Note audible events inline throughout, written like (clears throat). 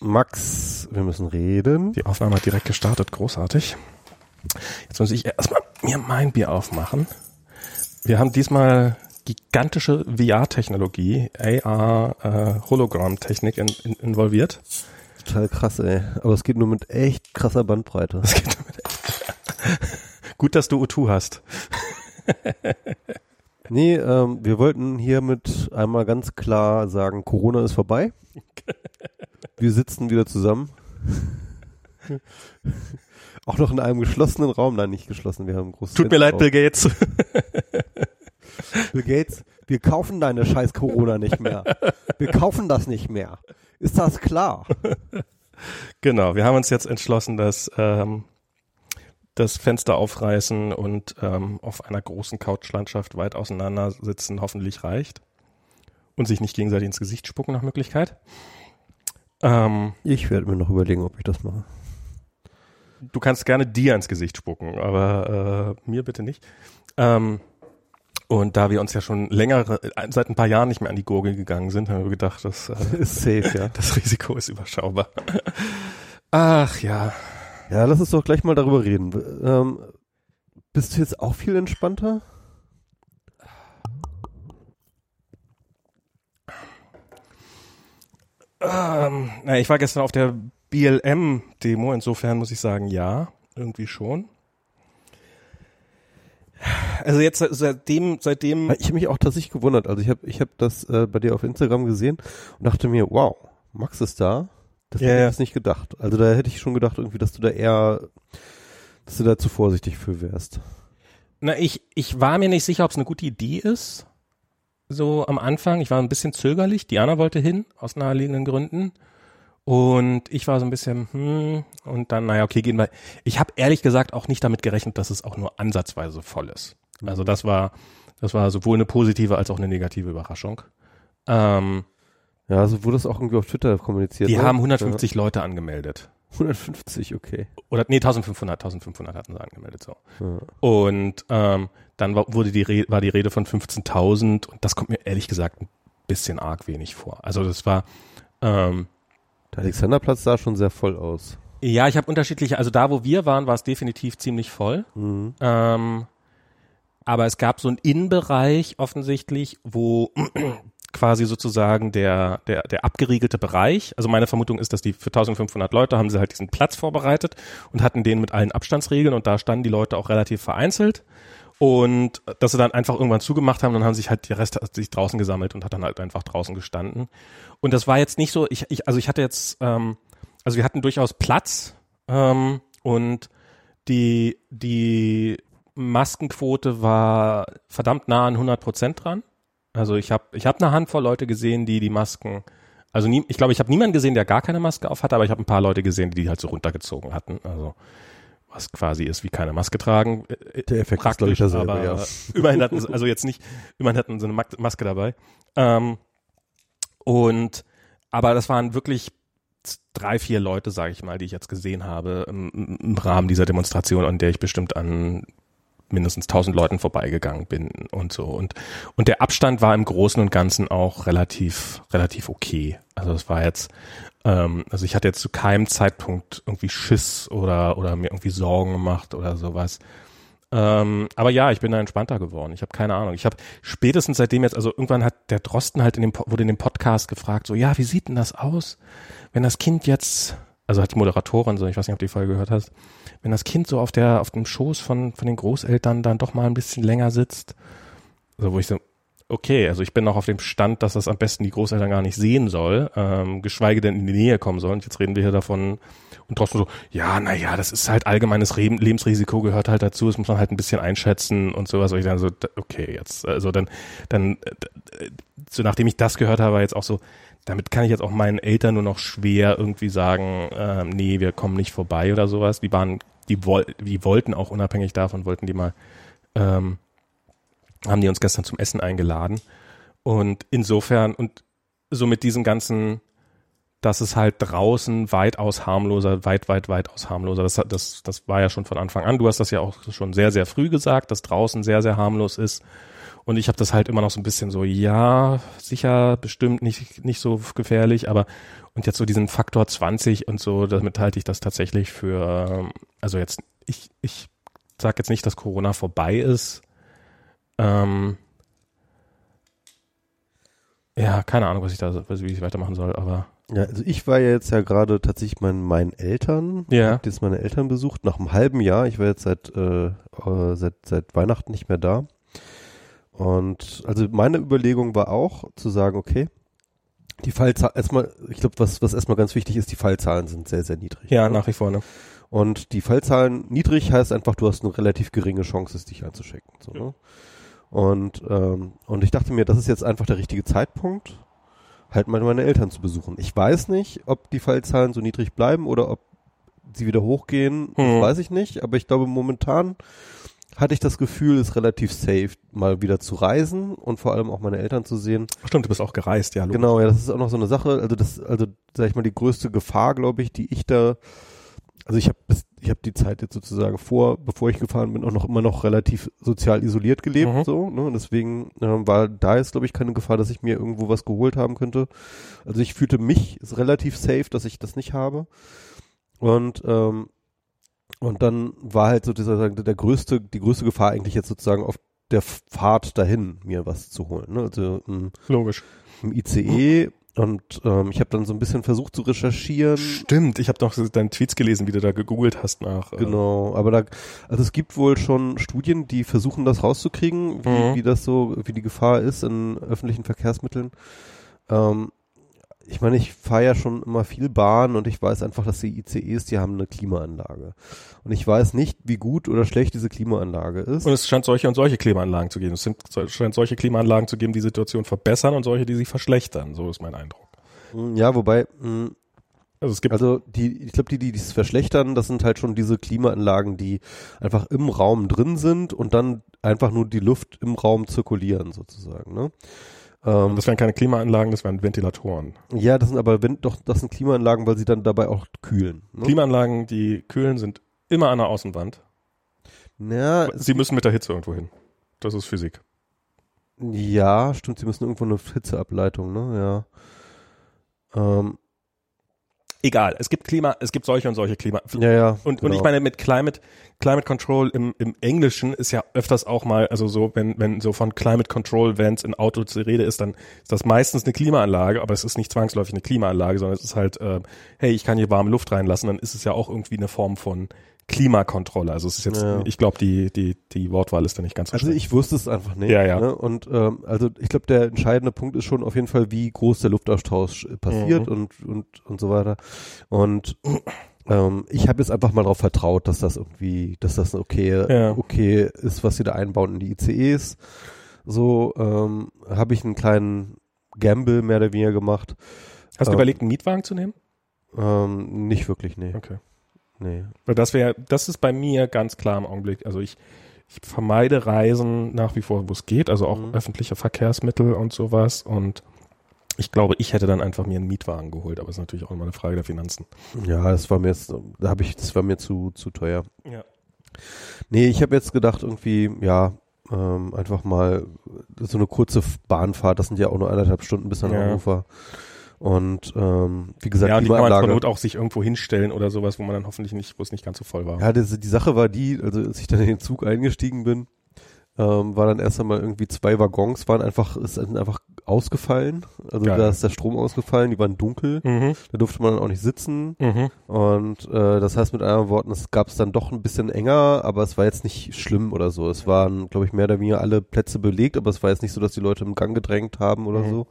Max, wir müssen reden. Die Aufnahme hat direkt gestartet, großartig. Jetzt muss ich erstmal mir mein Bier aufmachen. Wir haben diesmal gigantische VR-Technologie, AR, äh, Hologramm-Technik in, in, involviert. Total krass, ey. Aber es geht nur mit echt krasser Bandbreite. Das geht nur mit echt. Gut, dass du U2 hast. nee, ähm, wir wollten hiermit einmal ganz klar sagen, Corona ist vorbei. (laughs) Wir sitzen wieder zusammen. (laughs) Auch noch in einem geschlossenen Raum. Nein, nicht geschlossen. Wir haben großes Tut mir leid, Bill Gates. Bill Gates, wir kaufen deine scheiß Corona nicht mehr. Wir kaufen das nicht mehr. Ist das klar? Genau, wir haben uns jetzt entschlossen, dass ähm, das Fenster aufreißen und ähm, auf einer großen Couchlandschaft weit auseinander sitzen hoffentlich reicht. Und sich nicht gegenseitig ins Gesicht spucken nach Möglichkeit. Ähm, ich werde mir noch überlegen, ob ich das mache. Du kannst gerne dir ins Gesicht spucken, aber äh, mir bitte nicht. Ähm, und da wir uns ja schon länger, seit ein paar Jahren nicht mehr an die Gurgel gegangen sind, haben wir gedacht, das äh, (laughs) ist safe, ja. Das Risiko ist überschaubar. (laughs) Ach ja. Ja, lass uns doch gleich mal darüber reden. Ähm, bist du jetzt auch viel entspannter? Ähm, na, ich war gestern auf der BLM-Demo, insofern muss ich sagen, ja, irgendwie schon. Also jetzt seitdem, seitdem. Ich habe mich auch tatsächlich gewundert. Also ich habe ich hab das äh, bei dir auf Instagram gesehen und dachte mir, wow, Max ist da. Das ja, hätte ich ja. jetzt nicht gedacht. Also da hätte ich schon gedacht, irgendwie, dass du da eher, dass du da zu vorsichtig für wärst. Na, ich, ich war mir nicht sicher, ob es eine gute Idee ist. So am Anfang. Ich war ein bisschen zögerlich. Diana wollte hin, aus naheliegenden Gründen. Und ich war so ein bisschen, hm, und dann, naja, okay, gehen wir. Ich habe ehrlich gesagt auch nicht damit gerechnet, dass es auch nur ansatzweise voll ist. Also das war, das war sowohl eine positive als auch eine negative Überraschung. Ähm, ja, also wurde das auch irgendwie auf Twitter kommuniziert. Die ne? haben 150 ja. Leute angemeldet. 150, okay. Oder nee, 1500, 1500 hatten sie angemeldet so. Ja. Und ähm, dann war, wurde die Rede, war die Rede von 15.000 und das kommt mir ehrlich gesagt ein bisschen arg wenig vor. Also das war ähm, der Alexanderplatz sah schon sehr voll aus. Ja, ich habe unterschiedliche, also da wo wir waren, war es definitiv ziemlich voll. Mhm. Ähm, aber es gab so einen Innenbereich offensichtlich, wo quasi sozusagen der, der, der abgeriegelte Bereich, also meine Vermutung ist, dass die für 1500 Leute haben sie halt diesen Platz vorbereitet und hatten den mit allen Abstandsregeln und da standen die Leute auch relativ vereinzelt und dass sie dann einfach irgendwann zugemacht haben, dann haben sich halt die Reste sich draußen gesammelt und hat dann halt einfach draußen gestanden. Und das war jetzt nicht so, ich, ich also ich hatte jetzt, ähm, also wir hatten durchaus Platz ähm, und die, die Maskenquote war verdammt nah an 100 Prozent dran. Also ich habe ich hab eine Handvoll Leute gesehen, die die Masken, also nie, ich glaube, ich habe niemanden gesehen, der gar keine Maske auf hatte, aber ich habe ein paar Leute gesehen, die die halt so runtergezogen hatten. Also was quasi ist wie keine Maske tragen. Äh, der Effekt praktisch, ist, aber ja. (laughs) immerhin hatten sie, also jetzt nicht, immerhin hatten sie eine Maske dabei. Ähm, und aber das waren wirklich drei, vier Leute, sage ich mal, die ich jetzt gesehen habe im, im Rahmen dieser Demonstration, an der ich bestimmt an mindestens tausend Leuten vorbeigegangen bin und so. Und, und der Abstand war im Großen und Ganzen auch relativ, relativ okay. Also es war jetzt, ähm, also ich hatte jetzt zu keinem Zeitpunkt irgendwie Schiss oder, oder mir irgendwie Sorgen gemacht oder sowas. Ähm, aber ja, ich bin da entspannter geworden. Ich habe keine Ahnung. Ich habe spätestens seitdem jetzt, also irgendwann hat der Drosten halt in dem, wurde in dem Podcast gefragt, so, ja, wie sieht denn das aus, wenn das Kind jetzt, also hat die Moderatorin so, ich weiß nicht, ob du die Folge gehört hast, wenn das Kind so auf der, auf dem Schoß von, von den Großeltern dann doch mal ein bisschen länger sitzt, so, wo ich so, okay, also ich bin noch auf dem Stand, dass das am besten die Großeltern gar nicht sehen soll, ähm, geschweige denn in die Nähe kommen soll. Und jetzt reden wir hier davon und trotzdem so, ja, naja, das ist halt allgemeines Re Lebensrisiko, gehört halt dazu, das muss man halt ein bisschen einschätzen und sowas. Und ich dann so, okay, jetzt, also dann, dann, so nachdem ich das gehört habe, jetzt auch so, damit kann ich jetzt auch meinen Eltern nur noch schwer irgendwie sagen, äh, nee, wir kommen nicht vorbei oder sowas. Die waren, die, woll die wollten auch unabhängig davon, wollten die mal ähm, haben die uns gestern zum Essen eingeladen. Und insofern, und so mit diesem ganzen, dass es halt draußen weitaus harmloser, weit, weit, weitaus harmloser, das, das, das war ja schon von Anfang an. Du hast das ja auch schon sehr, sehr früh gesagt, dass draußen sehr, sehr harmlos ist. Und ich habe das halt immer noch so ein bisschen so, ja, sicher, bestimmt nicht, nicht so gefährlich, aber und jetzt so diesen Faktor 20 und so, damit halte ich das tatsächlich für, also jetzt, ich, ich sag jetzt nicht, dass Corona vorbei ist. Ähm, ja, keine Ahnung, was ich da, wie ich weitermachen soll, aber. Ja, also ich war ja jetzt ja gerade tatsächlich mein, meinen Eltern, ja. hab jetzt meine Eltern besucht, nach einem halben Jahr. Ich war jetzt seit, äh, äh, seit, seit Weihnachten nicht mehr da. Und also meine Überlegung war auch zu sagen, okay, die Fallzahlen, erstmal, ich glaube, was, was erstmal ganz wichtig ist, die Fallzahlen sind sehr, sehr niedrig. Ja, ne? nach wie vor, ne? Und die Fallzahlen niedrig heißt einfach, du hast eine relativ geringe Chance, es dich anzuschecken. So, ne? Und, ähm, und ich dachte mir, das ist jetzt einfach der richtige Zeitpunkt, halt mal meine Eltern zu besuchen. Ich weiß nicht, ob die Fallzahlen so niedrig bleiben oder ob sie wieder hochgehen, hm. weiß ich nicht. Aber ich glaube, momentan hatte ich das Gefühl, es ist relativ safe, mal wieder zu reisen und vor allem auch meine Eltern zu sehen. Stimmt, du bist auch gereist, ja. Logisch. Genau, ja, das ist auch noch so eine Sache. Also das, also sag ich mal, die größte Gefahr, glaube ich, die ich da, also ich habe ich habe die Zeit jetzt sozusagen vor, bevor ich gefahren bin, auch noch immer noch relativ sozial isoliert gelebt, mhm. so, ne? Und deswegen äh, war da jetzt, glaube ich, keine Gefahr, dass ich mir irgendwo was geholt haben könnte. Also ich fühlte mich relativ safe, dass ich das nicht habe. Und ähm, und dann war halt so dieser der größte, die größte Gefahr eigentlich jetzt sozusagen auf der Fahrt dahin, mir was zu holen. Ne? Also im, Logisch. Im ICE und ähm, ich habe dann so ein bisschen versucht zu recherchieren. Stimmt, ich habe doch deine Tweets gelesen, wie du da gegoogelt hast nach. Äh genau, aber da, also es gibt wohl schon Studien, die versuchen das rauszukriegen, wie, mhm. wie das so, wie die Gefahr ist in öffentlichen Verkehrsmitteln. Ähm, ich meine, ich fahre ja schon immer viel Bahn und ich weiß einfach, dass die ICEs, die haben eine Klimaanlage. Und ich weiß nicht, wie gut oder schlecht diese Klimaanlage ist. Und es scheint solche und solche Klimaanlagen zu geben. Es sind, scheint solche Klimaanlagen zu geben, die die Situation verbessern und solche, die sie verschlechtern. So ist mein Eindruck. Hm, ja, wobei, mh, hm, also es gibt also die, ich glaube, die, die es verschlechtern, das sind halt schon diese Klimaanlagen, die einfach im Raum drin sind und dann einfach nur die Luft im Raum zirkulieren sozusagen. Ne? Ähm, das wären keine Klimaanlagen, das wären Ventilatoren. Ja, das sind aber doch, das sind Klimaanlagen, weil sie dann dabei auch kühlen. Ne? Klimaanlagen, die kühlen, sind immer an der Außenwand. Ja, sie müssen mit der Hitze irgendwo hin. Das ist Physik. Ja, stimmt, sie müssen irgendwo eine Hitzeableitung, ne? Ja. Ähm, egal, es gibt Klima, es gibt solche und solche Klima. Ja, ja. Und, genau. und ich meine, mit Climate, Climate Control im, im Englischen ist ja öfters auch mal, also so, wenn, wenn so von Climate Control Vents in Auto zu Rede ist, dann ist das meistens eine Klimaanlage, aber es ist nicht zwangsläufig eine Klimaanlage, sondern es ist halt, äh, hey, ich kann hier warme Luft reinlassen, dann ist es ja auch irgendwie eine Form von Klimakontrolle. Also es ist jetzt, ja. ich glaube, die, die, die Wortwahl ist da nicht ganz so Also ich wusste es einfach nicht. Ja, ja. Ne? Und ähm, also ich glaube, der entscheidende Punkt ist schon auf jeden Fall, wie groß der Luftaustausch passiert mhm. und, und, und so weiter. Und ähm, ich habe jetzt einfach mal darauf vertraut, dass das irgendwie, dass das okay, ja. okay ist, was sie da einbauen in die ICEs. So ähm, habe ich einen kleinen Gamble mehr oder weniger gemacht. Hast du ähm, überlegt, einen Mietwagen zu nehmen? Ähm, nicht wirklich, nee. Okay. Nee. Weil das wäre, das ist bei mir ganz klar im Augenblick. Also ich, ich vermeide Reisen nach wie vor, wo es geht, also auch mhm. öffentliche Verkehrsmittel und sowas. Und ich glaube, ich hätte dann einfach mir einen Mietwagen geholt, aber es ist natürlich auch immer eine Frage der Finanzen. Ja, das war mir jetzt, da habe ich, das war mir zu, zu teuer. Ja. Nee, ich habe jetzt gedacht, irgendwie, ja, ähm, einfach mal so eine kurze Bahnfahrt, das sind ja auch nur eineinhalb Stunden bis nach ja. Hannover. Und ähm, wie gesagt, ja, und die kann man zur Not auch sich irgendwo hinstellen oder sowas, wo man dann hoffentlich nicht, wo es nicht ganz so voll war. Ja, die, die Sache war die, also als ich dann in den Zug eingestiegen bin, ähm, war dann erst einmal irgendwie zwei Waggons, waren einfach, ist einfach ausgefallen. Also Geil. da ist der Strom ausgefallen, die waren dunkel, mhm. da durfte man dann auch nicht sitzen. Mhm. Und äh, das heißt mit anderen Worten, es gab es dann doch ein bisschen enger, aber es war jetzt nicht schlimm oder so. Es waren, glaube ich, mehr oder weniger alle Plätze belegt, aber es war jetzt nicht so, dass die Leute im Gang gedrängt haben oder mhm. so.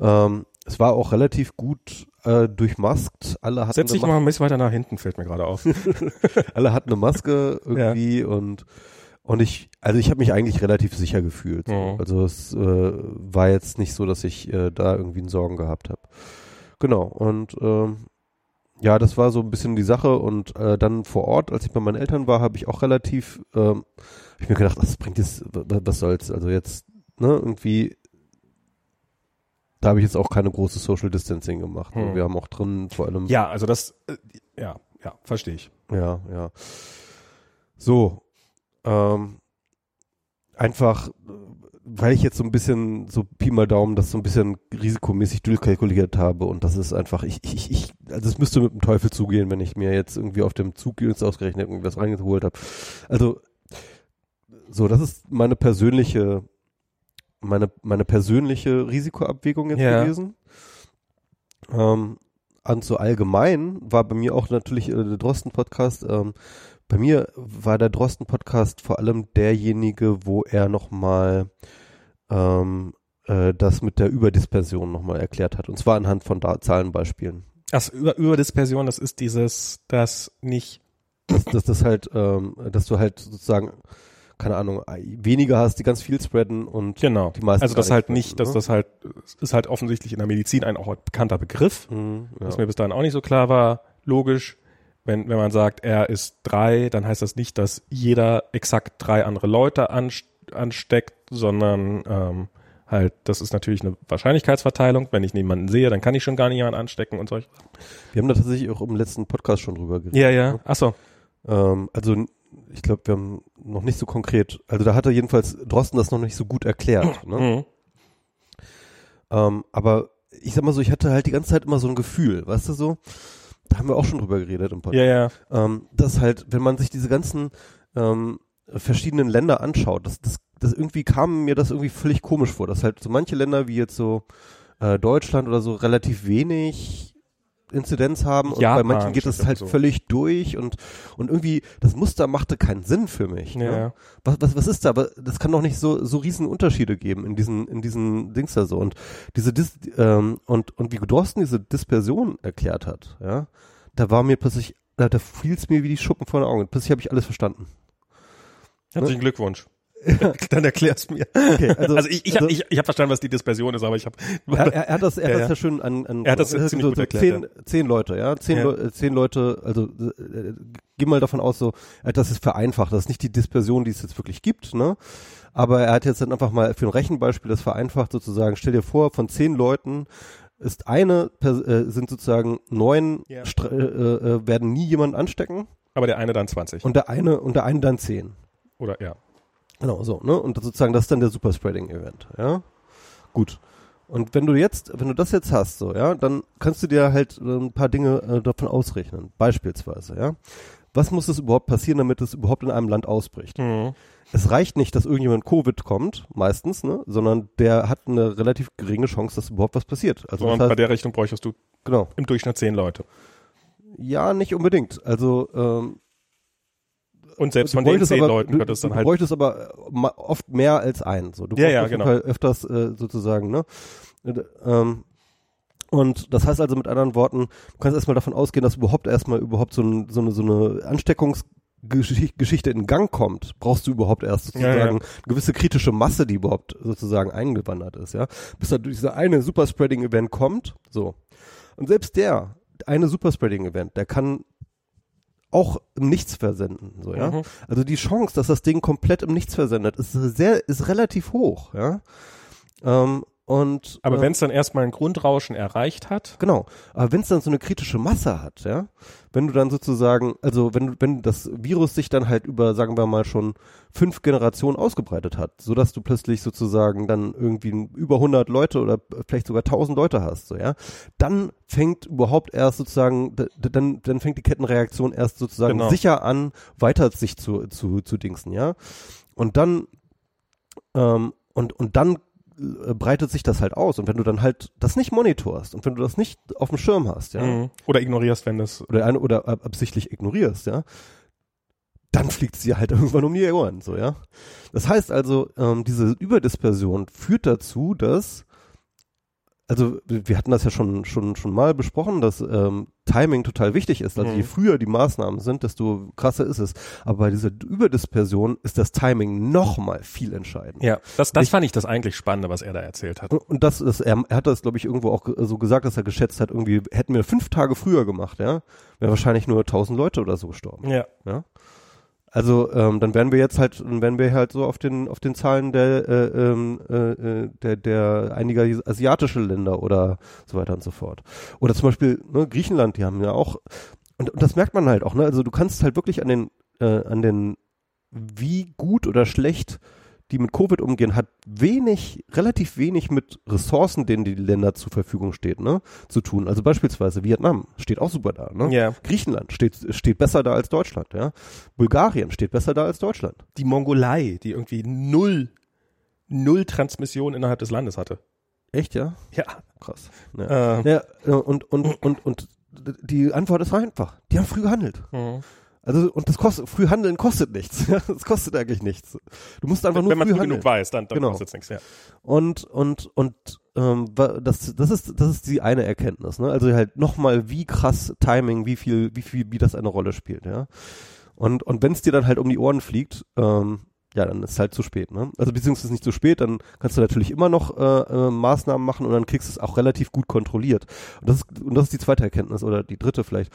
Ähm, es war auch relativ gut äh, durchmaskt. Alle hatten Setz dich mal ein bisschen weiter nach hinten, fällt mir gerade auf. (laughs) Alle hatten eine Maske irgendwie ja. und und ich, also ich habe mich eigentlich relativ sicher gefühlt. Mhm. Also es äh, war jetzt nicht so, dass ich äh, da irgendwie Sorgen gehabt habe. Genau. Und ähm, ja, das war so ein bisschen die Sache. Und äh, dann vor Ort, als ich bei meinen Eltern war, habe ich auch relativ, ähm, hab ich mir gedacht, das bringt jetzt, was soll's? Also jetzt, ne, irgendwie da habe ich jetzt auch keine große Social Distancing gemacht. Hm. Wir haben auch drin vor allem. Ja, also das, äh, ja, ja, verstehe ich. Ja, ja. So, ähm, einfach, weil ich jetzt so ein bisschen so Pi mal Daumen das so ein bisschen risikomäßig durchkalkuliert habe und das ist einfach, ich, ich, ich, also es müsste mit dem Teufel zugehen, wenn ich mir jetzt irgendwie auf dem Zug jetzt ausgerechnet irgendwas reingeholt habe. Also so, das ist meine persönliche, meine, meine persönliche Risikoabwägung jetzt ja. gewesen. Ähm, und so allgemein war bei mir auch natürlich äh, der Drosten-Podcast, ähm, bei mir war der Drosten-Podcast vor allem derjenige, wo er nochmal ähm, äh, das mit der Überdispersion nochmal erklärt hat. Und zwar anhand von da Zahlenbeispielen. Ach, Über Überdispersion, das ist dieses, das nicht. Dass das, das halt, ähm, dass du halt sozusagen keine Ahnung, weniger hast, die ganz viel spreaden und genau. die meisten. Also das halt nicht, dass ne? das halt, ist halt offensichtlich in der Medizin ein auch bekannter Begriff, mhm, ja. was mir bis dahin auch nicht so klar war. Logisch, wenn, wenn man sagt, er ist drei, dann heißt das nicht, dass jeder exakt drei andere Leute ansteckt, sondern ähm, halt, das ist natürlich eine Wahrscheinlichkeitsverteilung. Wenn ich niemanden sehe, dann kann ich schon gar nicht jemanden anstecken und solche Wir haben da tatsächlich auch im letzten Podcast schon drüber geredet. Ja, ja. Ne? Ach so. Ähm, also ich glaube, wir haben noch nicht so konkret, also da hat er jedenfalls Drosten das noch nicht so gut erklärt. Ne? Mhm. Ähm, aber ich sag mal so, ich hatte halt die ganze Zeit immer so ein Gefühl, weißt du so, da haben wir auch schon drüber geredet im Podcast. Ja, ja. Ähm, dass halt, wenn man sich diese ganzen ähm, verschiedenen Länder anschaut, das, das, das irgendwie kam mir das irgendwie völlig komisch vor, dass halt so manche Länder wie jetzt so äh, Deutschland oder so relativ wenig Inzidenz haben und Japan bei manchen geht es halt so. völlig durch und und irgendwie das Muster machte keinen Sinn für mich. Ja. Ne? Was, was was ist da? Aber das kann doch nicht so so riesen Unterschiede geben in diesen in diesen Dings da so und diese Dis, ähm, und und wie Drosten diese Dispersion erklärt hat, ja, da war mir plötzlich da, da fiel es mir wie die Schuppen vor den Augen. Plötzlich habe ich alles verstanden. Herzlichen ne? Glückwunsch. (laughs) Dann erklär's mir. Okay, also, also ich, ich also, habe ich, ich hab verstanden, was die Dispersion ist, aber ich habe. Er, er, er, hat das, er ja, hat das ja schön an, an er hat das, das ziemlich so, gut erklärt, zehn, ja. zehn Leute, ja, zehn, ja. Le zehn Leute. Also äh, geh mal davon aus, so, hat das ist vereinfacht. Das ist nicht die Dispersion, die es jetzt wirklich gibt, ne? Aber er hat jetzt dann einfach mal für ein Rechenbeispiel das vereinfacht sozusagen. Stell dir vor, von zehn Leuten ist eine äh, sind sozusagen neun ja. äh, äh, werden nie jemanden anstecken. Aber der eine dann 20. Und der eine und der eine dann zehn. Oder ja. Genau, so, ne? Und sozusagen das ist dann der Superspreading-Event, ja? Gut. Und wenn du jetzt, wenn du das jetzt hast, so, ja, dann kannst du dir halt äh, ein paar Dinge äh, davon ausrechnen. Beispielsweise, ja. Was muss es überhaupt passieren, damit es überhaupt in einem Land ausbricht? Mhm. Es reicht nicht, dass irgendjemand Covid kommt, meistens, ne, sondern der hat eine relativ geringe Chance, dass überhaupt was passiert. Also das heißt, bei der Rechnung bräuchtest du genau. im Durchschnitt zehn Leute. Ja, nicht unbedingt. Also ähm, und selbst von den zehn aber, Leuten könnte es dann halt. Du bräuchtest aber oft mehr als einen. So. Du ja, ja, genau. öfters äh, sozusagen, ne? Ähm, und das heißt also mit anderen Worten, du kannst erstmal davon ausgehen, dass überhaupt erstmal überhaupt so, ein, so eine, so eine Ansteckungsgeschichte in Gang kommt, brauchst du überhaupt erst sozusagen ja, ja. eine gewisse kritische Masse, die überhaupt sozusagen eingewandert ist, ja. Bis da dieser eine Superspreading-Event kommt, so. Und selbst der, eine Superspreading-Event, der kann auch im Nichts versenden, so, ja. Mhm. Also die Chance, dass das Ding komplett im Nichts versendet, ist sehr, ist relativ hoch, ja. Ähm, und, aber äh, wenn es dann erstmal ein Grundrauschen erreicht hat. Genau. Aber wenn es dann so eine kritische Masse hat, ja, wenn du dann sozusagen, also wenn, wenn das Virus sich dann halt über, sagen wir mal, schon fünf Generationen ausgebreitet hat, so dass du plötzlich sozusagen dann irgendwie über 100 Leute oder vielleicht sogar 1000 Leute hast, so, ja, dann fängt überhaupt erst sozusagen, dann, dann fängt die Kettenreaktion erst sozusagen genau. sicher an, weiter sich zu, zu, zu dingsen, ja. Und dann, ähm, und, und dann breitet sich das halt aus. Und wenn du dann halt das nicht monitorst und wenn du das nicht auf dem Schirm hast, ja. Mhm. Oder ignorierst, wenn das. Oder, eine, oder absichtlich ignorierst, ja. Dann fliegt sie halt (laughs) irgendwann um die Ohren, so, ja. Das heißt also, ähm, diese Überdispersion führt dazu, dass also wir hatten das ja schon schon schon mal besprochen, dass ähm, Timing total wichtig ist. Also mhm. je früher die Maßnahmen sind, desto krasser ist es. Aber bei dieser Überdispersion ist das Timing noch mal viel entscheidender. Ja, das, das ich, fand ich das eigentlich Spannende, was er da erzählt hat. Und das ist, er, er hat das, glaube ich, irgendwo auch so gesagt, dass er geschätzt hat, irgendwie hätten wir fünf Tage früher gemacht, ja, wäre wahrscheinlich nur tausend Leute oder so gestorben. Ja. ja? Also ähm, dann wären wir jetzt halt, dann wären wir halt so auf den auf den Zahlen der äh, ähm, äh, der der einiger asiatische Länder oder so weiter und so fort. Oder zum Beispiel ne, Griechenland, die haben ja auch und, und das merkt man halt auch. Ne? Also du kannst halt wirklich an den äh, an den wie gut oder schlecht die mit Covid umgehen, hat wenig, relativ wenig mit Ressourcen, denen die Länder zur Verfügung steht, ne, zu tun. Also beispielsweise Vietnam steht auch super da, ne? Ja. Griechenland steht, steht besser da als Deutschland, ja. Bulgarien steht besser da als Deutschland. Die Mongolei, die irgendwie null, null Transmission innerhalb des Landes hatte. Echt, ja? Ja. Krass. Ja, äh. ja und, und, und, und die Antwort ist einfach. Die haben früh gehandelt. Mhm. Also und das kostet früh handeln kostet nichts. (laughs) das kostet eigentlich nichts. Du musst einfach nur wenn man früh genug weiß, dann, dann genau. kostet es nichts. Ja. Und und und ähm, das das ist das ist die eine Erkenntnis. Ne? Also halt nochmal wie krass Timing, wie viel wie viel wie das eine Rolle spielt. Ja. Und und wenn es dir dann halt um die Ohren fliegt, ähm, ja, dann ist es halt zu spät. Ne? Also beziehungsweise nicht zu spät, dann kannst du natürlich immer noch äh, äh, Maßnahmen machen und dann kriegst du es auch relativ gut kontrolliert. Und das ist, und das ist die zweite Erkenntnis oder die dritte vielleicht.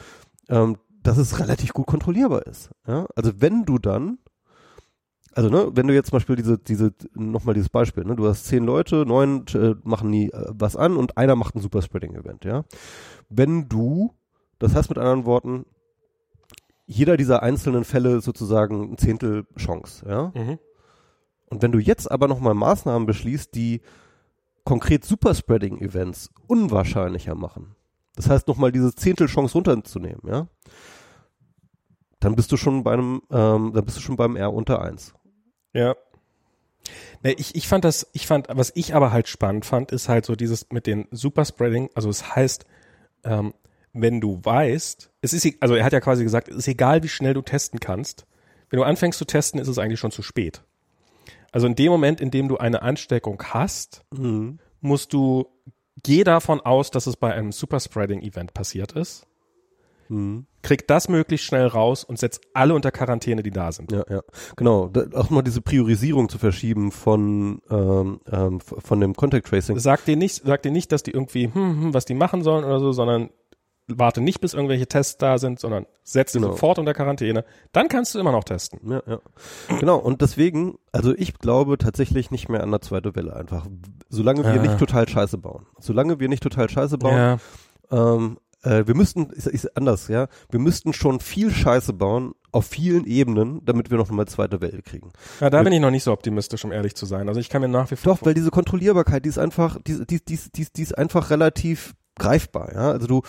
Ähm, dass es relativ gut kontrollierbar ist. Ja? Also wenn du dann, also ne, wenn du jetzt zum Beispiel diese, diese, nochmal dieses Beispiel, ne, du hast zehn Leute, neun äh, machen nie äh, was an und einer macht ein Superspreading-Event, ja. Wenn du, das heißt mit anderen Worten, jeder dieser einzelnen Fälle sozusagen ein Zehntel Chance, ja. Mhm. Und wenn du jetzt aber nochmal Maßnahmen beschließt, die konkret Superspreading-Events unwahrscheinlicher machen, das heißt nochmal diese Zehntel Chance runterzunehmen, ja, dann bist du schon bei einem, ähm, dann bist du schon beim R unter eins. Ja. Ne, ich, ich fand das, ich fand, was ich aber halt spannend fand, ist halt so dieses mit den Superspreading, also es heißt, ähm, wenn du weißt, es ist, also er hat ja quasi gesagt, es ist egal, wie schnell du testen kannst. Wenn du anfängst zu testen, ist es eigentlich schon zu spät. Also in dem Moment, in dem du eine Ansteckung hast, mhm. musst du, geh davon aus, dass es bei einem Superspreading-Event passiert ist Mhm. Krieg das möglichst schnell raus und setzt alle unter Quarantäne, die da sind. Ja, ja. Genau. Da, auch mal diese Priorisierung zu verschieben von, ähm, ähm, von dem Contact Tracing. Sag dir nicht, sag dir nicht, dass die irgendwie, hm, hm, was die machen sollen oder so, sondern warte nicht, bis irgendwelche Tests da sind, sondern setz genau. sofort unter Quarantäne. Dann kannst du immer noch testen. Ja, ja. Genau. Und deswegen, also ich glaube tatsächlich nicht mehr an der zweite Welle einfach. Solange wir ja. nicht total Scheiße bauen. Solange wir nicht total Scheiße bauen, ja. ähm, äh, wir müssten, ist, ist anders, ja, wir müssten schon viel Scheiße bauen auf vielen Ebenen, damit wir noch mal zweite Welle kriegen. Ja, da wir, bin ich noch nicht so optimistisch, um ehrlich zu sein. Also ich kann mir nach wie vor. Doch, weil diese Kontrollierbarkeit, die ist einfach, die, die, die, die, die ist einfach relativ greifbar, ja. Also du,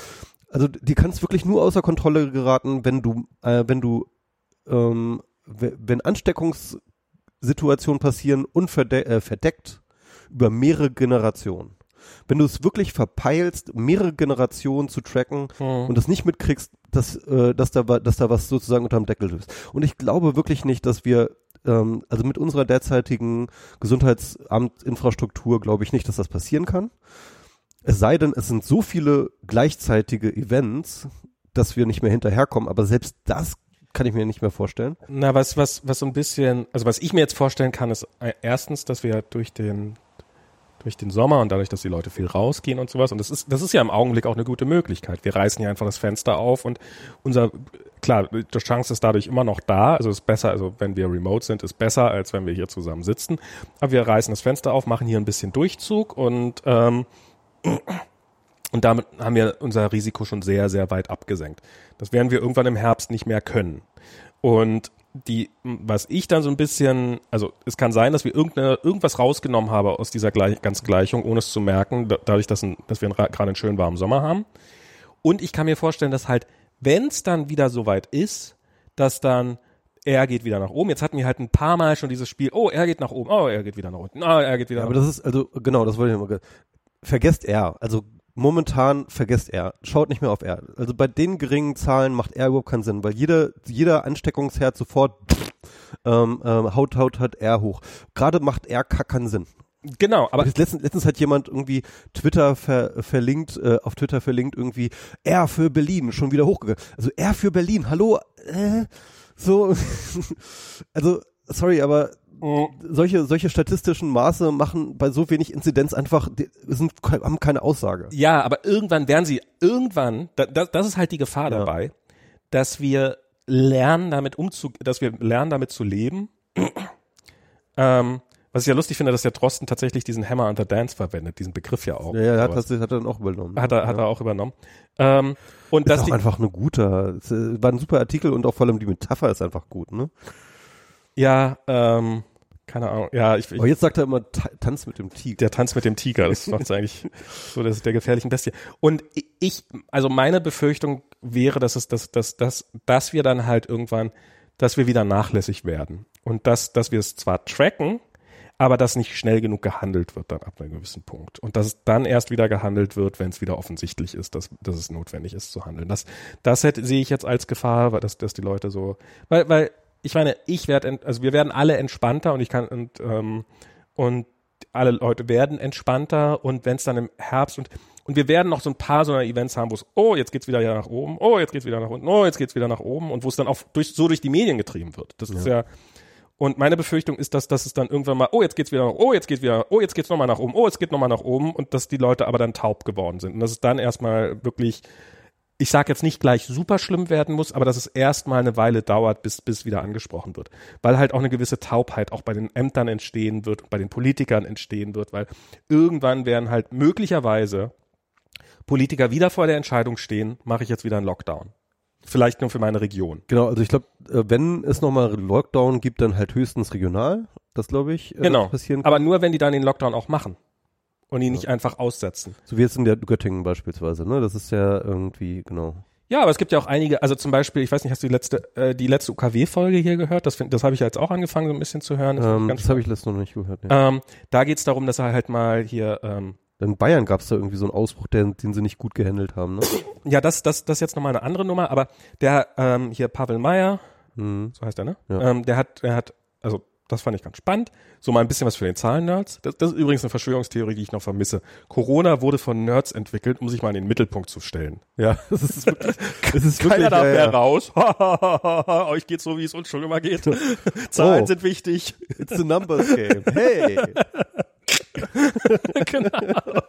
also die kannst wirklich nur außer Kontrolle geraten, wenn du, äh, wenn du, ähm, wenn Ansteckungssituationen passieren unverdeckt äh, über mehrere Generationen wenn du es wirklich verpeilst, mehrere Generationen zu tracken mhm. und das nicht mitkriegst, dass, äh, dass, da, dass da was sozusagen unterm Deckel ist. Und ich glaube wirklich nicht, dass wir, ähm, also mit unserer derzeitigen Gesundheitsamtinfrastruktur glaube ich nicht, dass das passieren kann. Es sei denn, es sind so viele gleichzeitige Events, dass wir nicht mehr hinterherkommen, aber selbst das kann ich mir nicht mehr vorstellen. Na, was, was, was so ein bisschen, also was ich mir jetzt vorstellen kann, ist äh, erstens, dass wir durch den durch den Sommer und dadurch, dass die Leute viel rausgehen und sowas. Und das ist, das ist ja im Augenblick auch eine gute Möglichkeit. Wir reißen ja einfach das Fenster auf und unser, klar, die Chance ist dadurch immer noch da. Also ist besser, also wenn wir remote sind, ist besser, als wenn wir hier zusammen sitzen. Aber wir reißen das Fenster auf, machen hier ein bisschen Durchzug und, ähm, und damit haben wir unser Risiko schon sehr, sehr weit abgesenkt. Das werden wir irgendwann im Herbst nicht mehr können. Und die, was ich dann so ein bisschen, also es kann sein, dass wir irgendeine, irgendwas rausgenommen haben aus dieser Gleich, ganz Gleichung, ohne es zu merken, dadurch, dass, ein, dass wir gerade einen schönen warmen Sommer haben. Und ich kann mir vorstellen, dass halt, wenn es dann wieder soweit ist, dass dann er geht wieder nach oben. Jetzt hatten wir halt ein paar Mal schon dieses Spiel, oh, er geht nach oben, oh, er geht wieder nach unten, oh, er geht wieder ja, nach Aber das ist, also genau, das wollte ich mal. Vergesst er. Also momentan vergesst er, schaut nicht mehr auf er. Also bei den geringen Zahlen macht er überhaupt keinen Sinn, weil jeder, jeder Ansteckungsherd sofort ähm, ähm, haut, haut, hat er hoch. Gerade macht er keinen Sinn. Genau, aber letztens, letztens hat jemand irgendwie Twitter ver, verlinkt, äh, auf Twitter verlinkt irgendwie er für Berlin schon wieder hochgegangen. Also er für Berlin, hallo, äh, so, (laughs) also sorry, aber solche, solche statistischen Maße machen bei so wenig Inzidenz einfach, sind, haben keine Aussage. Ja, aber irgendwann werden sie, irgendwann, da, das, das ist halt die Gefahr ja. dabei, dass wir lernen damit umzu, dass wir lernen damit zu leben. (clears throat) ähm, was ich ja lustig finde, dass der Drosten tatsächlich diesen Hammer under Dance verwendet, diesen Begriff ja auch. Ja, ja hat, das, hat er dann auch übernommen. Hat er, ja. hat er auch übernommen. Ähm, und ist das auch die, einfach eine gute, war ein super Artikel und auch vor allem die Metapher ist einfach gut, ne? Ja, ähm, keine Ahnung. Ja, ich, ich Aber jetzt sagt er immer Tanz mit dem Tiger. Der Tanz mit dem Tiger, das (laughs) macht eigentlich so, das ist der gefährlichen Bestie. Und ich, also meine Befürchtung wäre, dass es, dass, dass, dass, dass wir dann halt irgendwann, dass wir wieder nachlässig werden. Und dass, dass wir es zwar tracken, aber dass nicht schnell genug gehandelt wird dann ab einem gewissen Punkt. Und dass es dann erst wieder gehandelt wird, wenn es wieder offensichtlich ist, dass, dass es notwendig ist zu handeln. Das, das hätte, sehe ich jetzt als Gefahr, weil dass, dass die Leute so, weil, weil ich meine, ich werde, also wir werden alle entspannter und ich kann und ähm, und alle Leute werden entspannter und wenn es dann im Herbst und und wir werden noch so ein paar so Events haben, wo es, oh, jetzt geht's wieder nach oben, oh, jetzt geht's wieder nach unten, oh, jetzt geht's wieder nach oben und wo es dann auch durch, so durch die Medien getrieben wird. Das ist ja, und meine Befürchtung ist, dass, dass es dann irgendwann mal, oh, jetzt geht's wieder nach, oh, jetzt geht's wieder, oh, jetzt geht's nochmal nach oben, oh, jetzt geht nochmal nach oben und dass die Leute aber dann taub geworden sind. Und dass es dann erstmal wirklich, ich sage jetzt nicht gleich super schlimm werden muss, aber dass es erstmal eine Weile dauert, bis, bis wieder angesprochen wird. Weil halt auch eine gewisse Taubheit auch bei den Ämtern entstehen wird und bei den Politikern entstehen wird, weil irgendwann werden halt möglicherweise Politiker wieder vor der Entscheidung stehen, mache ich jetzt wieder einen Lockdown vielleicht nur für meine Region. Genau, also ich glaube, äh, wenn es nochmal Lockdown gibt, dann halt höchstens regional. Das glaube ich äh, genau. passieren kann. Aber nur, wenn die dann den Lockdown auch machen und ihn ja. nicht einfach aussetzen. So wie jetzt in der Göttingen beispielsweise, ne? Das ist ja irgendwie, genau. Ja, aber es gibt ja auch einige, also zum Beispiel, ich weiß nicht, hast du die letzte, äh, die letzte UKW-Folge hier gehört? Das, das habe ich jetzt auch angefangen, so ein bisschen zu hören. Das, ähm, das habe ich letztes noch nicht gehört. Ja. Ähm, da geht's darum, dass er halt mal hier ähm, in Bayern gab es da irgendwie so einen Ausbruch, den, den sie nicht gut gehandelt haben. Ne? (coughs) Ja, das, das, das ist jetzt nochmal eine andere Nummer, aber der ähm, hier Pavel Meyer, mhm. so heißt er, ne? Ja. Ähm, der hat, der hat, also das fand ich ganz spannend. So mal ein bisschen was für den Zahlen-Nerds. Das, das ist übrigens eine Verschwörungstheorie, die ich noch vermisse. Corona wurde von Nerds entwickelt, um sich mal in den Mittelpunkt zu stellen. Ja, (laughs) das ist wirklich, (laughs) das ist wirklich Keiner darf ja, mehr ja. raus. (laughs) Euch geht's so, wie es uns schon immer geht. Zahlen oh, sind wichtig. It's a numbers game. Hey. genau.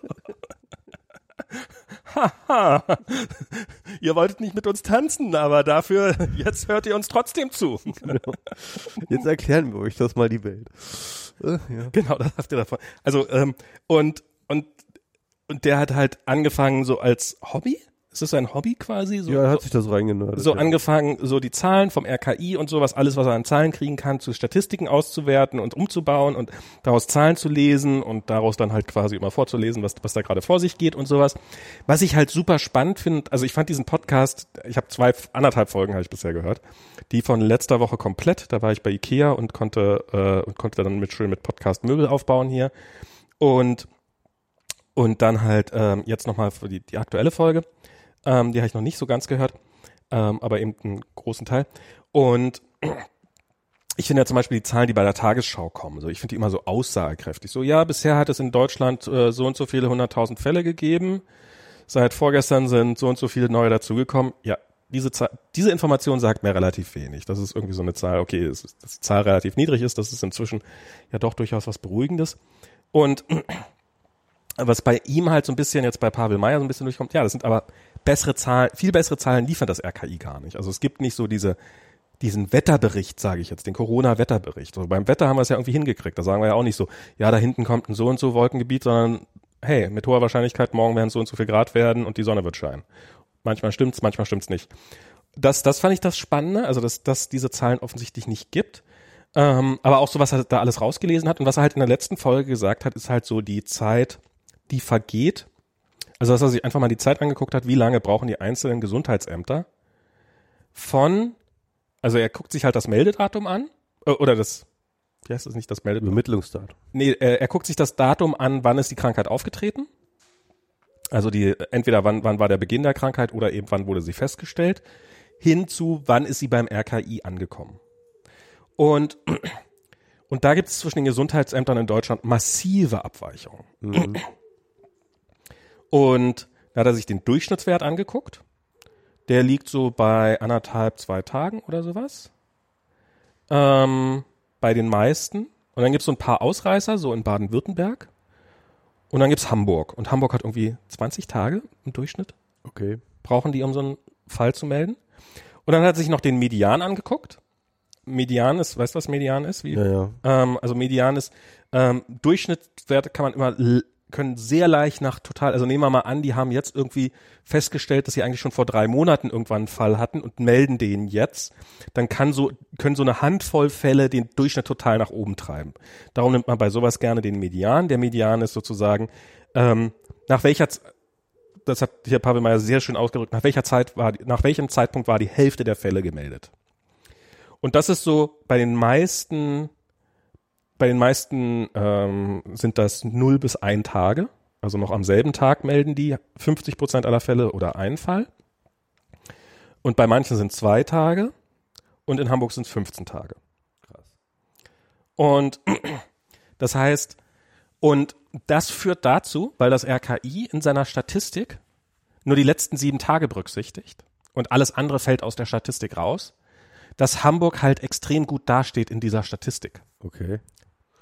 Haha. ihr wolltet nicht mit uns tanzen, aber dafür, jetzt hört ihr uns trotzdem zu. Genau. Jetzt erklären wir euch das mal die Welt. Äh, ja. Genau, das habt ihr davon. Also, ähm, und, und, und der hat halt angefangen so als Hobby ist das ein Hobby quasi? So, ja, er hat sich das reingenördet. So ja. angefangen, so die Zahlen vom RKI und sowas, alles, was er an Zahlen kriegen kann, zu Statistiken auszuwerten und umzubauen und daraus Zahlen zu lesen und daraus dann halt quasi immer vorzulesen, was, was da gerade vor sich geht und sowas. Was ich halt super spannend finde, also ich fand diesen Podcast, ich habe zwei, anderthalb Folgen habe ich bisher gehört, die von letzter Woche komplett, da war ich bei Ikea und konnte, äh, und konnte dann mit schön mit Podcast Möbel aufbauen hier und und dann halt ähm, jetzt nochmal für die, die aktuelle Folge. Ähm, die habe ich noch nicht so ganz gehört, ähm, aber eben einen großen Teil. Und ich finde ja zum Beispiel die Zahlen, die bei der Tagesschau kommen, so ich finde die immer so aussagekräftig. So, ja, bisher hat es in Deutschland äh, so und so viele hunderttausend Fälle gegeben. Seit vorgestern sind so und so viele neue dazugekommen. Ja, diese, Zahl, diese Information sagt mir relativ wenig. Das ist irgendwie so eine Zahl, okay, dass die Zahl relativ niedrig ist, das ist inzwischen ja doch durchaus was Beruhigendes. Und (clears throat) was bei ihm halt so ein bisschen jetzt bei Pavel Meyer so ein bisschen durchkommt, ja, das sind aber bessere Zahlen, viel bessere Zahlen liefert das RKI gar nicht. Also es gibt nicht so diese, diesen Wetterbericht, sage ich jetzt, den Corona-Wetterbericht. Also beim Wetter haben wir es ja irgendwie hingekriegt. Da sagen wir ja auch nicht so, ja, da hinten kommt ein so und so Wolkengebiet, sondern hey, mit hoher Wahrscheinlichkeit morgen werden so und so viel Grad werden und die Sonne wird scheinen. Manchmal stimmt's, manchmal stimmt's nicht. Das, das fand ich das Spannende, also dass, dass diese Zahlen offensichtlich nicht gibt. Ähm, aber auch so, was er da alles rausgelesen hat und was er halt in der letzten Folge gesagt hat, ist halt so die Zeit, die vergeht. Also, dass er sich einfach mal die Zeit angeguckt hat, wie lange brauchen die einzelnen Gesundheitsämter von, also er guckt sich halt das Meldedatum an, äh, oder das, wie heißt das nicht, das Meldedatum? Übermittlungsdatum. Nee, er, er guckt sich das Datum an, wann ist die Krankheit aufgetreten. Also die, entweder wann, wann war der Beginn der Krankheit oder eben wann wurde sie festgestellt, hinzu, wann ist sie beim RKI angekommen. Und und da gibt es zwischen den Gesundheitsämtern in Deutschland massive Abweichungen. Mhm. Und da hat er sich den Durchschnittswert angeguckt. Der liegt so bei anderthalb, zwei Tagen oder sowas. Ähm, bei den meisten. Und dann gibt es so ein paar Ausreißer, so in Baden-Württemberg. Und dann gibt's Hamburg. Und Hamburg hat irgendwie 20 Tage im Durchschnitt. Okay. Brauchen die, um so einen Fall zu melden. Und dann hat er sich noch den Median angeguckt. Median ist, weißt du, was Median ist? Wie? Ja, ja. Ähm, also Median ist, ähm, Durchschnittswerte kann man immer können sehr leicht nach total, also nehmen wir mal an, die haben jetzt irgendwie festgestellt, dass sie eigentlich schon vor drei Monaten irgendwann einen Fall hatten und melden den jetzt, dann kann so, können so eine Handvoll Fälle den Durchschnitt total nach oben treiben. Darum nimmt man bei sowas gerne den Median. Der Median ist sozusagen, ähm, nach welcher, das hat hier Pavel Meyer sehr schön ausgedrückt, nach welcher Zeit war, nach welchem Zeitpunkt war die Hälfte der Fälle gemeldet. Und das ist so bei den meisten bei den meisten ähm, sind das 0 bis 1 Tage. Also noch am selben Tag melden die 50 Prozent aller Fälle oder einen Fall. Und bei manchen sind zwei Tage und in Hamburg sind es 15 Tage. Krass. Und (clears throat) das heißt, und das führt dazu, weil das RKI in seiner Statistik nur die letzten sieben Tage berücksichtigt und alles andere fällt aus der Statistik raus, dass Hamburg halt extrem gut dasteht in dieser Statistik. Okay.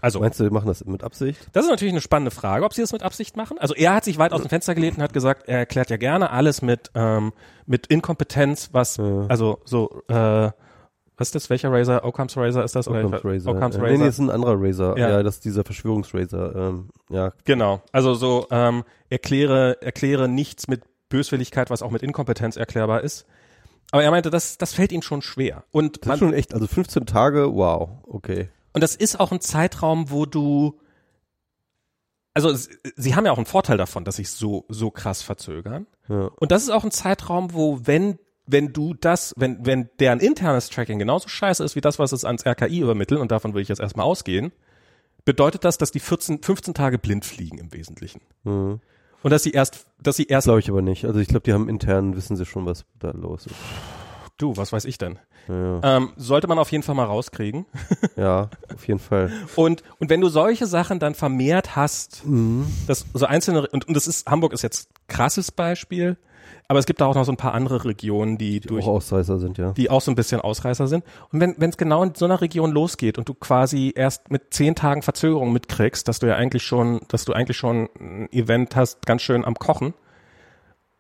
Also, Meinst du, die machen das mit Absicht? Das ist natürlich eine spannende Frage, ob sie das mit Absicht machen. Also er hat sich weit aus dem Fenster gelegt und hat gesagt, er erklärt ja gerne alles mit ähm, mit Inkompetenz, was ja. also so äh, was ist das? Welcher Razer? Occam's Razer ist das? Occam's Razer. Occam's Razer. Nee, nee, ist ein anderer Razer. Ja, ja das ist dieser Verschwörungsrazer. Ähm, ja. Genau. Also so ähm, erkläre erkläre nichts mit Böswilligkeit, was auch mit Inkompetenz erklärbar ist. Aber er meinte, das das fällt ihm schon schwer. Und das ist schon echt, also 15 Tage, wow, okay. Und das ist auch ein Zeitraum, wo du also sie haben ja auch einen Vorteil davon, dass sich so so krass verzögern. Ja. Und das ist auch ein Zeitraum, wo wenn wenn du das, wenn wenn deren internes Tracking genauso scheiße ist wie das, was es ans RKI übermitteln und davon will ich jetzt erstmal ausgehen, bedeutet das, dass die 14 15 Tage blind fliegen im Wesentlichen. Mhm. Und dass sie erst dass sie erst glaube ich aber nicht. Also ich glaube, die haben intern wissen sie schon, was da los ist. Du, was weiß ich denn? Ja. Ähm, sollte man auf jeden Fall mal rauskriegen. (laughs) ja, auf jeden Fall. Und, und wenn du solche Sachen dann vermehrt hast, mhm. das so einzelne, und, und das ist, Hamburg ist jetzt krasses Beispiel, aber es gibt da auch noch so ein paar andere Regionen, die, die durch, auch Ausreißer sind, ja. Die auch so ein bisschen Ausreißer sind. Und wenn wenn es genau in so einer Region losgeht und du quasi erst mit zehn Tagen Verzögerung mitkriegst, dass du ja eigentlich schon, dass du eigentlich schon ein Event hast, ganz schön am Kochen,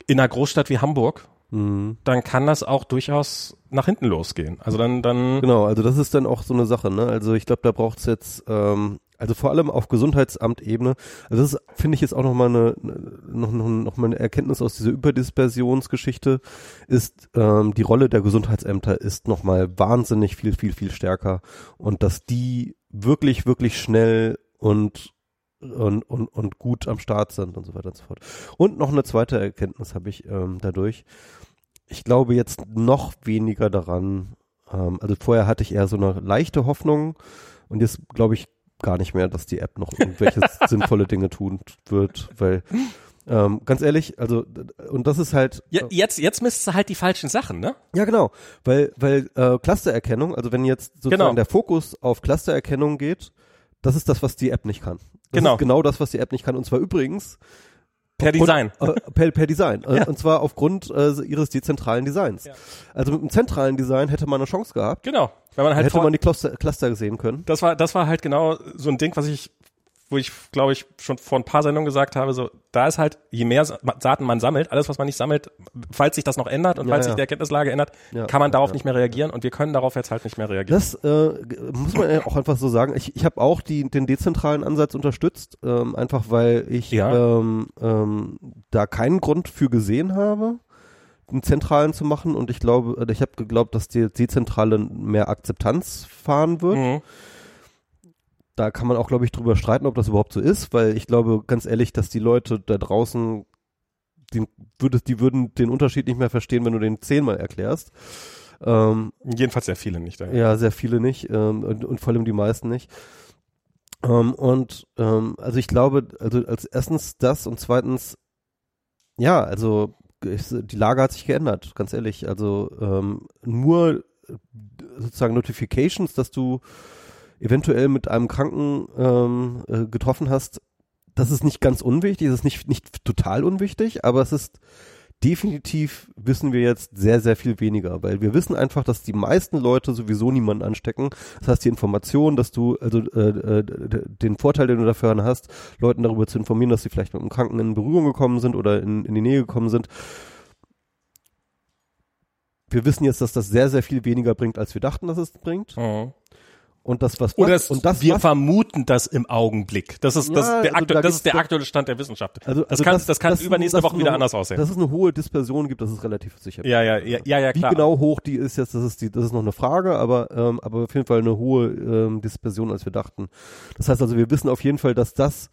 in einer Großstadt wie Hamburg, mhm. dann kann das auch durchaus nach hinten losgehen. Also dann, dann. Genau, also das ist dann auch so eine Sache, ne? Also ich glaube, da braucht es jetzt, ähm, also vor allem auf Gesundheitsamtebene, also das finde ich jetzt auch nochmal eine, noch, noch, noch mal eine Erkenntnis aus dieser Überdispersionsgeschichte, ist ähm, die Rolle der Gesundheitsämter ist nochmal wahnsinnig viel, viel, viel stärker und dass die wirklich, wirklich schnell und und, und, und gut am Start sind und so weiter und so fort. Und noch eine zweite Erkenntnis habe ich ähm, dadurch. Ich glaube jetzt noch weniger daran. Ähm, also vorher hatte ich eher so eine leichte Hoffnung und jetzt glaube ich gar nicht mehr, dass die App noch irgendwelche (laughs) sinnvolle Dinge tun wird, weil ähm, ganz ehrlich, also und das ist halt äh, jetzt jetzt misst du halt die falschen Sachen, ne? Ja genau, weil weil äh, Clustererkennung, also wenn jetzt sozusagen genau. der Fokus auf Clustererkennung geht, das ist das, was die App nicht kann. Das genau. ist genau das, was die App nicht kann. Und zwar übrigens Per Design. (laughs) äh, per, per Design. Äh, ja. Und zwar aufgrund äh, ihres dezentralen Designs. Ja. Also mit einem zentralen Design hätte man eine Chance gehabt. Genau. Wenn man halt hätte man die Cluster, Cluster sehen können. Das war, das war halt genau so ein Ding, was ich wo ich, glaube ich, schon vor ein paar Sendungen gesagt habe, so, da ist halt, je mehr Daten man sammelt, alles, was man nicht sammelt, falls sich das noch ändert und ja, falls ja. sich die Erkenntnislage ändert, ja, kann man darauf nicht mehr reagieren und wir können darauf jetzt halt nicht mehr reagieren. Das äh, muss man auch einfach so sagen. Ich, ich habe auch die, den dezentralen Ansatz unterstützt, ähm, einfach weil ich ähm, ähm, da keinen Grund für gesehen habe einen zentralen zu machen und ich glaube, ich habe geglaubt, dass die dezentrale mehr Akzeptanz fahren wird. Mhm da kann man auch, glaube ich, drüber streiten, ob das überhaupt so ist, weil ich glaube, ganz ehrlich, dass die Leute da draußen, die, würdest, die würden den Unterschied nicht mehr verstehen, wenn du den zehnmal erklärst. Ähm, Jedenfalls sehr viele nicht. Ja, ja sehr viele nicht ähm, und, und vor allem die meisten nicht. Ähm, und ähm, also ich glaube, also als erstens das und zweitens, ja, also ich, die Lage hat sich geändert, ganz ehrlich. Also ähm, nur sozusagen Notifications, dass du eventuell mit einem Kranken ähm, äh, getroffen hast, das ist nicht ganz unwichtig, das ist nicht, nicht total unwichtig, aber es ist definitiv wissen wir jetzt sehr, sehr viel weniger, weil wir wissen einfach, dass die meisten Leute sowieso niemanden anstecken. Das heißt, die Information, dass du, also äh, äh, den Vorteil, den du dafür hast, Leuten darüber zu informieren, dass sie vielleicht mit einem Kranken in Berührung gekommen sind oder in, in die Nähe gekommen sind. Wir wissen jetzt, dass das sehr, sehr viel weniger bringt, als wir dachten, dass es bringt. Mhm. Und das was oder das, und das wir was, vermuten das im Augenblick. Das ist das Ja, der, also aktu da das ist der aktuelle Stand der Wissenschaft. also, das also kann das kann dass- übernächste Woche wieder eine- anders aussehen. Dass es eine hohe Dispersion gibt, das ist relativ sicher. ja, ja, ja, ja, ja, Wie klar. genau hoch die ist jetzt, das ist die, das ist noch eine Frage, aber ähm, aber auf jeden Fall eine hohe ähm, Dispersion, als wir dachten. Das heißt also, wir wissen auf jeden Fall, dass das,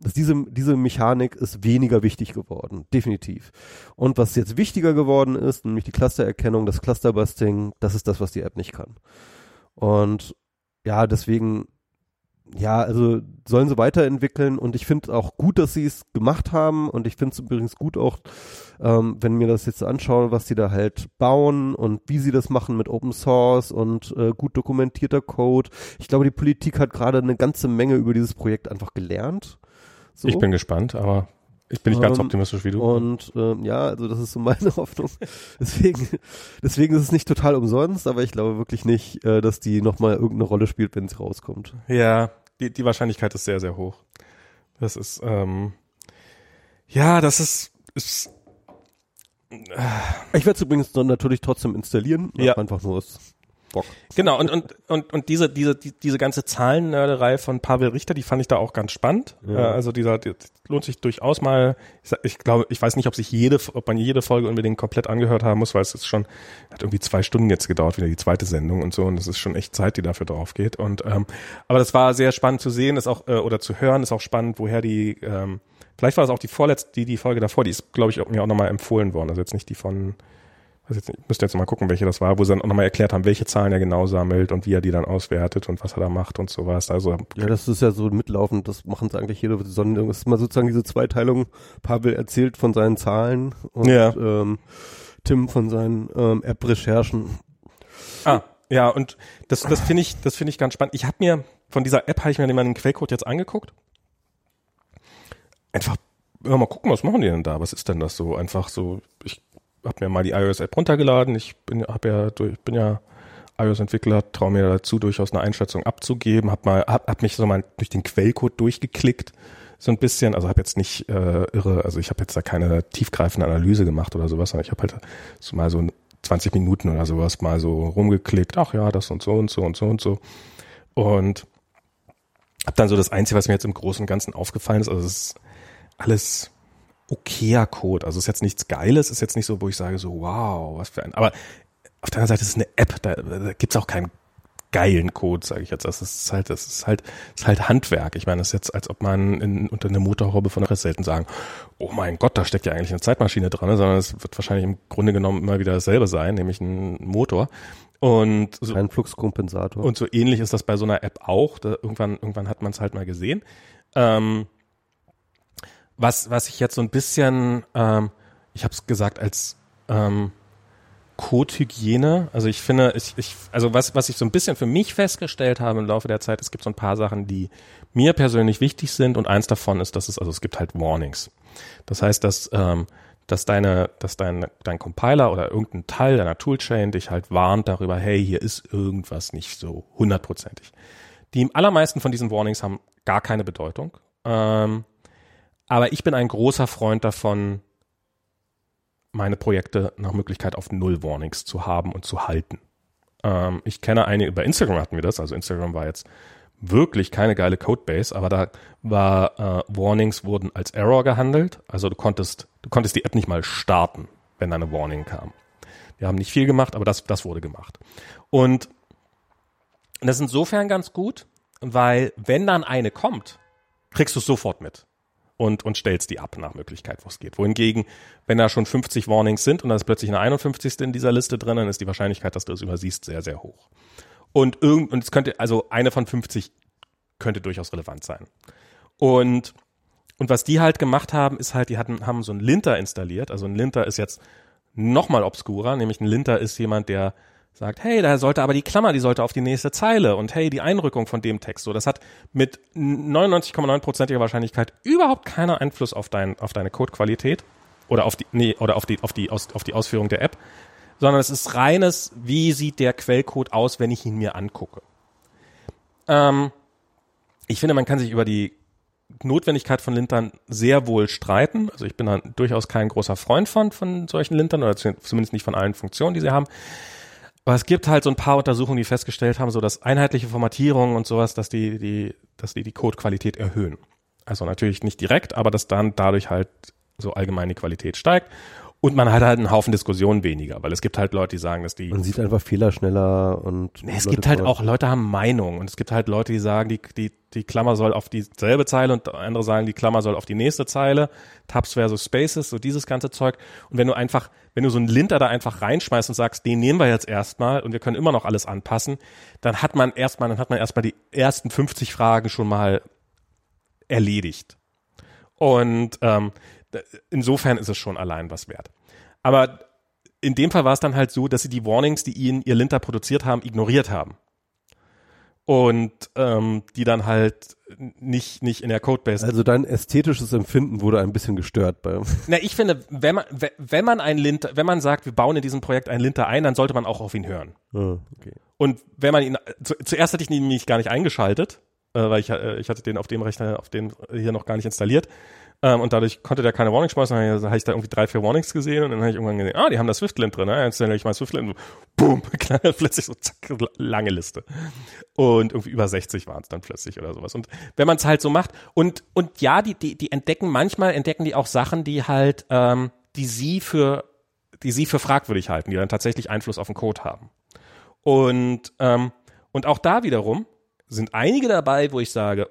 dass diese diese Mechanik ist weniger wichtig geworden, definitiv. Und was jetzt wichtiger geworden ist, nämlich die Clustererkennung, das Clusterbusting, das ist das, was die App nicht kann. Und ja, deswegen ja, also sollen sie weiterentwickeln und ich finde auch gut, dass sie es gemacht haben und ich finde es übrigens gut auch, ähm, wenn mir das jetzt anschaue, was sie da halt bauen und wie sie das machen mit Open Source und äh, gut dokumentierter Code. Ich glaube, die Politik hat gerade eine ganze Menge über dieses Projekt einfach gelernt. So. Ich bin gespannt, aber ich bin nicht ganz Ähm, optimistisch wie du. Und ähm, ja, also das ist so meine (laughs) Hoffnung. Deswegen, deswegen ist es nicht total umsonst, aber ich glaube wirklich nicht, äh, dass die nochmal irgendeine Rolle spielt, wenn sie rauskommt. Ja, die, die Wahrscheinlichkeit ist sehr, sehr hoch. Das ist, ähm, ja, das ist, ist Ich werde es übrigens dann natürlich trotzdem installieren, Ja. einfach nur aus Bock. genau, und, und, und, und diese, diese, die, diese ganze Zahlennörderei von Pavel Richter, die fand ich da auch ganz spannend. Ja. Äh, also dieser, die, lohnt sich durchaus mal, ich, glaube, ich weiß nicht, ob sich jede, ob man jede Folge unbedingt komplett angehört haben muss, weil es ist schon, hat irgendwie zwei Stunden jetzt gedauert, wieder die zweite Sendung und so, und es ist schon echt Zeit, die dafür drauf geht. Und, ähm, aber das war sehr spannend zu sehen, ist auch, äh, oder zu hören, ist auch spannend, woher die, ähm, vielleicht war es auch die vorletzte, die, die Folge davor, die ist, glaube ich, auch- mir auch nochmal empfohlen worden. Also jetzt nicht die von, weiß jetzt ich müsste jetzt mal gucken, welche das war, wo sie dann auch nochmal erklärt haben, welche Zahlen er genau sammelt und wie er die dann auswertet und was er da macht und sowas. Also Ja, das ist ja so mitlaufend, das machen sie eigentlich jede Sendung. Es ist mal sozusagen diese Zweiteilung. Pavel erzählt von seinen Zahlen und Ja. ähm, Tim von seinen ähm, App-Recherchen. Ah, ja, und das, das finde ich, das finde ich ganz spannend. Ich habe mir von dieser App habe ich mir den Quellcode jetzt angeguckt. Einfach, ja, mal gucken, was machen die denn da? Was ist denn das so? Einfach so, ich habe mir mal die iOS-App runtergeladen. Ich bin, hab ja, durch, bin ja iOS-Entwickler, traue mir dazu, durchaus eine Einschätzung abzugeben. Hab mal, hab, hab mich so mal durch den Quellcode durchgeklickt, so ein bisschen. Also habe jetzt nicht äh, irre, also ich habe jetzt da keine tiefgreifende Analyse gemacht oder sowas, sondern ich habe halt so mal so 20 Minuten oder sowas mal so rumgeklickt. Ach ja, das und so und so und so und so. Und habe dann so das Einzige, was mir jetzt im Großen und Ganzen aufgefallen ist, also es ist alles okayer Code. Also es ist jetzt nichts Geiles, ist jetzt nicht so, wo ich sage so, wow, was für ein. Aber auf der anderen Seite ist es eine App, da, da gibt's auch keinen geilen Code, sage ich jetzt. Das ist halt, das ist halt, das ist halt Handwerk. Ich meine, das ist jetzt, als ob man in, unter eine Motorhaube von der selten sagen, oh mein Gott, da steckt ja eigentlich eine Zeitmaschine dran, ne? sondern es wird wahrscheinlich im Grunde genommen immer wieder dasselbe sein, nämlich ein Motor. Und so, Ein Fluxkompensator. und so ähnlich ist das bei so einer App auch. Da, irgendwann, irgendwann hat man es halt mal gesehen. Ähm, was, was ich jetzt so ein bisschen, ähm, ich habe es gesagt, als ähm, Codehygiene. Also ich finde, ich, ich, also was, was ich so ein bisschen für mich festgestellt habe im Laufe der Zeit, es gibt so ein paar Sachen, die mir persönlich wichtig sind und eins davon ist, dass es, also es gibt halt Warnings. Das heißt, dass, ähm, dass deine, dass dein, dein Compiler oder irgendein Teil deiner Toolchain dich halt warnt darüber, hey, hier ist irgendwas nicht so hundertprozentig. Die allermeisten von diesen Warnings haben gar keine Bedeutung. Ähm, aber ich bin ein großer Freund davon, meine Projekte nach Möglichkeit auf Null Warnings zu haben und zu halten. Ähm, ich kenne einige, bei Instagram hatten wir das, also Instagram war jetzt wirklich keine geile Codebase, aber da war äh, Warnings wurden als Error gehandelt, also du konntest du konntest die App nicht mal starten, wenn eine Warning kam. Wir haben nicht viel gemacht, aber das das wurde gemacht. Und das ist insofern ganz gut, weil wenn dann eine kommt, kriegst du es sofort mit und, und stellst die ab nach Möglichkeit, wo es geht. Wohingegen, wenn da schon 50 Warnings sind und da ist plötzlich eine 51. in dieser Liste drin, dann ist die Wahrscheinlichkeit, dass du es übersiehst, sehr, sehr hoch. Und irgend, und es könnte, also eine von 50 könnte durchaus relevant sein. Und, und was die halt gemacht haben, ist halt, die hatten, haben so ein Linter installiert. Also ein Linter ist jetzt nochmal obskurer, nämlich ein Linter ist jemand, der sagt, hey, da sollte aber die Klammer, die sollte auf die nächste Zeile und hey, die Einrückung von dem Text. So, das hat mit 99,9%iger Wahrscheinlichkeit überhaupt keinen Einfluss auf dein, auf deine Codequalität oder auf die, nee, oder auf die, auf die, aus, auf die Ausführung der App, sondern es ist reines, wie sieht der Quellcode aus, wenn ich ihn mir angucke. Ähm, ich finde, man kann sich über die Notwendigkeit von Lintern sehr wohl streiten. Also ich bin da durchaus kein großer Freund von, von solchen Lintern oder zumindest nicht von allen Funktionen, die sie haben. Aber es gibt halt so ein paar Untersuchungen, die festgestellt haben, so dass einheitliche Formatierung und sowas, dass die, die, dass die die Codequalität erhöhen. Also natürlich nicht direkt, aber dass dann dadurch halt so allgemein die Qualität steigt. Und man hat halt einen Haufen Diskussionen weniger, weil es gibt halt Leute, die sagen, dass die. Man sieht einfach Fehler schneller und. Nee, es Leute gibt halt auch, Leute haben Meinungen und es gibt halt Leute, die sagen, die, die, die Klammer soll auf dieselbe Zeile und andere sagen, die Klammer soll auf die nächste Zeile. Tabs versus Spaces, so dieses ganze Zeug. Und wenn du einfach, wenn du so einen Linter da einfach reinschmeißt und sagst, den nehmen wir jetzt erstmal und wir können immer noch alles anpassen, dann hat man erstmal, dann hat man erstmal die ersten 50 Fragen schon mal erledigt. Und ähm, insofern ist es schon allein was wert. Aber in dem Fall war es dann halt so, dass sie die Warnings, die ihnen ihr Linter produziert haben, ignoriert haben. Und ähm, die dann halt nicht, nicht in der Codebase. Also dein ästhetisches Empfinden wurde ein bisschen gestört bei. Na, ich finde, wenn man, wenn man ein Linter, wenn man sagt, wir bauen in diesem Projekt ein Linter ein, dann sollte man auch auf ihn hören. Oh, okay. Und wenn man ihn, zu, zuerst hatte ich ihn nämlich gar nicht eingeschaltet, äh, weil ich, äh, ich hatte den auf dem Rechner, auf dem hier noch gar nicht installiert. Ähm, und dadurch konnte der keine Warnings schmeißen. Dann habe ich da irgendwie drei, vier Warnings gesehen und dann habe ich irgendwann gesehen, ah, die haben das Swift-Lint drin. Ne? Jetzt stelle ich mal Swift-Lint, boom, (laughs) plötzlich so zack, lange Liste. Und irgendwie über 60 waren es dann plötzlich oder sowas. Und wenn man es halt so macht und, und ja, die, die, die entdecken, manchmal entdecken die auch Sachen, die halt, ähm, die sie für, die sie für fragwürdig halten, die dann tatsächlich Einfluss auf den Code haben. Und, ähm, und auch da wiederum sind einige dabei, wo ich sage,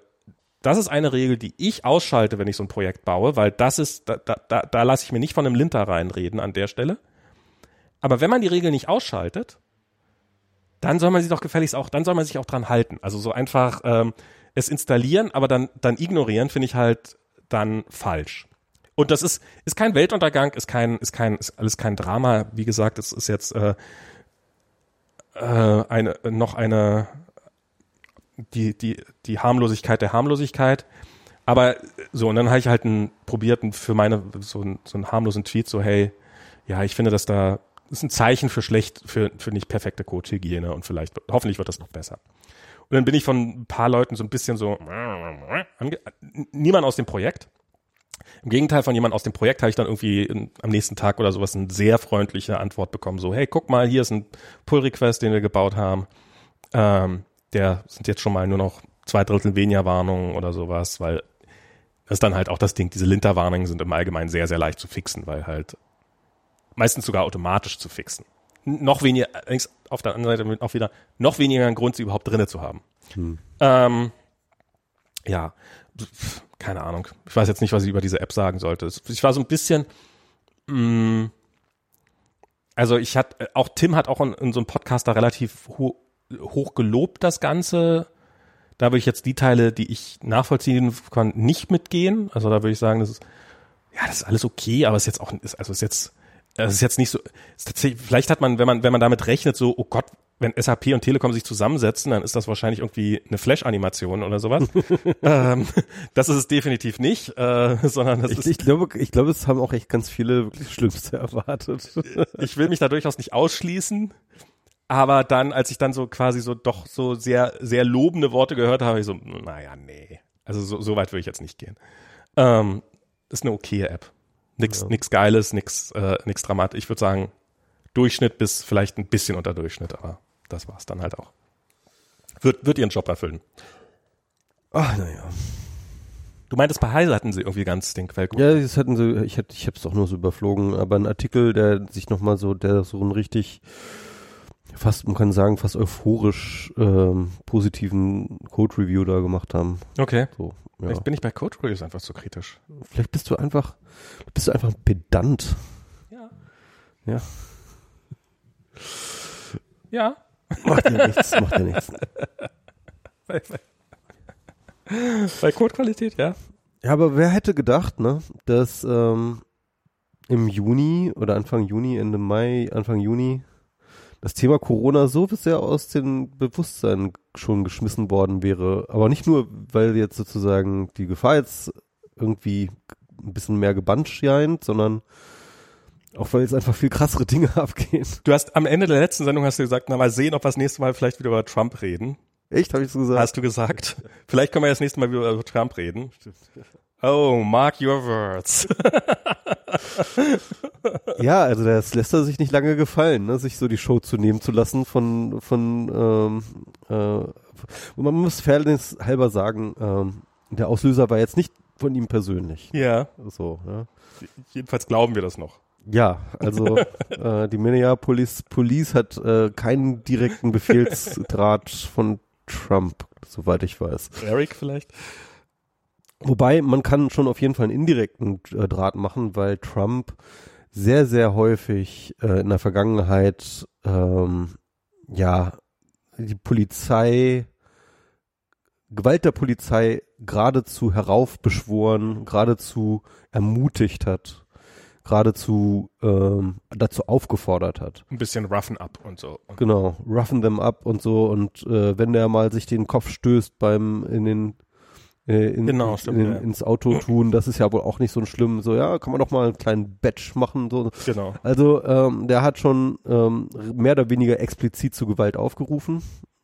das ist eine Regel, die ich ausschalte, wenn ich so ein Projekt baue, weil das ist, da, da, da, da lasse ich mir nicht von einem Linter reinreden an der Stelle. Aber wenn man die Regel nicht ausschaltet, dann soll man sich doch gefälligst auch, dann soll man sich auch dran halten. Also so einfach ähm, es installieren, aber dann, dann ignorieren, finde ich halt dann falsch. Und das ist, ist kein Weltuntergang, ist kein, ist kein, ist alles kein Drama. Wie gesagt, es ist jetzt äh, äh, eine, noch eine, die, die, die Harmlosigkeit der Harmlosigkeit. Aber so, und dann habe ich halt einen, probiert für meine, so, einen, so einen harmlosen Tweet, so, hey, ja, ich finde, dass da, das ist ein Zeichen für schlecht, für, für nicht perfekte Coach-Hygiene und vielleicht, hoffentlich wird das noch besser. Und dann bin ich von ein paar Leuten so ein bisschen so, niemand aus dem Projekt. Im Gegenteil von jemand aus dem Projekt habe ich dann irgendwie in, am nächsten Tag oder sowas eine sehr freundliche Antwort bekommen, so, hey, guck mal, hier ist ein Pull-Request, den wir gebaut haben. Ähm, der sind jetzt schon mal nur noch zwei Drittel weniger Warnungen oder sowas, weil das ist dann halt auch das Ding. Diese Linter-Warnungen sind im Allgemeinen sehr, sehr leicht zu fixen, weil halt meistens sogar automatisch zu fixen. Noch weniger, allerdings auf der anderen Seite auch wieder noch weniger ein Grund, sie überhaupt drinne zu haben. Hm. Ähm, ja, keine Ahnung. Ich weiß jetzt nicht, was ich über diese App sagen sollte. Ich war so ein bisschen, mh, mm, also ich hatte, auch Tim hat auch in, in so einem Podcast da relativ ho hoch gelobt, das Ganze. Da würde ich jetzt die Teile, die ich nachvollziehen kann, nicht mitgehen. Also da würde ich sagen, das ist, ja, das ist alles okay, aber es ist jetzt auch, ist, also es ist jetzt, es ist jetzt nicht so, ist tatsächlich, vielleicht hat man, wenn man, wenn man damit rechnet, so, oh Gott, wenn SAP und Telekom sich zusammensetzen, dann ist das wahrscheinlich irgendwie eine Flash-Animation oder sowas. (laughs) ähm, das ist es definitiv nicht, äh, sondern das ich, ist. Ich glaube, ich glaube, es haben auch echt ganz viele wirklich Schlimmste (laughs) erwartet. ich will mich da durchaus nicht ausschließen. Aber dann, als ich dann so quasi so doch so sehr, sehr lobende Worte gehört habe, ich so, naja, nee. Also so, so weit würde ich jetzt nicht gehen. Ähm, ist eine okaye App. Nix, ja. nix Geiles, nix, äh, nix Dramatisch. Ich würde sagen, Durchschnitt bis vielleicht ein bisschen unter Durchschnitt, aber das war's dann halt auch. Wird, wird ihren Job erfüllen. Ach, naja. Du meintest, bei Heise hatten sie irgendwie ganz den Quellcode. Ja, das hatten sie, ich, ich habe es doch nur so überflogen, aber ein Artikel, der sich nochmal so, der so ein richtig fast, man kann sagen, fast euphorisch ähm, positiven Code-Review da gemacht haben. Okay. So, ja. Vielleicht bin ich bei Code-Reviews einfach zu kritisch. Vielleicht bist du einfach, bist du einfach ein Pedant. Ja. Ja. Ja. Macht ja nichts, macht ja nichts. Bei, (laughs) bei, bei Codequalität, ja. Ja, aber wer hätte gedacht, ne, dass ähm, im Juni oder Anfang Juni, Ende Mai, Anfang Juni das Thema Corona so sehr aus dem Bewusstsein schon geschmissen worden wäre. Aber nicht nur, weil jetzt sozusagen die Gefahr jetzt irgendwie ein bisschen mehr gebannt scheint, sondern auch weil jetzt einfach viel krassere Dinge (laughs) abgehen. Du hast am Ende der letzten Sendung hast du gesagt, na mal sehen, ob wir das nächste Mal vielleicht wieder über Trump reden. Echt, habe ich so gesagt? Hast du gesagt. Vielleicht können wir das nächste Mal wieder über Trump reden. Stimmt. Oh, mark your words. (laughs) ja, also das lässt er sich nicht lange gefallen, ne, sich so die Show zu nehmen zu lassen von von ähm, äh, man muss fairness halber sagen, ähm, der Auslöser war jetzt nicht von ihm persönlich. Ja. So, ja. Jedenfalls glauben wir das noch. Ja, also (laughs) äh, die Minneapolis Police hat äh, keinen direkten Befehlsdraht von Trump, soweit ich weiß. Eric vielleicht? Wobei, man kann schon auf jeden Fall einen indirekten äh, Draht machen, weil Trump sehr, sehr häufig äh, in der Vergangenheit ähm, ja die Polizei, Gewalt der Polizei geradezu heraufbeschworen, geradezu ermutigt hat, geradezu ähm, dazu aufgefordert hat. Ein bisschen roughen up und so. Genau, roughen them up und so und äh, wenn der mal sich den Kopf stößt beim in den äh, in, genau, stimmt, in, ja. ins Auto tun, das ist ja wohl auch nicht so ein schlimm, so ja, kann man doch mal einen kleinen Batch machen, so. Genau. Also ähm, der hat schon ähm, mehr oder weniger explizit zu Gewalt aufgerufen.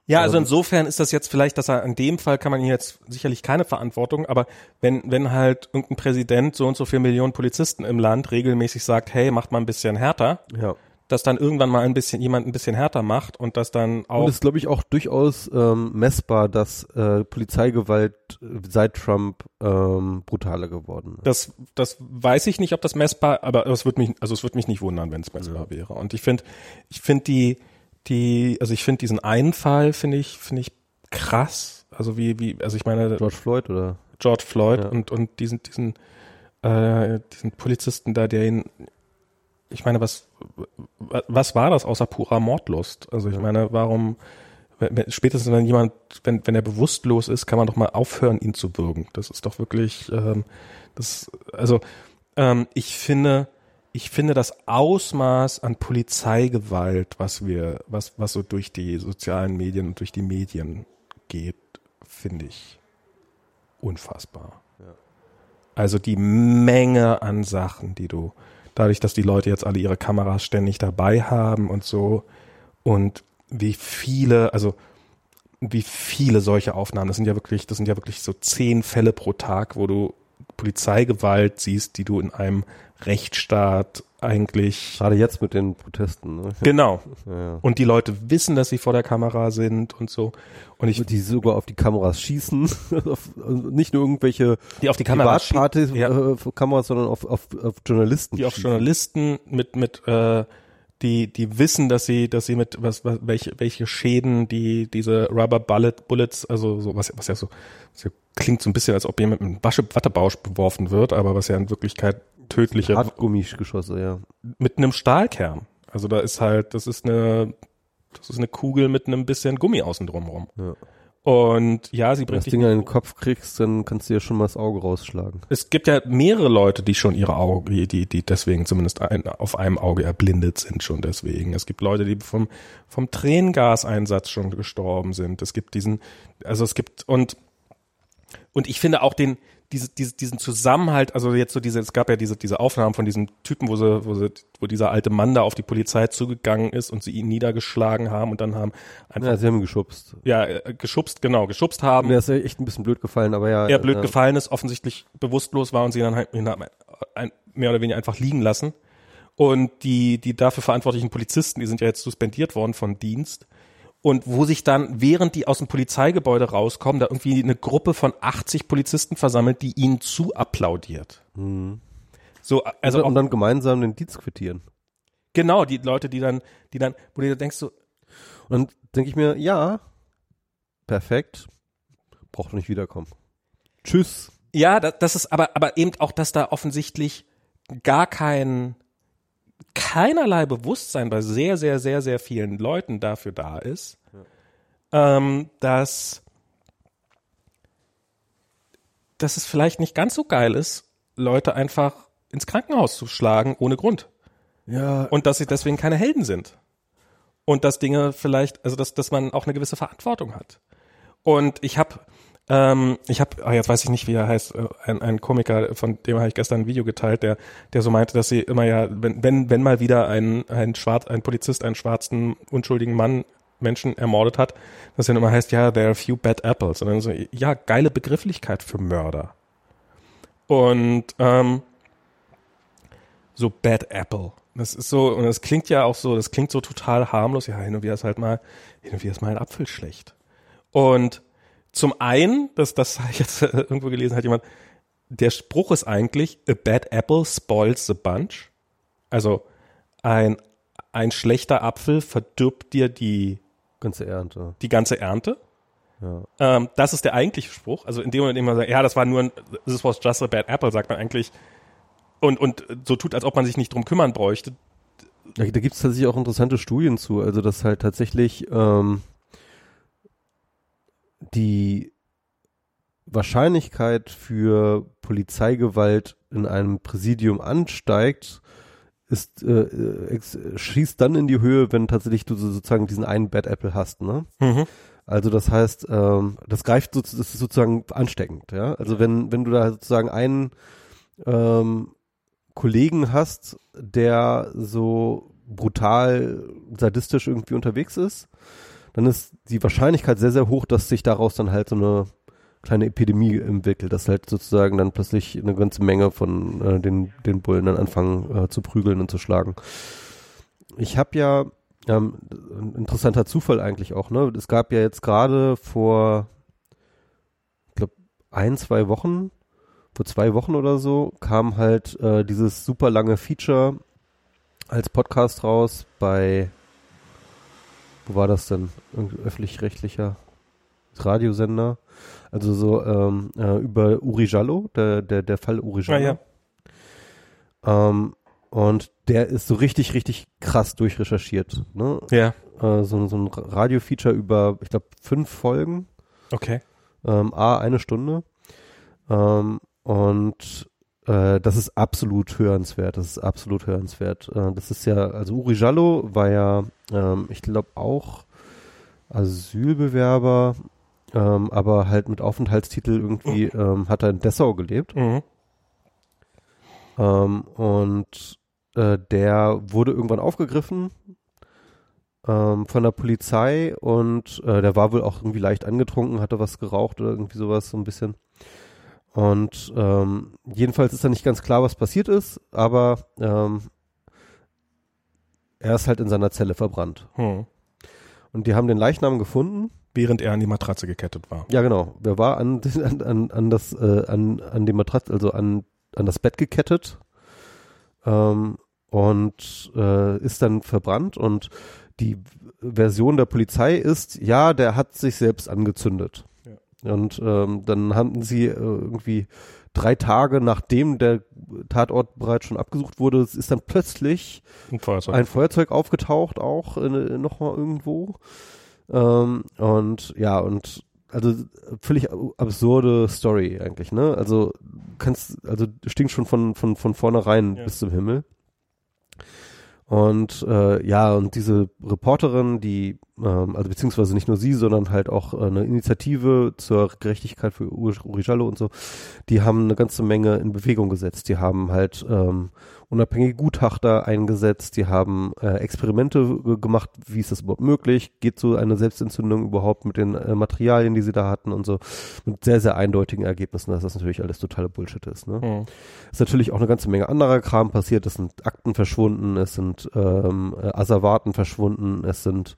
Ja, also insofern ist das jetzt vielleicht, dass er in dem Fall kann man hier jetzt sicherlich keine Verantwortung, aber wenn, wenn halt irgendein Präsident so und so viele Millionen Polizisten im Land regelmäßig sagt, hey, macht mal ein bisschen härter, Ja. Dass dann irgendwann mal ein bisschen jemand ein bisschen härter macht und dass dann auch Und es ist, glaube ich, auch durchaus ähm, messbar, dass äh, Polizeigewalt äh, seit Trump ähm, brutaler geworden ist. Das, das weiß ich nicht, ob das messbar, aber es wird mich, also es wird mich nicht wundern, wenn es messbar wäre. Und ich finde, ich finde die, die, also ich finde diesen einen Fall finde ich, finde ich krass. Also wie, wie, also ich meine George Floyd oder? George Floyd Ja. und und diesen, diesen, äh, diesen Polizisten da, der ihn, ich meine, was, was war das außer purer Mordlust? Also ich meine, warum, spätestens wenn jemand, wenn, wenn er bewusstlos ist, kann man doch mal aufhören, ihn zu würgen. Das ist doch wirklich, ähm, das, also ähm, ich finde, ich finde das Ausmaß an Polizeigewalt, was wir, was, was so durch die sozialen Medien und durch die Medien geht, finde ich unfassbar. Also die Menge an Sachen, die du, dadurch, dass die Leute jetzt alle ihre Kameras ständig dabei haben und so, und wie viele, also wie viele solche Aufnahmen, das sind ja wirklich, das sind ja wirklich so zehn Fälle pro Tag, wo du Polizeigewalt siehst, die du in einem Rechtsstaat eigentlich Gerade jetzt mit den Protesten. Ne? (laughs) genau. Ja. Und die Leute wissen, dass sie vor der Kamera sind und so. Und ich, Die sogar auf die Kameras schießen. (laughs) auf, also nicht nur irgendwelche die auf die Kamera Privatpartys, ja. äh, Kameras, sondern auf, auf, auf Journalisten. die auf schießen. Journalisten mit mit äh, die die wissen, dass sie dass sie mit was, was welche welche Schäden die diese Rubber Bullet Bullets also so was was ja so, was ja klingt so ein bisschen als ob jemand mit einem Wasche, Wattebausch beworfen wird, aber was ja in Wirklichkeit tödliche Hartgummigeschosse, ja. mit einem Stahlkern. Also da ist halt das ist eine das ist eine Kugel mit einem bisschen Gummi außen drumherum. Ja. Und ja, sie Wenn du bringt das Ding in den Kopf kriegst, dann kannst du dir schon mal das Auge rausschlagen. Es gibt ja mehrere Leute, die schon ihre Augen, die, die, die deswegen zumindest ein, auf einem Auge erblindet sind schon deswegen. Es gibt Leute, die vom, vom Tränengaseinsatz schon gestorben sind. Es gibt diesen, also es gibt, und, und ich finde auch den, diese, diese, diesen Zusammenhalt, also jetzt so diese, es gab ja diese, diese Aufnahmen von diesem Typen, wo sie, wo sie, wo dieser alte Mann da auf die Polizei zugegangen ist und sie ihn niedergeschlagen haben und dann haben einfach, Ja, sie haben ihn geschubst. ja, äh, geschubst, genau, geschubst haben Mir ist ja echt ein bisschen blöd gefallen, aber ja. er blöd äh, gefallen ist, offensichtlich bewusstlos war und sie dann halt mehr oder weniger einfach liegen lassen. Und die, die dafür verantwortlichen Polizisten, die sind ja jetzt suspendiert worden von Dienst. Und wo sich dann, während die aus dem Polizeigebäude rauskommen, da irgendwie eine Gruppe von 80 Polizisten versammelt, die ihnen zu applaudiert. So, also und dann gemeinsam den Dienst quittieren. genau, die Leute, die dann, die dann, wo du denkst so, Und dann denke ich mir, ja, perfekt, braucht nicht wiederkommen. Tschüss. Ja, das, das ist aber, aber eben auch, dass da offensichtlich gar kein, keinerlei Bewusstsein bei sehr, sehr, sehr, sehr vielen Leuten dafür da ist, ähm, dass, dass es vielleicht nicht ganz so geil ist, Leute einfach ins Krankenhaus zu schlagen ohne Grund. Ja, Und dass sie deswegen keine Helden sind. Und dass Dinge vielleicht, also dass, dass man auch eine gewisse Verantwortung hat. Und ich habe, ähm, ich habe, ah, jetzt weiß ich nicht, wie er heißt, äh, ein, ein Komiker, von dem habe ich gestern ein Video geteilt, der, der so meinte, dass sie immer ja, wenn, wenn, wenn mal wieder ein, ein Schwarz, ein Polizist einen schwarzen, unschuldigen Mann Menschen ermordet hat, dass dann immer heißt, ja, there are a few bad apples. Und dann so, ja, geile Begrifflichkeit für Mörder. Und ähm, so Bad Apple. Das ist so, und das klingt ja auch so, das klingt so total harmlos. Ja, hin und wieder ist halt mal, hin und wieder ist mal ein Apfel schlecht. Und zum einen, das, das habe (laughs) ich jetzt irgendwo gelesen, hat jemand, der Spruch ist eigentlich, a bad apple spoils the bunch. Also ein, ein schlechter Apfel verdirbt dir die ganze Ernte. Die ganze Ernte. Ja. Ähm, das ist der eigentliche Spruch. Also in dem Moment, in dem man sagt, ja, das war nur ein, this was just a bad apple, sagt man eigentlich, und, und so tut, als ob man sich nicht drum kümmern bräuchte. Da, da gibt es tatsächlich auch interessante Studien zu, also dass halt tatsächlich ähm, die Wahrscheinlichkeit für Polizeigewalt in einem Präsidium ansteigt, ist äh, äh schießt dann in die Höhe, wenn tatsächlich du sozusagen diesen einen Bad Apple hast, ne? Mhm. Also das heißt, ähm, das greift so, das ist sozusagen ansteckend, ja. Also wenn wenn du da sozusagen einen ähm, Kollegen hast, der so brutal sadistisch irgendwie unterwegs ist, dann ist die Wahrscheinlichkeit sehr, sehr hoch, dass sich daraus dann halt so eine kleine Epidemie entwickelt, dass halt sozusagen dann plötzlich eine ganze Menge von äh, den, den Bullen dann anfangen äh, zu prügeln und zu schlagen. Ich habe ja, ähm, ein interessanter Zufall eigentlich auch, ne? Es gab ja jetzt gerade vor, ich glaube, ein, zwei Wochen vor zwei Wochen oder so kam halt äh, dieses super lange Feature als Podcast raus bei, wo war das denn? Öffentlich-rechtlicher Radiosender. Also so ähm, äh, über Uri Jallo, der, der, der Fall Uri Jallo. Ja, ja. Ähm, und der ist so richtig, richtig krass durchrecherchiert. Ne? Ja. Äh, so, so ein Radio-Feature über, ich glaube, fünf Folgen. Okay. Ähm, A, eine Stunde. Ähm, und äh, das ist absolut hörenswert. Das ist absolut hörenswert. Äh, das ist ja, also Uri Jallo war ja, ähm, ich glaube auch Asylbewerber, ähm, aber halt mit Aufenthaltstitel irgendwie ähm, hat er in Dessau gelebt. Mhm. Ähm, und äh, der wurde irgendwann aufgegriffen ähm, von der Polizei und äh, der war wohl auch irgendwie leicht angetrunken, hatte was geraucht oder irgendwie sowas so ein bisschen. Und ähm, jedenfalls ist da nicht ganz klar, was passiert ist, aber ähm, er ist halt in seiner Zelle verbrannt. Hm. Und die haben den Leichnam gefunden. Während er an die Matratze gekettet war. Ja, genau. Er war an, (laughs) an, an das, äh, an, an die Matratze, also an, an das Bett gekettet ähm, und äh, ist dann verbrannt. Und die Version der Polizei ist, ja, der hat sich selbst angezündet. Und ähm, dann hatten sie äh, irgendwie drei Tage nachdem der Tatort bereits schon abgesucht wurde, ist dann plötzlich ein Feuerzeug, ein Feuerzeug aufgetaucht, auch äh, nochmal irgendwo. Ähm, und ja, und also völlig absurde Story eigentlich, ne? Also kannst, also stinkt schon von von von vornherein ja. bis zum Himmel. Und äh, ja, und diese Reporterin, die, ähm, also beziehungsweise nicht nur sie, sondern halt auch äh, eine Initiative zur Gerechtigkeit für Uri Jallo und so, die haben eine ganze Menge in Bewegung gesetzt. Die haben halt ähm, unabhängige Gutachter eingesetzt, die haben äh, Experimente gemacht, wie ist das überhaupt möglich, geht so eine Selbstentzündung überhaupt mit den äh, Materialien, die sie da hatten und so, mit sehr, sehr eindeutigen Ergebnissen, dass das natürlich alles totale Bullshit ist. Ne? Mhm. Ist natürlich auch eine ganze Menge anderer Kram passiert, es sind Akten verschwunden, es sind ähm, äh, Asservaten verschwunden, es sind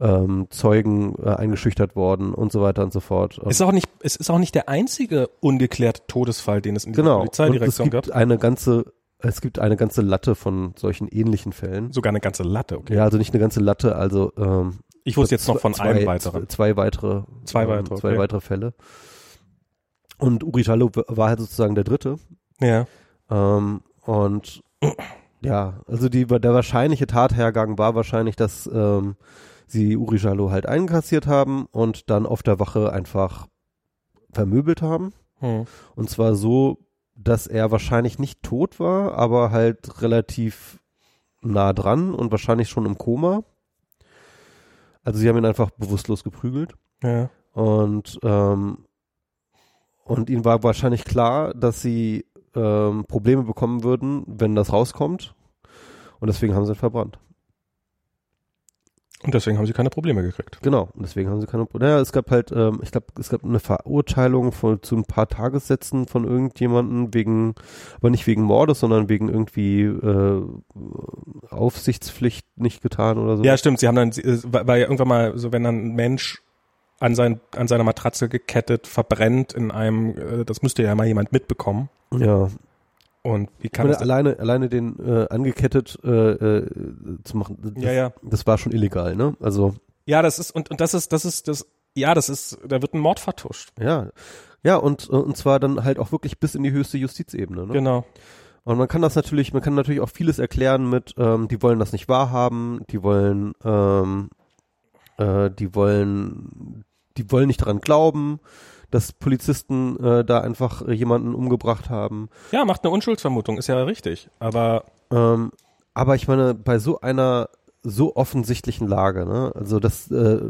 ähm, Zeugen äh, eingeschüchtert worden und so weiter und so fort. ist auch nicht, es ist auch nicht der einzige ungeklärte Todesfall, den es in dieser genau. Polizeidirektion gab. Es gibt eine ganze es gibt eine ganze Latte von solchen ähnlichen Fällen. Sogar eine ganze Latte, okay. Ja, also nicht eine ganze Latte, also ähm, ich wusste jetzt noch von zwei, einem weiteren. Zwei weitere, zwei weitere, ähm, zwei okay. weitere Fälle. Und Uri Jallo war halt sozusagen der dritte. Ja. Ähm, und ja, also die, der wahrscheinliche Tathergang war wahrscheinlich, dass ähm, sie Uri Jallo halt einkassiert haben und dann auf der Wache einfach vermöbelt haben. Hm. Und zwar so, dass er wahrscheinlich nicht tot war, aber halt relativ nah dran und wahrscheinlich schon im Koma. Also sie haben ihn einfach bewusstlos geprügelt. Ja. Und, ähm, und ihnen war wahrscheinlich klar, dass sie ähm, Probleme bekommen würden, wenn das rauskommt. Und deswegen haben sie ihn verbrannt. Und deswegen haben sie keine Probleme gekriegt. Genau, und deswegen haben sie keine Probleme. Naja, es gab halt, ähm, ich glaube, es gab eine Verurteilung von, zu ein paar Tagessätzen von irgendjemanden wegen, aber nicht wegen Mordes, sondern wegen irgendwie äh, Aufsichtspflicht nicht getan oder so. Ja, stimmt. Sie haben dann, weil ja irgendwann mal so, wenn dann ein Mensch an, sein, an seiner Matratze gekettet verbrennt in einem, äh, das müsste ja mal jemand mitbekommen. Ja, und wie kann meine, alleine, alleine den äh, angekettet äh, äh, zu machen, das, ja, ja. das war schon illegal, ne? Also ja, das ist und, und das ist das ist das ja, das ist da wird ein Mord vertuscht. Ja. Ja, und und zwar dann halt auch wirklich bis in die höchste Justizebene, ne? Genau. Und man kann das natürlich, man kann natürlich auch vieles erklären mit, ähm, die wollen das nicht wahrhaben, die wollen, ähm, äh, die wollen, die wollen nicht daran glauben dass Polizisten äh, da einfach äh, jemanden umgebracht haben. Ja, macht eine Unschuldsvermutung, ist ja richtig. Aber ähm, aber ich meine, bei so einer so offensichtlichen Lage, ne, also das äh,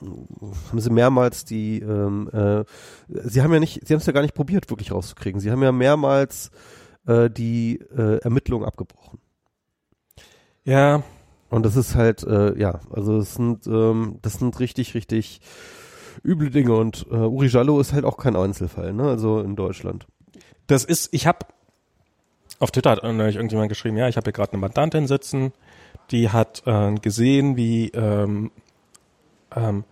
haben sie mehrmals die, ähm, äh, sie haben ja nicht, sie haben es ja gar nicht probiert, wirklich rauszukriegen. Sie haben ja mehrmals äh, die äh, Ermittlungen abgebrochen. Ja. Und das ist halt, äh, ja, also das sind, ähm, das sind richtig, richtig üble Dinge und äh, Uri Jallo ist halt auch kein Einzelfall, ne? Also in Deutschland. Das ist, ich habe auf Twitter hat neulich irgendjemand geschrieben, ja, ich habe hier gerade eine Mandantin sitzen, die hat äh, gesehen, wie ähm, ähm,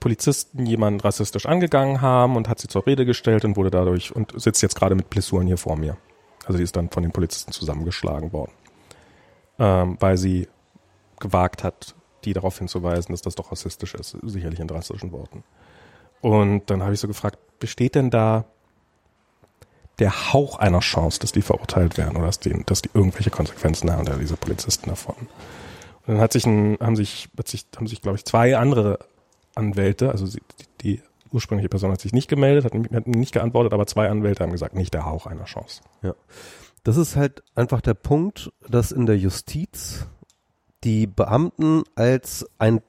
Polizisten jemanden rassistisch angegangen haben und hat sie zur Rede gestellt und wurde dadurch und sitzt jetzt gerade mit Blessuren hier vor mir. Also die ist dann von den Polizisten zusammengeschlagen worden, ähm, weil sie gewagt hat, die darauf hinzuweisen, dass das doch rassistisch ist, sicherlich in drastischen Worten. Und dann habe ich so gefragt, besteht denn da der Hauch einer Chance, dass die verurteilt werden oder dass die, dass die irgendwelche Konsequenzen haben, oder diese Polizisten davon? Und dann hat sich ein, haben sich, hat sich, haben sich, glaube ich, zwei andere Anwälte, also die, die ursprüngliche Person hat sich nicht gemeldet, hat, hat nicht geantwortet, aber zwei Anwälte haben gesagt, nicht der Hauch einer Chance. Ja. Das ist halt einfach der Punkt, dass in der Justiz die Beamten als ein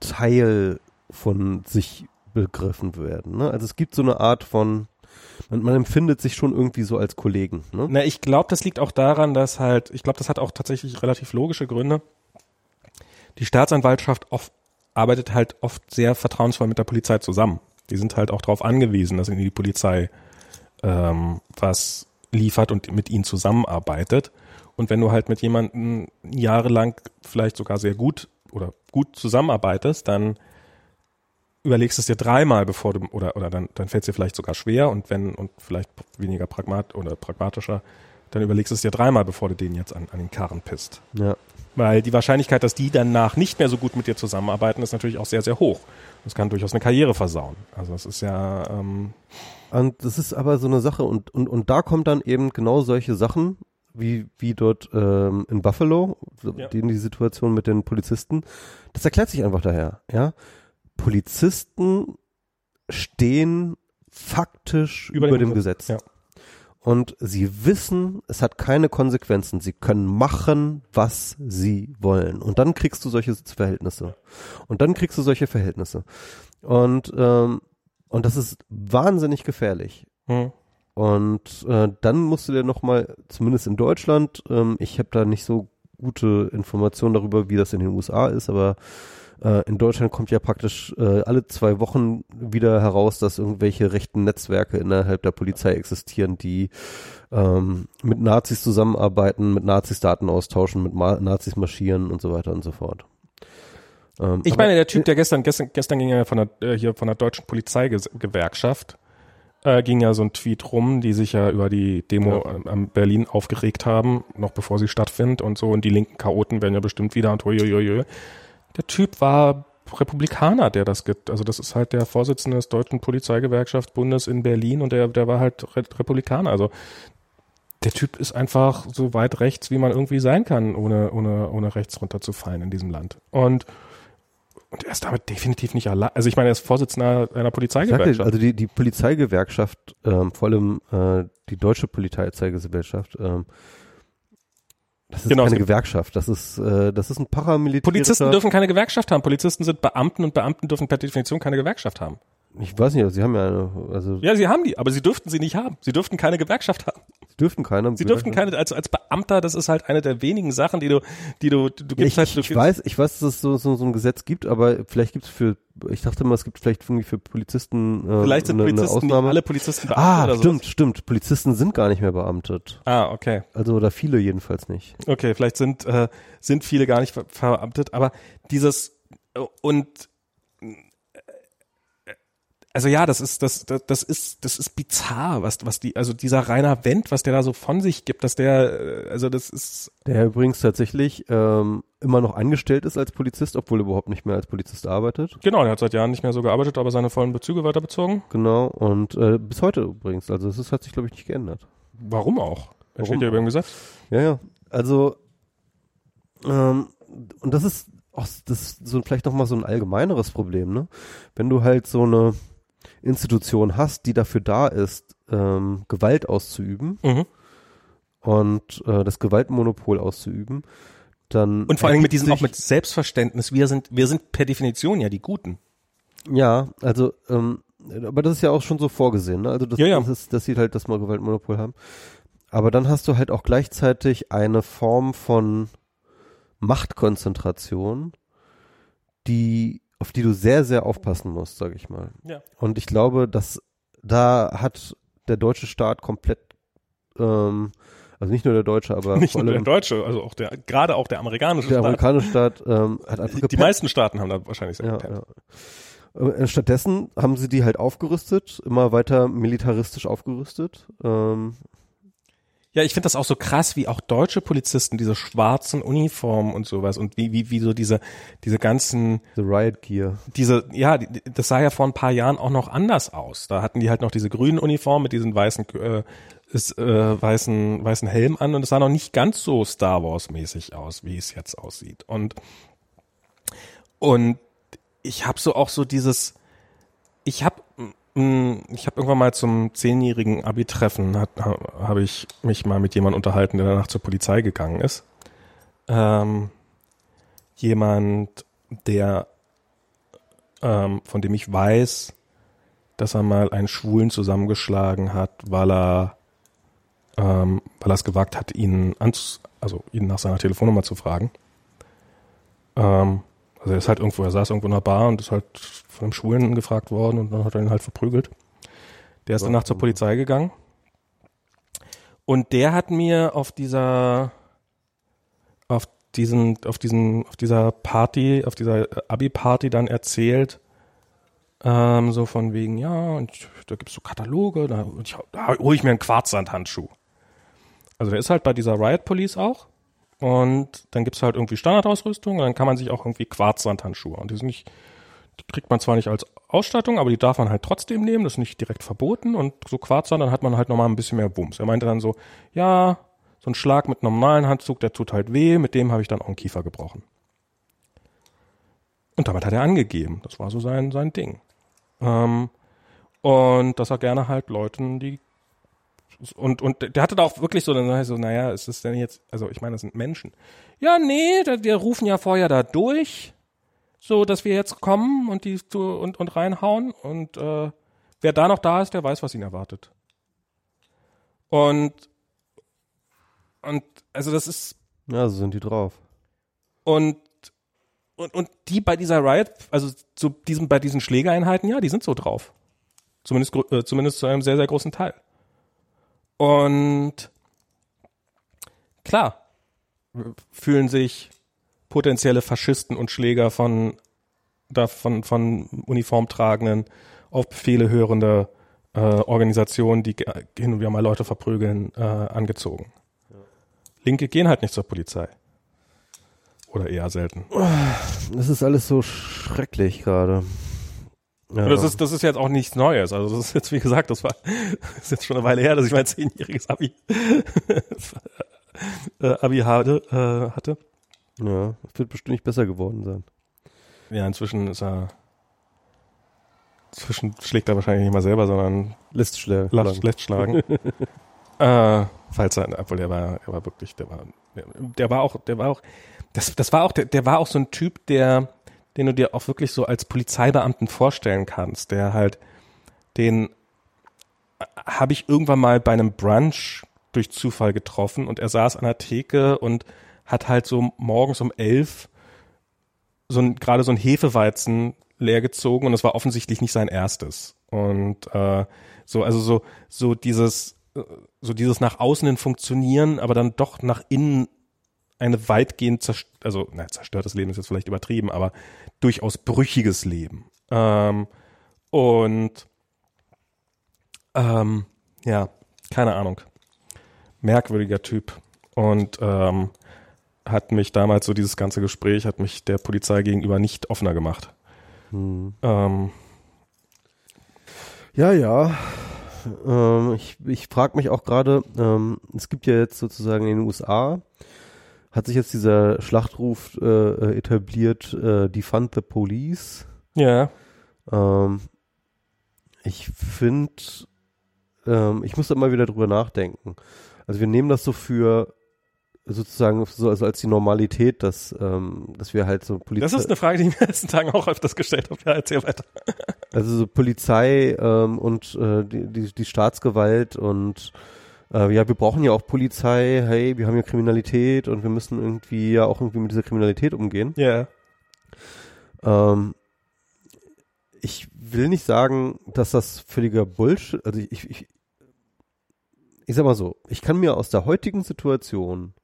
Teil von sich begriffen werden. Ne? Also es gibt so eine Art von, man, man empfindet sich schon irgendwie so als Kollegen. Ne? Na, ich glaube, das liegt auch daran, dass halt, ich glaube, das hat auch tatsächlich relativ logische Gründe. Die Staatsanwaltschaft oft, arbeitet halt oft sehr vertrauensvoll mit der Polizei zusammen. Die sind halt auch darauf angewiesen, dass ihnen die Polizei ähm, was liefert und mit ihnen zusammenarbeitet. Und wenn du halt mit jemandem jahrelang vielleicht sogar sehr gut oder gut zusammenarbeitest, dann überlegst es dir dreimal, bevor du, oder, oder dann, dann fällt es dir vielleicht sogar schwer und wenn, und vielleicht weniger pragmat oder pragmatischer, dann überlegst du es dir dreimal, bevor du den jetzt an, an den Karren pisst. Ja. Weil die Wahrscheinlichkeit, dass die danach nicht mehr so gut mit dir zusammenarbeiten, ist natürlich auch sehr, sehr hoch. Das kann durchaus eine Karriere versauen. Also das ist ja. Ähm und das ist aber so eine Sache und, und, und da kommt dann eben genau solche Sachen wie, wie dort ähm, in Buffalo, ja. die, die Situation mit den Polizisten, das erklärt sich einfach daher, ja. Polizisten stehen faktisch über, über dem Gesetz. Ja. Und sie wissen, es hat keine Konsequenzen. Sie können machen, was sie wollen. Und dann kriegst du solche Verhältnisse. Und dann kriegst du solche Verhältnisse. Und, ähm, und das ist wahnsinnig gefährlich. Hm. Und äh, dann musst du dir nochmal, zumindest in Deutschland, ähm, ich habe da nicht so gute Informationen darüber, wie das in den USA ist, aber äh, in Deutschland kommt ja praktisch äh, alle zwei Wochen wieder heraus, dass irgendwelche rechten Netzwerke innerhalb der Polizei existieren, die ähm, mit Nazis zusammenarbeiten, mit Nazis Daten austauschen, mit Ma Nazis marschieren und so weiter und so fort. Ähm, ich meine, der Typ, der gestern, gestern, gestern ging ja von der, äh, hier von der deutschen Polizeigewerkschaft, äh, ging ja so ein Tweet rum, die sich ja über die Demo ja. am Berlin aufgeregt haben, noch bevor sie stattfindet und so. Und die linken Chaoten werden ja bestimmt wieder und huiuiui. Der Typ war Republikaner, der das gibt. Also das ist halt der Vorsitzende des Deutschen Polizeigewerkschaftsbundes in Berlin und der, der war halt Republikaner. Also der Typ ist einfach so weit rechts, wie man irgendwie sein kann, ohne, ohne, ohne rechts runterzufallen in diesem Land. Und und er ist damit definitiv nicht allein. Also ich meine, er ist Vorsitzender einer Polizeigewerkschaft. Also die, die Polizeigewerkschaft, ähm, vor allem äh, die deutsche Polizeigewerkschaft, ähm, das ist genau, keine Gewerkschaft, das ist, äh, das ist ein paramilitärischer... Polizisten dürfen keine Gewerkschaft haben. Polizisten sind Beamten und Beamten dürfen per Definition keine Gewerkschaft haben. Ich weiß nicht, sie haben ja eine, also. Ja, sie haben die, aber sie dürften sie nicht haben. Sie dürften keine Gewerkschaft haben. Sie dürften keine. Sie dürften keine, als, als Beamter, das ist halt eine der wenigen Sachen, die du, die du, du gibst ja, ich, halt. Du ich weiß, ich weiß, dass es so, so, so ein Gesetz gibt, aber vielleicht gibt es für, ich dachte immer, es gibt vielleicht irgendwie für Polizisten, äh, Vielleicht sind eine, Polizisten, eine Ausnahme. alle Polizisten Beamte Ah, oder stimmt, sowas. stimmt. Polizisten sind gar nicht mehr beamtet. Ah, okay. Also, oder viele jedenfalls nicht. Okay, vielleicht sind, äh, sind viele gar nicht ver verbeamtet, aber dieses, und, also ja, das ist das, das das ist das ist bizarr, was was die also dieser Rainer Wendt, was der da so von sich gibt, dass der äh, also das ist der übrigens tatsächlich ähm, immer noch angestellt ist als Polizist, obwohl er überhaupt nicht mehr als Polizist arbeitet. Genau, er hat seit Jahren nicht mehr so gearbeitet, aber seine vollen Bezüge weiter bezogen. Genau und äh, bis heute übrigens, also es hat sich glaube ich nicht geändert. Warum auch? Er steht ja über dem Gesetz. Ja, ja. Also ähm, und das ist auch das ist so vielleicht noch mal so ein allgemeineres Problem, ne? Wenn du halt so eine Institution hast, die dafür da ist, ähm, Gewalt auszuüben mhm. und äh, das Gewaltmonopol auszuüben, dann und vor allem mit diesem auch mit Selbstverständnis. Wir sind wir sind per Definition ja die Guten. Ja, also ähm, aber das ist ja auch schon so vorgesehen. Ne? Also das, ja, ja. das ist, dass sie halt das mal Gewaltmonopol haben. Aber dann hast du halt auch gleichzeitig eine Form von Machtkonzentration, die auf die du sehr, sehr aufpassen musst, sage ich mal. Ja. Und ich glaube, dass da hat der deutsche Staat komplett, ähm, also nicht nur der deutsche, aber nicht nur der deutsche, also auch der, gerade auch der amerikanische der Staat. Der amerikanische Staat ähm, hat einfach Die, die meisten Staaten haben da wahrscheinlich sehr ja, ja. Äh, stattdessen haben sie die halt aufgerüstet, immer weiter militaristisch aufgerüstet. Ähm, ja, ich finde das auch so krass, wie auch deutsche Polizisten diese schwarzen Uniformen und sowas und wie, wie, wie so diese, diese ganzen. The Riot Gear. Diese, ja, das sah ja vor ein paar Jahren auch noch anders aus. Da hatten die halt noch diese grünen Uniformen mit diesen weißen, äh, ist, äh, weißen, weißen Helm an und es sah noch nicht ganz so Star Wars mäßig aus, wie es jetzt aussieht. Und, und ich habe so auch so dieses, ich habe ich habe irgendwann mal zum zehnjährigen Abi-Treffen habe ich mich mal mit jemandem unterhalten, der danach zur Polizei gegangen ist. Ähm, jemand, der ähm, von dem ich weiß, dass er mal einen Schwulen zusammengeschlagen hat, weil er ähm, weil es gewagt hat, ihn anz also ihn nach seiner Telefonnummer zu fragen. Ähm, also er ist halt irgendwo, er saß irgendwo in einer Bar und ist halt von einem Schwulen gefragt worden und dann hat er ihn halt verprügelt. Der ist danach zur Polizei gegangen. Und der hat mir auf dieser, auf diesen, auf diesen, auf dieser Party, auf dieser Abi-Party dann erzählt, ähm, so von wegen, ja, und da gibt's so Kataloge, da, da hole ich mir einen Quarzsandhandschuh. Also der ist halt bei dieser Riot Police auch. Und dann gibt's halt irgendwie Standardausrüstung und dann kann man sich auch irgendwie Quarzsandhandschuhe. Und die sind nicht, kriegt man zwar nicht als Ausstattung, aber die darf man halt trotzdem nehmen, das ist nicht direkt verboten. Und so Quarzsand, dann hat man halt nochmal ein bisschen mehr Wumms. Er meinte dann so, ja, so ein Schlag mit normalen Handzug, der tut halt weh, mit dem habe ich dann auch einen Kiefer gebrochen. Und damit hat er angegeben. Das war so sein, sein Ding. Ähm, und dass er gerne halt Leuten, die und, und der hatte da auch wirklich so, dann so, naja, ist das denn jetzt, also ich meine, das sind Menschen. Ja, nee, wir rufen ja vorher da durch so dass wir jetzt kommen und die zu, und, und reinhauen und äh, wer da noch da ist, der weiß, was ihn erwartet. Und und also das ist ja, so sind die drauf. Und und und die bei dieser Riot, also zu diesem bei diesen Schlägereinheiten, ja, die sind so drauf. Zumindest äh, zumindest zu einem sehr sehr großen Teil. Und klar fühlen sich potenzielle Faschisten und Schläger von, von, von uniformtragenden, auf Befehle hörende äh, Organisationen, die hin und wieder mal Leute verprügeln, äh, angezogen. Ja. Linke gehen halt nicht zur Polizei. Oder eher selten. Das ist alles so schrecklich gerade. Ja. Das ist, das ist jetzt auch nichts Neues. Also das ist jetzt, wie gesagt, das war, (laughs) das ist jetzt schon eine Weile her, dass ich mein zehnjähriges Abi, (laughs) äh, Abi hatte, äh, hatte. Ja, das wird bestimmt nicht besser geworden sein. Ja, inzwischen ist er. Inzwischen schlägt er wahrscheinlich nicht mal selber, sondern lässt schlagen. Lässt schlagen. (laughs) äh, falls er, obwohl der war, er war wirklich, der war, der, der war auch, der war auch, das, das war auch, der, der war auch so ein Typ, der, den du dir auch wirklich so als Polizeibeamten vorstellen kannst, der halt den habe ich irgendwann mal bei einem Brunch durch Zufall getroffen und er saß an der Theke und hat halt so morgens um elf so ein, gerade so ein Hefeweizen leer gezogen und es war offensichtlich nicht sein erstes. Und äh, so, also so, so dieses, äh, so dieses nach außen hin funktionieren, aber dann doch nach innen eine weitgehend zerst also na, zerstörtes Leben ist jetzt vielleicht übertrieben, aber durchaus brüchiges Leben. Ähm, und ähm, ja, keine Ahnung. Merkwürdiger Typ. Und ähm, hat mich damals so dieses ganze Gespräch, hat mich der Polizei gegenüber nicht offener gemacht. Hm. Ähm, ja, ja. Ähm, ich ich frage mich auch gerade, ähm, es gibt ja jetzt sozusagen in den USA, hat sich jetzt dieser Schlachtruf äh, etabliert, äh, Defund the Police. Ja. Ähm, ich finde, ähm, ich muss da mal wieder drüber nachdenken. Also wir nehmen das so für sozusagen so also als die Normalität, dass, ähm, dass wir halt so Polizei. Das ist eine Frage, die ich in den letzten Tagen auch öfters gestellt habe. Ja, erzähl weiter. (laughs) Also so Polizei ähm, und äh, die, die, die Staatsgewalt und äh, ja, wir brauchen ja auch Polizei, hey, wir haben ja Kriminalität und wir müssen irgendwie ja auch irgendwie mit dieser Kriminalität umgehen. Ja. Yeah. Ähm, ich will nicht sagen, dass das völliger Bullshit, also ich, ich, ich sag mal so, ich kann mir aus der heutigen Situation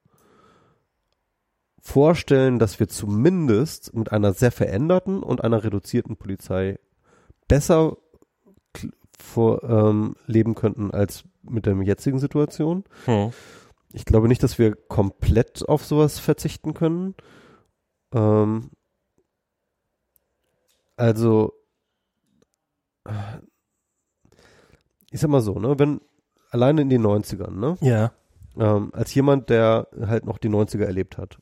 vorstellen, dass wir zumindest mit einer sehr veränderten und einer reduzierten Polizei besser vor, ähm, leben könnten als mit der jetzigen Situation. Hm. Ich glaube nicht, dass wir komplett auf sowas verzichten können. Ähm, also, ich sag mal so, ne, wenn alleine in den 90ern, ne? Ja. Ähm, als jemand, der halt noch die 90er erlebt hat,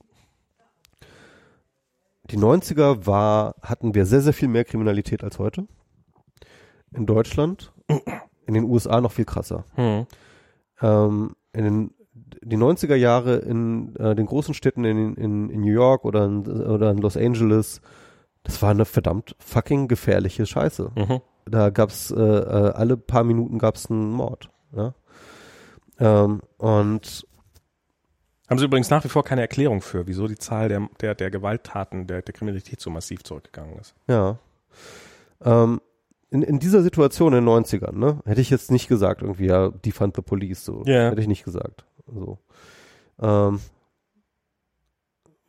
die 90er war, hatten wir sehr, sehr viel mehr Kriminalität als heute. In Deutschland. In den USA noch viel krasser. Hm. Ähm, in den, die 90er Jahre in äh, den großen Städten in, in, in New York oder in, oder in Los Angeles, das war eine verdammt fucking gefährliche Scheiße. Mhm. Da gab's äh, äh, alle paar Minuten gab's einen Mord. Ja? Ähm, und haben Sie übrigens nach wie vor keine Erklärung für, wieso die Zahl der, der, der Gewalttaten, der, der Kriminalität so massiv zurückgegangen ist. Ja. Ähm, in, in dieser Situation in den 90ern, ne, hätte ich jetzt nicht gesagt, irgendwie, ja, defund the police, so. Yeah. Hätte ich nicht gesagt. So. Ähm,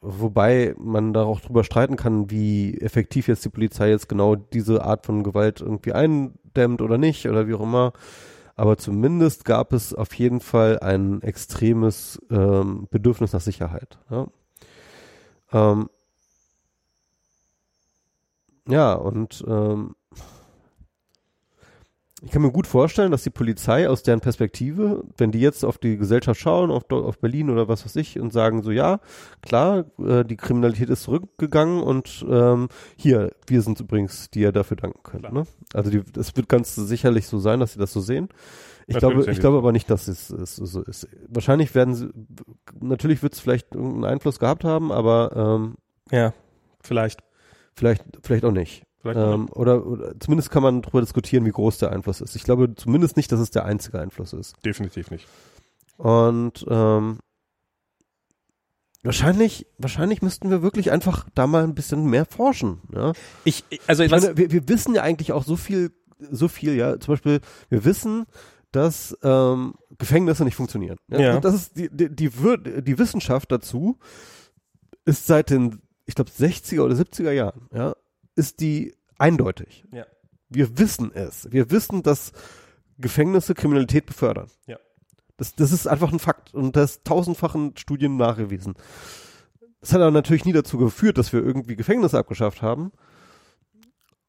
wobei man da auch drüber streiten kann, wie effektiv jetzt die Polizei jetzt genau diese Art von Gewalt irgendwie eindämmt oder nicht oder wie auch immer aber zumindest gab es auf jeden Fall ein extremes ähm, Bedürfnis nach Sicherheit. Ja, ähm, ja und ähm, ich kann mir gut vorstellen, dass die Polizei aus deren Perspektive, wenn die jetzt auf die Gesellschaft schauen, auf, auf Berlin oder was weiß ich, und sagen so, ja, klar, äh, die Kriminalität ist zurückgegangen und ähm, hier, wir sind übrigens, die ihr dafür danken könnt. Ne? Also es wird ganz sicherlich so sein, dass sie das so sehen. Ich natürlich glaube, ich glaube aber nicht, dass es, es so ist. Wahrscheinlich werden sie, natürlich wird es vielleicht irgendeinen Einfluss gehabt haben, aber ähm, ja, vielleicht. Vielleicht, vielleicht auch nicht. Ähm, oder, oder zumindest kann man darüber diskutieren, wie groß der Einfluss ist. Ich glaube zumindest nicht, dass es der einzige Einfluss ist. Definitiv nicht. Und ähm, wahrscheinlich, wahrscheinlich müssten wir wirklich einfach da mal ein bisschen mehr forschen. Ja? Ich, also ich meine, wir, wir wissen ja eigentlich auch so viel, so viel, ja. Zum Beispiel, wir wissen, dass ähm, Gefängnisse nicht funktionieren. Ja? ja. Das ist die, die, die, die Wissenschaft dazu ist seit den, ich glaube, 60er oder 70er Jahren, ja, ist die eindeutig. Ja. Wir wissen es. Wir wissen, dass Gefängnisse Kriminalität befördern. Ja. Das, das ist einfach ein Fakt und das tausendfachen Studien nachgewiesen. Das hat aber natürlich nie dazu geführt, dass wir irgendwie Gefängnisse abgeschafft haben,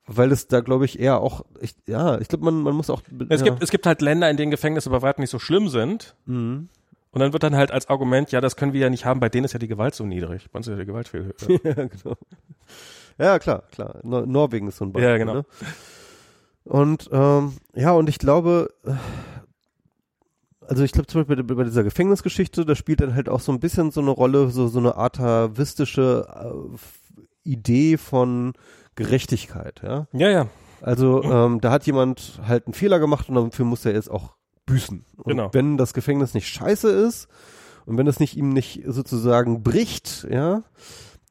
weil es da glaube ich eher auch, ich, ja, ich glaube man, man muss auch. Es ja. gibt es gibt halt Länder, in denen Gefängnisse bei weitem nicht so schlimm sind. Mhm. Und dann wird dann halt als Argument, ja, das können wir ja nicht haben, bei denen ist ja die Gewalt so niedrig. Bei uns ist ja die Gewalt viel (laughs) höher. ja, genau. Ja, klar, klar. Nor Norwegen ist so ein Beispiel. Ja, genau. Ne? Und ähm, ja, und ich glaube, äh, also ich glaube zum Beispiel bei, bei, dieser Gefängnisgeschichte, da spielt dann halt auch so ein bisschen so eine Rolle, so, so eine atavistische äh, Idee von Gerechtigkeit, ja. Ja, ja. Also ähm, da hat jemand halt einen Fehler gemacht und dafür muss er jetzt auch büßen. Und Genau. wenn das Gefängnis nicht scheiße ist und wenn es nicht ihm nicht sozusagen bricht, ja,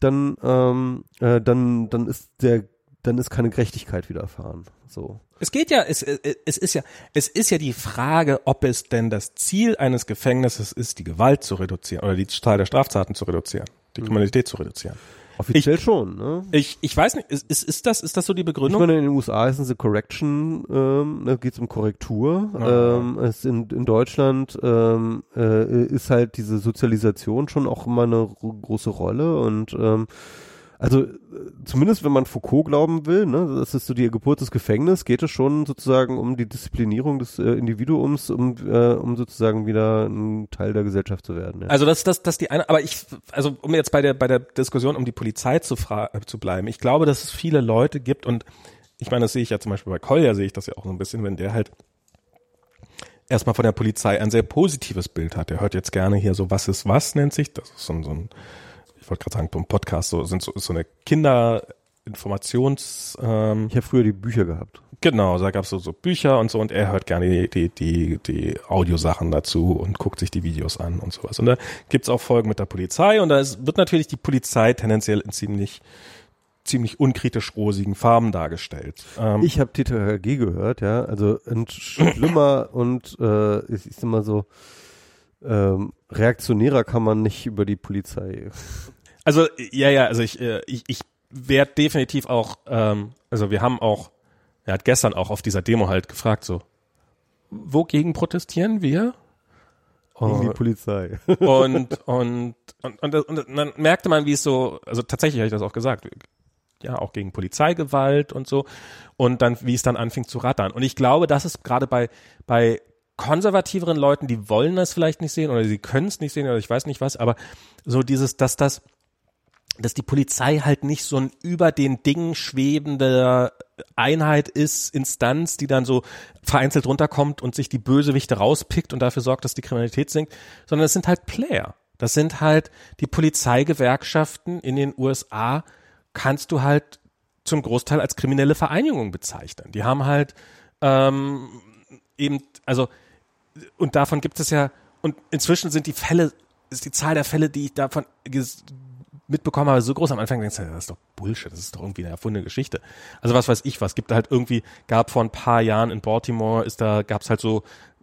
dann ähm, äh, dann dann ist der dann ist keine Gerechtigkeit widerfahren. So. Es geht ja, es, es es ist ja, es ist ja die Frage, ob es denn das Ziel eines Gefängnisses ist, die Gewalt zu reduzieren oder die Zahl der Straftaten zu reduzieren, die Kriminalität zu reduzieren. Offiziell schon, ne? Ich, ich weiß nicht, ist, ist, ist das, ist das so die Ich Begründung? meine, in den USA ist es eine Correction, ähm, da geht es um Korrektur. Ja. Ähm, es in, in Deutschland ähm, äh, ist halt diese Sozialisation schon auch immer eine ro- große Rolle und ähm, also äh, zumindest wenn man Foucault glauben will, ne, das ist so die Geburt des Gefängnisses, geht es schon sozusagen um die Disziplinierung des äh, Individuums, um, äh, um sozusagen wieder ein Teil der Gesellschaft zu werden. Ja. Also das, das, das die eine, aber ich, also um jetzt bei der, bei der Diskussion um die Polizei zu, fra zu bleiben, ich glaube, dass es viele Leute gibt und ich meine, das sehe ich ja zum Beispiel bei Kolja, sehe ich das ja auch so ein bisschen, wenn der halt erstmal von der Polizei ein sehr positives Bild hat. Er hört jetzt gerne hier so Was ist was nennt sich, das ist so ein, so ein ich wollte gerade sagen, beim Podcast, so sind so, ist so eine Kinderinformations, ähm, Ich habe früher die Bücher gehabt. Genau, da gab's so, so Bücher und so und er hört gerne die, die, die, die Audiosachen dazu und guckt sich die Videos an und sowas. Und da gibt's auch Folgen mit der Polizei und da ist, wird natürlich die Polizei tendenziell in ziemlich, ziemlich unkritisch rosigen Farben dargestellt. Ähm, Ich habe TTHG gehört, ja, also ein schlimmer und äh, ich, ich sag mal so ähm, reaktionärer kann man nicht über die Polizei. also ja, ja, also ich, äh, ich, ich werde definitiv auch, ähm, also wir haben auch, er hat gestern auch auf dieser Demo halt gefragt, so, wogegen protestieren wir? Gegen die Polizei. (laughs) und, und, und, und, und dann merkte man, wie es so, also tatsächlich habe ich das auch gesagt, ja, auch gegen Polizeigewalt und so. Und dann, wie es dann anfing zu rattern. Und ich glaube, das ist gerade bei, bei konservativeren Leuten, die wollen das vielleicht nicht sehen oder sie können es nicht sehen oder ich weiß nicht was, aber so dieses, dass das, dass die Polizei halt nicht so ein über den Dingen schwebende Einheit ist, Instanz, die dann so vereinzelt runterkommt und sich die Bösewichte rauspickt und dafür sorgt, dass die Kriminalität sinkt, sondern es sind halt Player. Das sind halt die Polizeigewerkschaften in den USA, kannst du halt zum Großteil als kriminelle Vereinigung bezeichnen. Die haben halt ähm, eben, also und davon gibt es ja, und inzwischen sind die Fälle, ist die Zahl der Fälle, die ich davon mitbekommen habe, so groß. Am Anfang denkst du, das ist doch Bullshit, das ist doch irgendwie eine erfundene Geschichte. Also was weiß ich was, gibt halt irgendwie, gab vor ein paar Jahren in Baltimore, ist da, gab's halt so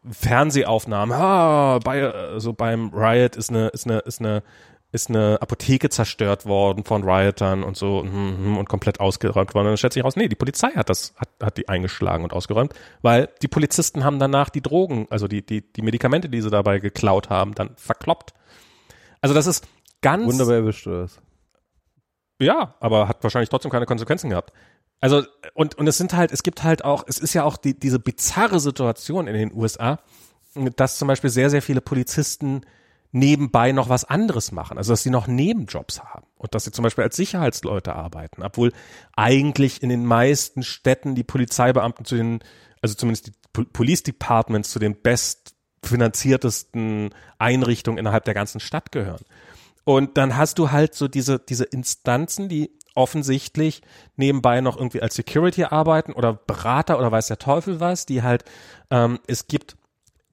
Fernsehaufnahmen, ah, bei, so beim Riot ist eine, ist eine, ist eine, ist eine Apotheke zerstört worden von Riotern und so mhm, und komplett ausgeräumt worden. Und dann stellt sich raus, nee, die Polizei hat das, hat, hat die eingeschlagen und ausgeräumt, weil die Polizisten haben danach die Drogen, also die, die, die Medikamente, die sie dabei geklaut haben, dann verkloppt. Also das ist ganz. Wunderbar erwischt du das. Ja, aber hat wahrscheinlich trotzdem keine Konsequenzen gehabt. Also, und, und es sind halt, es gibt halt auch, es ist ja auch die, diese bizarre Situation in den USA, dass zum Beispiel sehr, sehr viele Polizisten nebenbei noch was anderes machen. Also, dass sie noch Nebenjobs haben. Und dass sie zum Beispiel als Sicherheitsleute arbeiten. Obwohl eigentlich in den meisten Städten die Polizeibeamten zu den, also zumindest die Pol- Police Departments zu den bestfinanziertesten Einrichtungen innerhalb der ganzen Stadt gehören. Und dann hast du halt so diese, diese Instanzen, die offensichtlich nebenbei noch irgendwie als Security arbeiten oder Berater oder weiß der Teufel was, die halt, ähm, es gibt,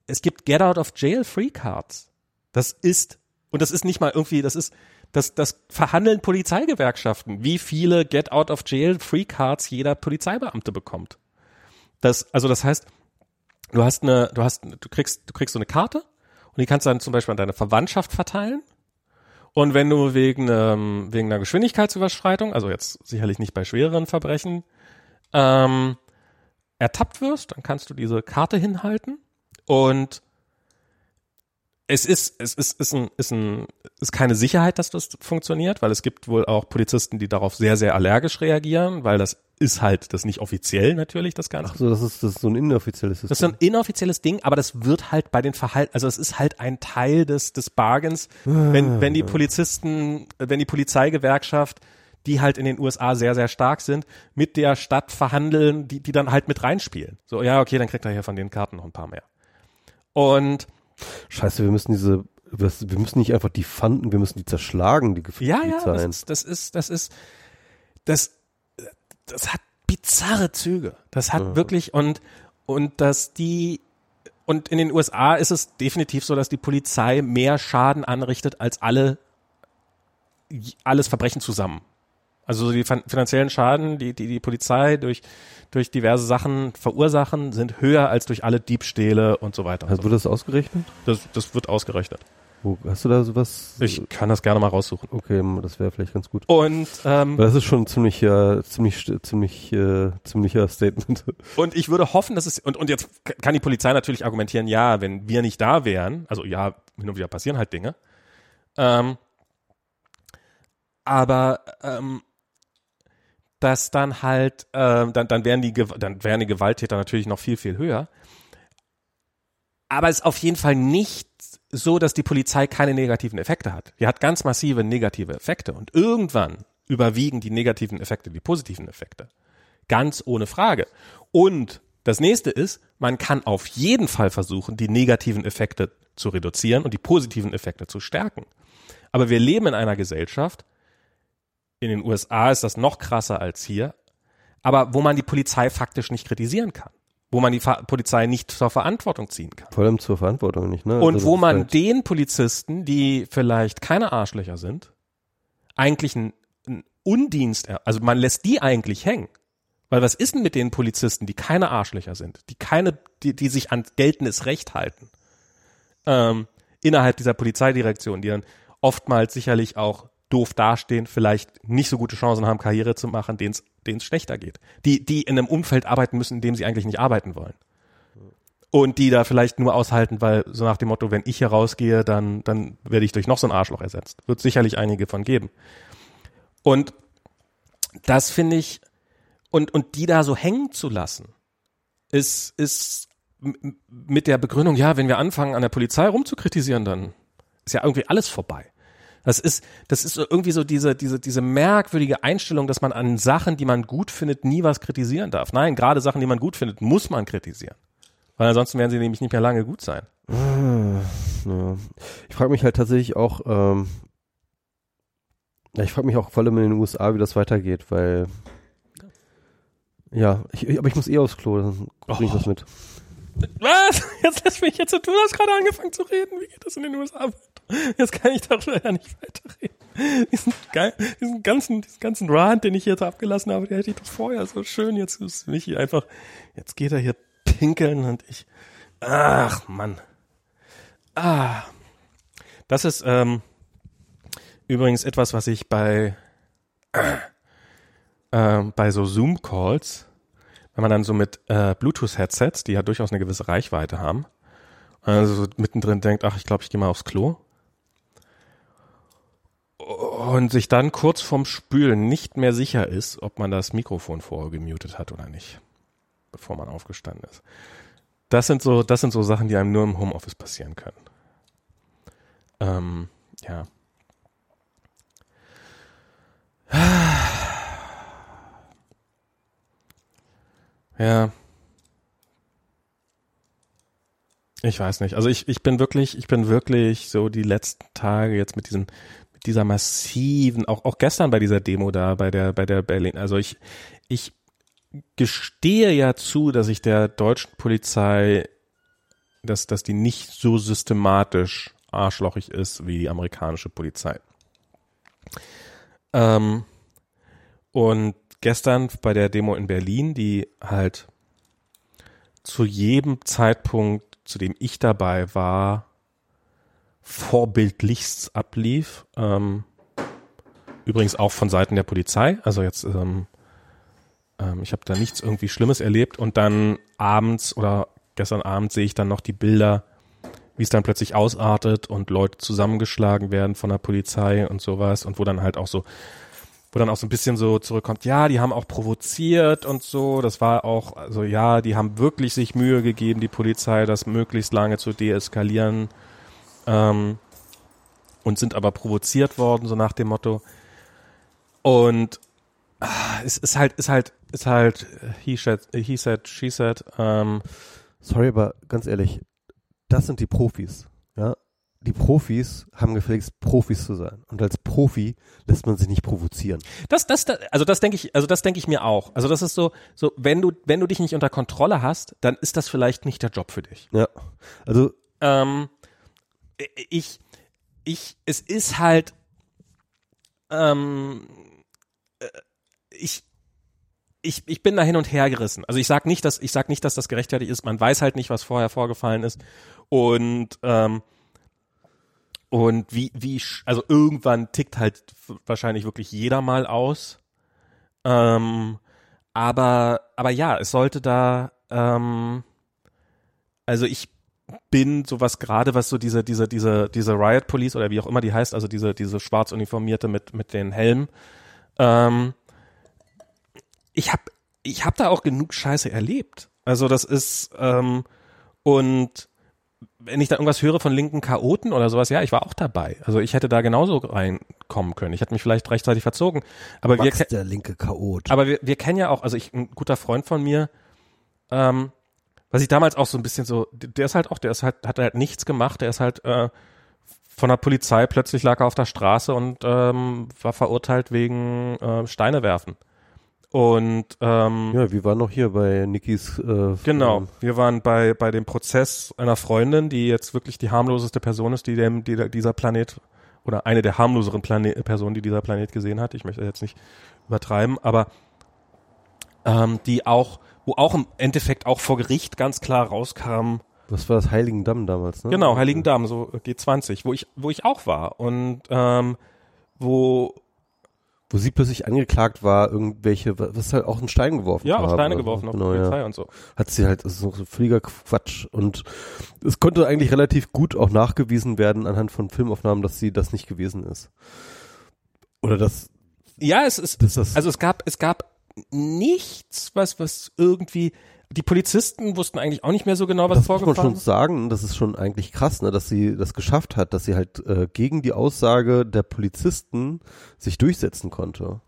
es gibt Get Out of Jail Free Cards. Das ist, und das ist nicht mal irgendwie, das ist, das, das verhandeln Polizeigewerkschaften, wie viele Get Out of Jail Free Cards jeder Polizeibeamte bekommt. Das, also das heißt, du hast eine, du hast, du kriegst, du kriegst so eine Karte und die kannst du dann zum Beispiel an deine Verwandtschaft verteilen. Und wenn du wegen, ähm, wegen einer Geschwindigkeitsüberschreitung, also jetzt sicherlich nicht bei schwereren Verbrechen, ähm, ertappt wirst, dann kannst du diese Karte hinhalten und es ist, es ist, ist, ein, ist, ein, ist keine Sicherheit, dass das funktioniert, weil es gibt wohl auch Polizisten, die darauf sehr, sehr allergisch reagieren, weil das ist halt das nicht offiziell natürlich, das Ganze. Ach so, das ist, das ist so ein inoffizielles System. Das ist so ein inoffizielles Ding, aber das wird halt bei den Verhalten, also es ist halt ein Teil des, des Bargains, wenn, wenn die Polizisten, wenn die Polizeigewerkschaft, die halt in den USA sehr, sehr stark sind, mit der Stadt verhandeln, die, die dann halt mit reinspielen. So, ja, okay, dann kriegt er hier von den Karten noch ein paar mehr. Und Scheiße, wir müssen diese, wir wir müssen nicht einfach die fanden, wir müssen die zerschlagen, die Gef ja, ja, das ist, das ist, das ist, das, das hat bizarre Züge. Das hat ja. wirklich und, und dass die, und in den USA ist es definitiv so, dass die Polizei mehr Schaden anrichtet als alle, alles Verbrechen zusammen. Also die finanziellen Schaden, die, die die Polizei durch, durch diverse Sachen verursachen, sind höher als durch alle Diebstähle und so weiter. Also wird das ausgerechnet? Das, das wird ausgerechnet. Wo, hast du da sowas? Ich kann das gerne mal raussuchen. Okay, das wäre vielleicht ganz gut. Und ähm, das ist schon ziemlich, äh, ziemlich, ziemlich, äh, ziemlicher Statement. (laughs) Und ich würde hoffen, dass es und und jetzt kann die Polizei natürlich argumentieren, ja, wenn wir nicht da wären, also ja, hin und wieder passieren halt Dinge. Ähm, aber ähm, dass dann halt, äh, dann, dann wären die, dann wären die Gewalttäter natürlich noch viel, viel höher. Aber es ist auf jeden Fall nicht so, dass die Polizei keine negativen Effekte hat. Die hat ganz massive negative Effekte und irgendwann überwiegen die negativen Effekte die positiven Effekte. Ganz ohne Frage. Und das nächste ist, man kann auf jeden Fall versuchen, die negativen Effekte zu reduzieren und die positiven Effekte zu stärken. Aber wir leben in einer Gesellschaft, in den USA ist das noch krasser als hier, aber wo man die Polizei faktisch nicht kritisieren kann wo man die Polizei nicht zur Verantwortung ziehen kann. Vor allem zur Verantwortung nicht, ne? Und also wo man halt den Polizisten, die vielleicht keine Arschlöcher sind, eigentlich einen, einen Undienst, also man lässt die eigentlich hängen. Weil was ist denn mit den Polizisten, die keine Arschlöcher sind, die keine, die, die sich an geltendes Recht halten, ähm, innerhalb dieser Polizeidirektion, die dann oftmals sicherlich auch doof dastehen, vielleicht nicht so gute Chancen haben, Karriere zu machen, denen es schlechter geht. Die, die in einem Umfeld arbeiten müssen, in dem sie eigentlich nicht arbeiten wollen. Und die da vielleicht nur aushalten, weil so nach dem Motto, wenn ich hier rausgehe, dann, dann werde ich durch noch so ein Arschloch ersetzt. Wird sicherlich einige von geben. Und das finde ich, und, und die da so hängen zu lassen, ist, ist mit der Begründung, ja, wenn wir anfangen, an der Polizei rumzukritisieren, dann ist ja irgendwie alles vorbei. Das ist, das ist irgendwie so diese, diese, diese merkwürdige Einstellung, dass man an Sachen, die man gut findet, nie was kritisieren darf. Nein, gerade Sachen, die man gut findet, muss man kritisieren. Weil ansonsten werden sie nämlich nicht mehr lange gut sein. Ja. Ich frage mich halt tatsächlich auch, ähm, ich frage mich auch vor allem in den USA, wie das weitergeht, weil ja, ich, aber ich muss eh aufs Klo, dann bring ich oh. das mit. Was? Jetzt lässt mich jetzt, du hast gerade angefangen zu reden. Wie geht das in den USA weiter? Jetzt kann ich darüber ja nicht weiterreden. Diesen, diesen ganzen, diesen ganzen Rant, den ich jetzt abgelassen habe, der hätte ich doch vorher so schön. Jetzt ist Michi einfach, jetzt geht er hier pinkeln und ich, ach Mann. Ah. Das ist, ähm, übrigens etwas, was ich bei, äh, bei so Zoom-Calls, wenn man dann so mit äh, Bluetooth-Headsets, die ja durchaus eine gewisse Reichweite haben, also so mittendrin denkt, ach, ich glaube, ich gehe mal aufs Klo. Und sich dann kurz vorm Spülen nicht mehr sicher ist, ob man das Mikrofon vorher gemutet hat oder nicht, bevor man aufgestanden ist. Das sind so, das sind so Sachen, die einem nur im Homeoffice passieren können. Ähm, ja. Ja. Ich weiß nicht. Also ich, ich bin wirklich, ich bin wirklich so die letzten Tage jetzt mit diesem, mit dieser massiven, auch, auch gestern bei dieser Demo da, bei der, bei der Berlin. Also ich, ich gestehe ja zu, dass ich der deutschen Polizei, dass, dass die nicht so systematisch arschlochig ist wie die amerikanische Polizei. Ähm, und gestern bei der Demo in Berlin, die halt zu jedem Zeitpunkt, zu dem ich dabei war, vorbildlichst ablief. Ähm, übrigens auch von Seiten der Polizei. Also jetzt, ähm, ähm, ich habe da nichts irgendwie Schlimmes erlebt. Und dann abends oder gestern Abend sehe ich dann noch die Bilder, wie es dann plötzlich ausartet und Leute zusammengeschlagen werden von der Polizei und sowas und wo dann halt auch so wo dann auch so ein bisschen so zurückkommt, ja, die haben auch provoziert und so, das war auch, also ja, die haben wirklich sich Mühe gegeben, die Polizei, das möglichst lange zu deeskalieren ähm, und sind aber provoziert worden, so nach dem Motto. Und ah, es ist halt, ist halt, ist halt, he said, he said she said. Ähm, Sorry, aber ganz ehrlich, das sind die Profis, ja. Die Profis haben gefälligst Profis zu sein. Und als Profi lässt man sich nicht provozieren. Das, das, das also das denke ich, also das denke ich mir auch. Also das ist so, so, wenn du, wenn du dich nicht unter Kontrolle hast, dann ist das vielleicht nicht der Job für dich. Ja. Also, ähm, ich, ich, es ist halt, ähm, äh, ich, ich, ich bin da hin und her gerissen. Also ich sag nicht, dass ich sag nicht, dass das gerechtfertigt ist. Man weiß halt nicht, was vorher vorgefallen ist und ähm, und wie wie also irgendwann tickt halt wahrscheinlich wirklich jeder mal aus. Ähm, aber aber ja, es sollte da ähm, also ich bin sowas gerade was so diese diese diese diese Riot Police oder wie auch immer die heißt, also diese diese schwarz uniformierte mit mit den Helmen. Ähm, ich habe ich hab da auch genug Scheiße erlebt. Also das ist ähm, und wenn ich da irgendwas höre von linken Chaoten oder sowas, ja, ich war auch dabei. Also ich hätte da genauso reinkommen können. Ich hätte mich vielleicht rechtzeitig verzogen. Aber Max wir der linke Chaot. Aber wir, wir kennen ja auch, also ich, ein guter Freund von mir, ähm, was ich damals auch so ein bisschen so, der ist halt auch, der ist halt, hat halt nichts gemacht, der ist halt äh, von der Polizei plötzlich lag er auf der Straße und ähm, war verurteilt wegen äh, Steine werfen. Und ähm, ja, wir waren noch hier bei Nikis. Äh, genau, wir waren bei bei dem Prozess einer Freundin, die jetzt wirklich die harmloseste Person ist, die dem die dieser Planet oder eine der harmloseren Planet, Personen, die dieser Planet gesehen hat. Ich möchte jetzt nicht übertreiben, aber ähm, die auch, wo auch im Endeffekt auch vor Gericht ganz klar rauskam. Was war das Heiligendamm damals? Ne? Genau, Heiligendamm, so G20, wo ich wo ich auch war und ähm, wo wo sie plötzlich angeklagt war, irgendwelche, was halt auch einen Stein geworfen Ja, auch Steine geworfen auf genau, die Polizei ja. und so. Hat sie halt, das ist so völliger Quatsch. Und es konnte eigentlich relativ gut auch nachgewiesen werden anhand von Filmaufnahmen, dass sie das nicht gewesen ist. Oder das, Ja, es ist, das also es gab, es gab nichts, was, was irgendwie, die Polizisten wussten eigentlich auch nicht mehr so genau, was das muss man vorgefallen schon ist. sagen, das ist schon eigentlich krass, ne, dass sie das geschafft hat, dass sie halt äh, gegen die Aussage der Polizisten sich durchsetzen konnte.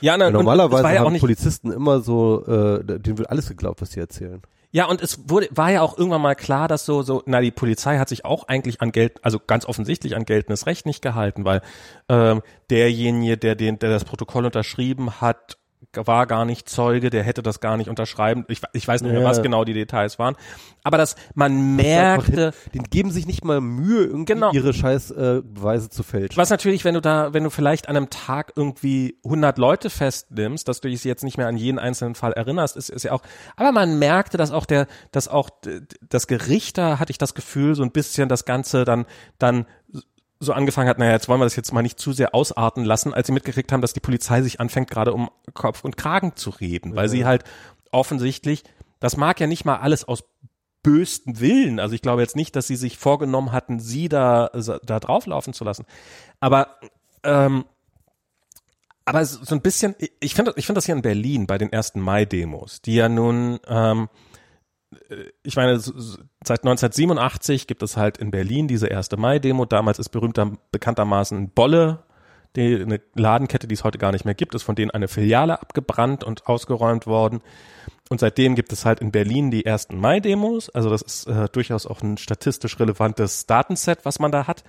Ja, na, normalerweise ja haben Polizisten immer so, äh, denen wird alles geglaubt, was sie erzählen. Ja, und es wurde, war ja auch irgendwann mal klar, dass so, so, na, die Polizei hat sich auch eigentlich an Geld, also ganz offensichtlich an geltendes Recht nicht gehalten, weil ähm, derjenige, der den, der das Protokoll unterschrieben hat, war gar nicht Zeuge, der hätte das gar nicht unterschreiben. Ich, ich weiß nicht mehr, Ja. was genau die Details waren. Aber dass man merkte, Die geben sich nicht mal Mühe, irgendwie Genau. ihre scheiß äh, Beweise zu fälschen. was natürlich, wenn du da, wenn du vielleicht an einem Tag irgendwie 100 Leute festnimmst, dass du dich jetzt nicht mehr an jeden einzelnen Fall erinnerst, ist, ist ja auch, aber man merkte, dass auch der, dass auch das Gericht da, hatte ich das Gefühl, so ein bisschen das Ganze dann, dann so angefangen hat, naja, jetzt wollen wir das jetzt mal nicht zu sehr ausarten lassen, als sie mitgekriegt haben, dass die Polizei sich anfängt, gerade um Kopf und Kragen zu reden, weil sie halt offensichtlich, das mag ja nicht mal alles aus bösten Willen, also ich glaube jetzt nicht, dass sie sich vorgenommen hatten, sie da, da drauflaufen zu lassen, aber ähm, aber so ein bisschen, ich finde ich finde das hier in Berlin bei den ersten Mai-Demos, die ja nun, ähm, äh, ich meine, seit 1987 gibt es halt in Berlin diese erste Mai-Demo. Damals ist berühmter, bekanntermaßen Bolle, die, eine Ladenkette, die es heute gar nicht mehr gibt, ist von denen eine Filiale abgebrannt und ausgeräumt worden. Und seitdem gibt es halt in Berlin die ersten Mai-Demos. Also das ist äh, durchaus auch ein statistisch relevantes Datenset, was man da hat.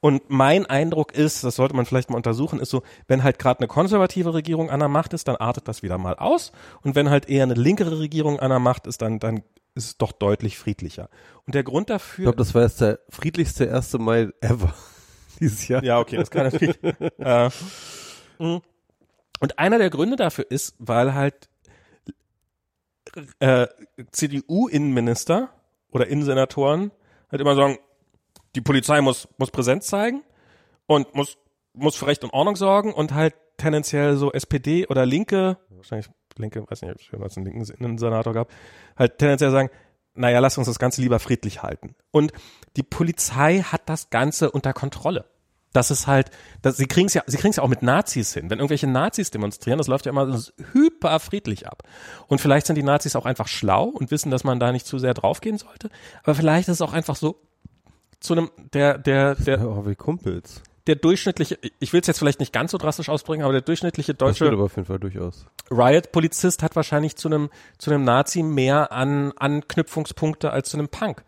Und mein Eindruck ist, das sollte man vielleicht mal untersuchen, ist so, wenn halt gerade eine konservative Regierung an der Macht ist, dann artet das wieder mal aus. Und wenn halt eher eine linkere Regierung an der Macht ist, dann, dann ist es doch deutlich friedlicher. Und der Grund Ich dafür. glaube, das war jetzt der friedlichste 1. Mai ever (laughs) dieses Jahr. Ja, okay, das kann natürlich. (laughs) äh, mh. und einer der Gründe dafür ist, weil halt äh, CDU-Innenminister oder Innensenatoren halt immer sagen, die Polizei muss, muss Präsenz zeigen und muss, muss für Recht und Ordnung sorgen und halt tendenziell so SPD oder Linke, wahrscheinlich Linke, weiß nicht, ob es jemals einen linken Innensenator gab, halt tendenziell sagen, naja, lass uns das Ganze lieber friedlich halten. Und die Polizei hat das Ganze unter Kontrolle. Das ist halt, das, sie kriegen es ja, sie kriegen ja auch mit Nazis hin. Wenn irgendwelche Nazis demonstrieren, das läuft ja immer hyper friedlich ab. Und vielleicht sind die Nazis auch einfach schlau und wissen, dass man da nicht zu sehr draufgehen sollte. Aber vielleicht ist es auch einfach so zu einem, der, der, der, oh, wie Kumpels. Der durchschnittliche, ich will es jetzt vielleicht nicht ganz so drastisch ausbringen, aber der durchschnittliche Das deutsche aber auf jeden Fall durchaus. Riot-Polizist hat wahrscheinlich zu einem, zu einem Nazi mehr an Anknüpfungspunkte als zu einem Punk.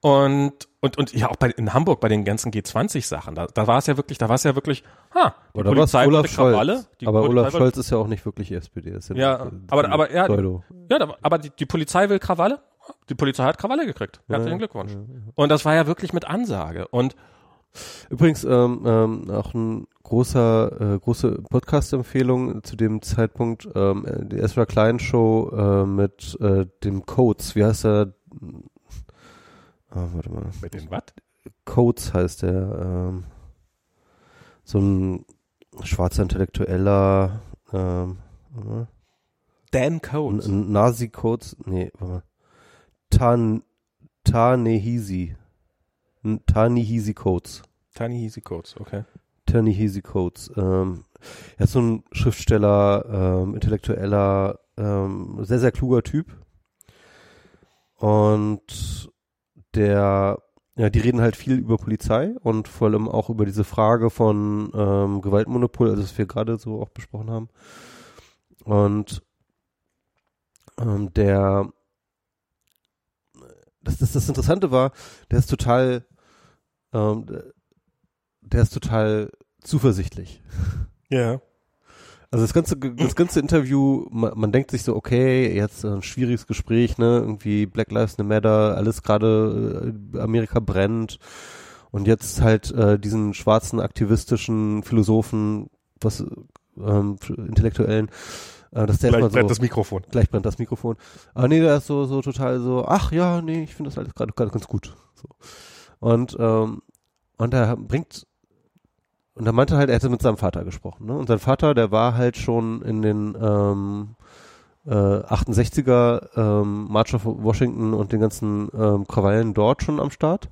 Und, und, und ja, auch bei, in Hamburg bei den ganzen G20-Sachen, da, da war es ja wirklich, da war es ja wirklich, ha, die Oder Polizei Olaf Krawalle. Die aber Polizei Olaf Scholz ist ja auch nicht wirklich SPD. Ist ja, ja aber, aber, ja, ja, aber die, die Polizei will Krawalle. Die Polizei hat Krawalle gekriegt. Herzlichen ja, Glückwunsch. Ja, und das war ja wirklich mit Ansage. Und Übrigens ähm, ähm, auch ein großer, äh, große Podcast-Empfehlung zu dem Zeitpunkt, ähm, die Ezra Klein Show äh, mit äh, dem Codes. Wie heißt er? Ah, warte mal. Mit den was? Codes heißt der. Ähm, so ein schwarzer Intellektueller. Ähm, Dan Codes. Nazi Codes. Nee, warte mal. Tan, Tanehisi. Tanihisi Codes. Tanihisi Codes, okay. Tanihisi Codes. Ähm, er ist so ein Schriftsteller, ähm, intellektueller, ähm, sehr, sehr kluger Typ. Und der, ja, die reden halt viel über Polizei und vor allem auch über diese Frage von ähm, Gewaltmonopol, also was wir gerade so auch besprochen haben. Und ähm, der, das, das, das Interessante war, der ist total, ähm, der ist total zuversichtlich. Ja. Also das ganze, das ganze Interview, man, man denkt sich so, okay, jetzt ein schwieriges Gespräch, ne, irgendwie Black Lives Matter, alles gerade, äh, Amerika brennt und jetzt halt äh, diesen schwarzen aktivistischen Philosophen, was ähm, Intellektuellen, äh, dass der gleich so, brennt das Mikrofon. Gleich brennt das Mikrofon. Aber nee, der ist so so total so, ach ja, nee, ich finde das alles gerade ganz gut. So. Und ähm, und er bringt und er meinte halt, er hätte mit seinem Vater gesprochen. Ne? Und sein Vater, der war halt schon in den ähm, äh, 68er ähm, March of Washington und den ganzen ähm, Krawallen dort schon am Start.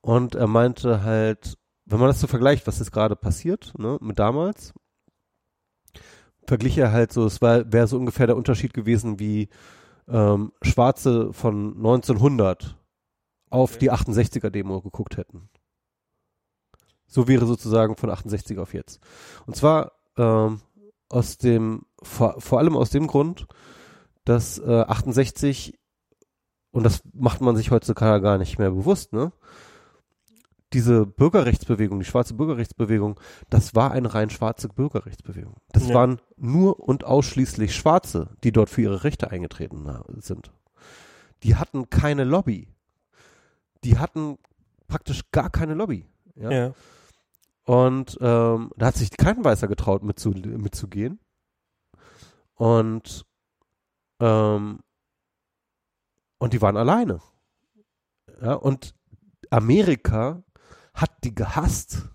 Und er meinte halt, wenn man das so vergleicht, was ist gerade passiert, ne, mit damals, verglich er halt so, es wäre so ungefähr der Unterschied gewesen, wie ähm, Schwarze von 1900 auf okay. die 68er Demo geguckt hätten. So wäre sozusagen von 68 auf jetzt. Und zwar ähm, aus dem, vor, vor allem aus dem Grund, dass äh, 68, und das macht man sich heutzutage gar nicht mehr bewusst, ne? Diese Bürgerrechtsbewegung, die schwarze Bürgerrechtsbewegung, das war eine rein schwarze Bürgerrechtsbewegung. Das ja. waren nur und ausschließlich Schwarze, die dort für ihre Rechte eingetreten sind. Die hatten keine Lobby. Die hatten praktisch gar keine Lobby. Ja. ja. Und ähm, da hat sich kein Weißer getraut, mitzu, mitzugehen. Und ähm, und die waren alleine. Ja, und Amerika hat die gehasst.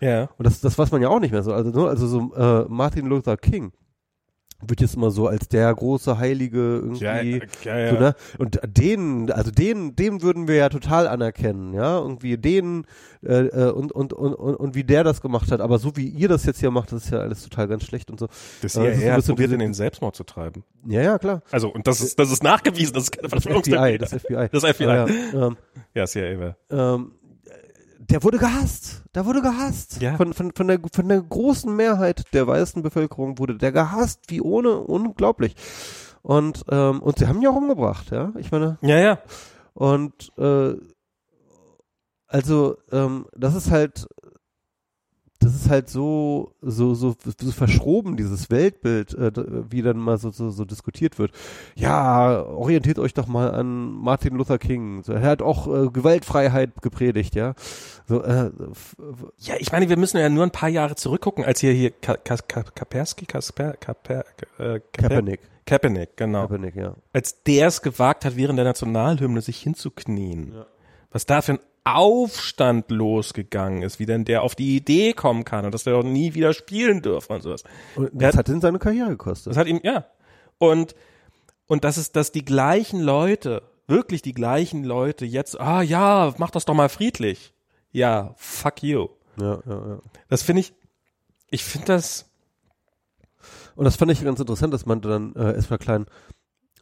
Ja. Und das, das weiß man ja auch nicht mehr so. Also, also so äh, Martin Luther King, wird jetzt immer so als der große Heilige irgendwie. Ja, ja, ja. So, ne? Und den, also den, dem würden wir ja total anerkennen, ja. Irgendwie den äh, äh, und, und, und, und, und wie der das gemacht hat. Aber so wie ihr das jetzt hier macht, das ist ja alles total ganz schlecht und so. Das äh, das probiert in den Selbstmord zu treiben. Ja, ja, klar. Also, und das ist, das ist nachgewiesen, das ist keine das FBI, das FBI. Das FBI. Ja, ja, ähm, ja CIA. Ähm, der wurde gehasst. Der wurde gehasst. Ja. Von, von, von, der, von der großen Mehrheit der weißen Bevölkerung wurde der gehasst, wie ohne, unglaublich. Und, ähm, und sie haben ihn ja auch umgebracht, ja. Ich meine. Ja, ja. Und äh, also, ähm, das ist halt das ist halt so, so, so, so verschroben, dieses Weltbild, äh, wie dann mal so, so, so diskutiert wird. Ja, orientiert euch doch mal an Martin Luther King. So, er hat auch äh, Gewaltfreiheit gepredigt, ja. So, äh, ja, ich meine, wir müssen ja nur ein paar Jahre zurückgucken, als hier hier Ka Ka Ka Kapersky, Kasper, Kaper, äh, Kaepernick. Kaepernick, genau. Kaepernick, ja. Als der es gewagt hat, während der Nationalhymne sich hinzuknien. Ja. Was da für ein Aufstand losgegangen ist, wie denn der auf die Idee kommen kann und dass der auch nie wieder spielen dürfen und sowas. Und das hat, hat ihm seine Karriere gekostet. Das hat ihm, ja. Und, und das ist, dass die gleichen Leute, wirklich die gleichen Leute jetzt, ah ja, mach das doch mal friedlich. Ja, fuck you. Ja, ja, ja. Das finde ich, ich finde das. Und das fand ich ganz interessant, dass man dann äh, erstmal klein,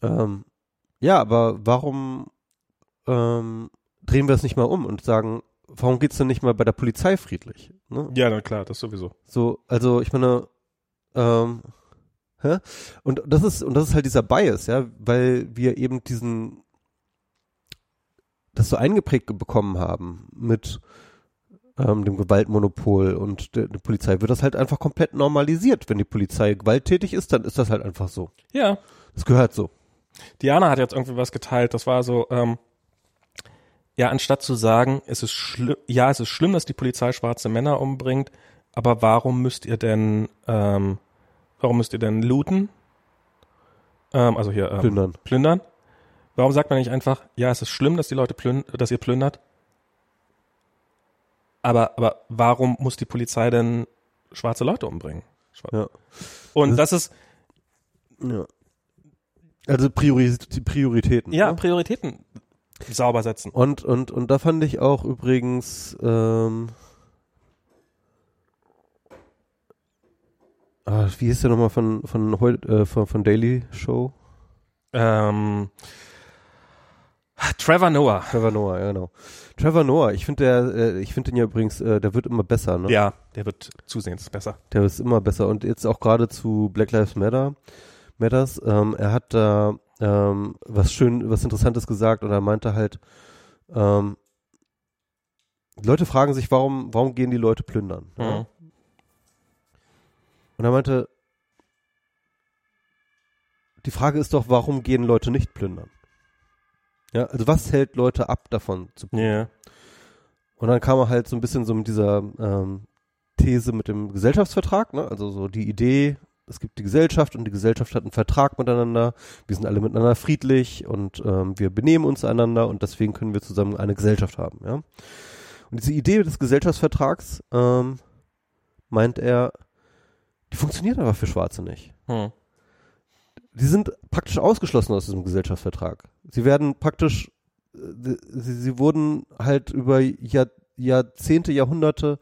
ähm, ja, aber warum ähm, drehen wir es nicht mal um und sagen, warum geht's denn nicht mal bei der Polizei friedlich? Ne? Ja, na klar, das sowieso. So, also ich meine, ähm, hä? Und das ist, und das ist halt dieser Bias, ja, weil wir eben diesen das so eingeprägt bekommen haben mit ähm, dem Gewaltmonopol und der, der Polizei, wird das halt einfach komplett normalisiert. Wenn die Polizei gewalttätig ist, dann ist das halt einfach so. Ja. Das gehört so. Diana hat jetzt irgendwie was geteilt. Das war so, ähm, ja, anstatt zu sagen, es ist schlimm, ja, es ist schlimm, dass die Polizei schwarze Männer umbringt, aber warum müsst ihr denn, ähm, warum müsst ihr denn looten? Ähm, also hier ähm, Plündern. plündern. Warum sagt man nicht einfach, ja, es ist schlimm, dass die Leute plünd dass ihr plündert? Aber, aber warum muss die Polizei denn schwarze Leute umbringen? Schwa- Ja. Und das ist, ja. Also Priori Prioritäten. ja, ne? Prioritäten sauber setzen. Und, und, und da fand ich auch übrigens, ähm, ah, wie hieß der nochmal von, von, äh, von, von Daily Show? Ähm, Trevor Noah. Trevor Noah, ja genau. Trevor Noah, ich finde der, äh, ich finde den ja übrigens, äh, der wird immer besser, ne? Ja, der wird zusehends besser. Der ist immer besser und jetzt auch gerade zu Black Lives Matter, Matters, ähm, er hat da ähm, was schön, was Interessantes gesagt und er meinte halt, ähm, Leute fragen sich, warum, warum gehen die Leute plündern? Ja? Mhm. Und er meinte, die Frage ist doch, warum gehen Leute nicht plündern? Ja, also was hält Leute ab davon zu plündern? Ja. Und dann kam er halt so ein bisschen so mit dieser ähm, These mit dem Gesellschaftsvertrag, ne? also so die Idee, es gibt die Gesellschaft und die Gesellschaft hat einen Vertrag miteinander, wir sind alle miteinander friedlich und ähm, wir benehmen uns einander und deswegen können wir zusammen eine Gesellschaft haben. Ja? Und diese Idee des Gesellschaftsvertrags, ähm, meint er, die funktioniert aber für Schwarze nicht. Hm. Die sind praktisch ausgeschlossen aus diesem Gesellschaftsvertrag. Sie werden praktisch, äh, sie, sie wurden halt über Jahr, Jahrzehnte, Jahrhunderte,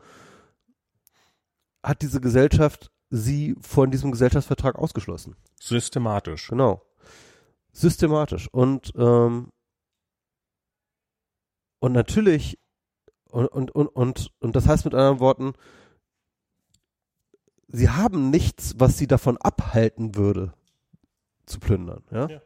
hat diese Gesellschaft sie von diesem Gesellschaftsvertrag ausgeschlossen. Systematisch. Genau. Systematisch. Und, ähm, und natürlich, und, und, und, und, und das heißt mit anderen Worten, sie haben nichts, was sie davon abhalten würde, zu plündern. Ja. Ja.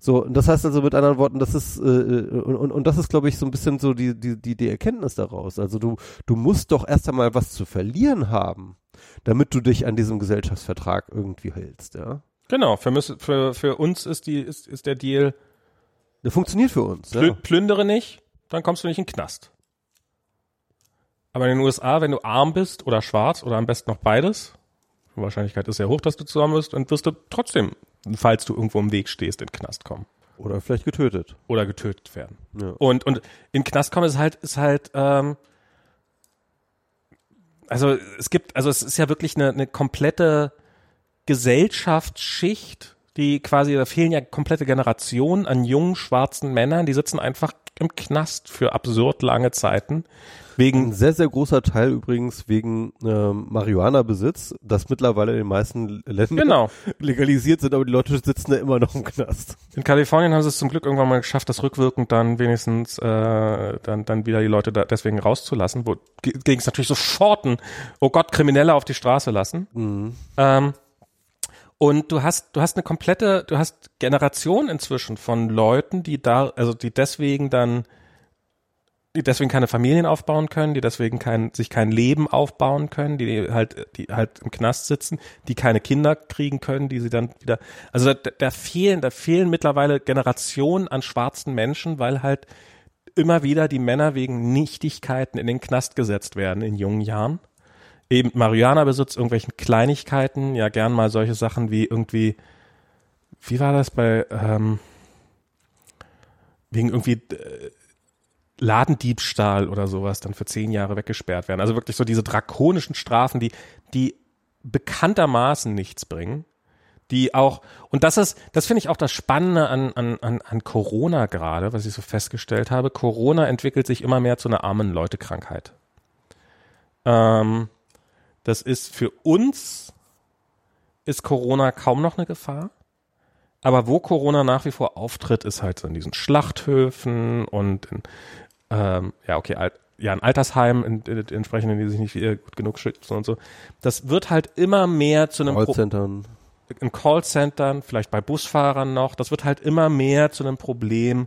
So, und das heißt also mit anderen Worten, das ist, äh, und, und, und das ist, glaube ich, so ein bisschen so die, die, die, die Erkenntnis daraus. Also du, du musst doch erst einmal was zu verlieren haben, damit du dich an diesem Gesellschaftsvertrag irgendwie hältst, ja. Genau, für, für, für uns ist, die, ist, ist der Deal, Der funktioniert für uns. plü Ja. plündere nicht, dann kommst du nicht in den Knast. Aber in den USA, wenn du arm bist oder schwarz oder am besten noch beides, die Wahrscheinlichkeit ist sehr hoch, dass du zusammen bist, und wirst du trotzdem, falls du irgendwo im Weg stehst, in den Knast kommen. Oder vielleicht getötet. Oder getötet werden. Ja. Und, und in den Knast kommen ist halt, ist halt, ähm, also es gibt, also es ist ja wirklich eine, eine komplette Gesellschaftsschicht, die quasi, da fehlen ja komplette Generationen an jungen schwarzen Männern, die sitzen einfach im Knast für absurd lange Zeiten. Ein Wegen, sehr, sehr großer Teil übrigens wegen ähm, Marihuana-Besitz, das mittlerweile in den meisten Ländern genau. (laughs) legalisiert sind, aber die Leute sitzen da immer noch im Knast. In Kalifornien haben sie es zum Glück irgendwann mal geschafft, das rückwirkend dann wenigstens äh, dann, dann wieder die Leute da deswegen rauszulassen, wo ging es natürlich sofort ein, oh Gott, Kriminelle auf die Straße lassen. Mhm. Ähm, und du hast, du hast eine komplette, du hast Generation inzwischen von Leuten, die da, also die deswegen dann, die deswegen keine Familien aufbauen können, die deswegen kein, sich kein Leben aufbauen können, die halt, die halt im Knast sitzen, die keine Kinder kriegen können, die sie dann wieder, also da, da fehlen, da fehlen mittlerweile Generationen an schwarzen Menschen, weil halt immer wieder die Männer wegen Nichtigkeiten in den Knast gesetzt werden in jungen Jahren. Eben Marihuana-Besitz, irgendwelchen Kleinigkeiten, ja gern mal solche Sachen wie irgendwie, wie war das bei, ähm, wegen irgendwie äh, Ladendiebstahl oder sowas dann für zehn Jahre weggesperrt werden. Also wirklich so diese drakonischen Strafen, die, die bekanntermaßen nichts bringen, die auch, und das ist, das finde ich auch das Spannende an, an, an, an Corona gerade, was ich so festgestellt habe. Corona entwickelt sich immer mehr zu einer armen Leute-Krankheit. Ähm, das ist für uns ist Corona kaum noch eine Gefahr. Aber wo Corona nach wie vor auftritt, ist halt so in diesen Schlachthöfen und in, ähm, ja, okay, alt, ja, in Altersheimen, in, in, in entsprechenden, die sich nicht äh, gut genug schützen und so. Das wird halt immer mehr zu einem Pro Callcentern. in Callcentern, vielleicht bei Busfahrern noch, das wird halt immer mehr zu einem Problem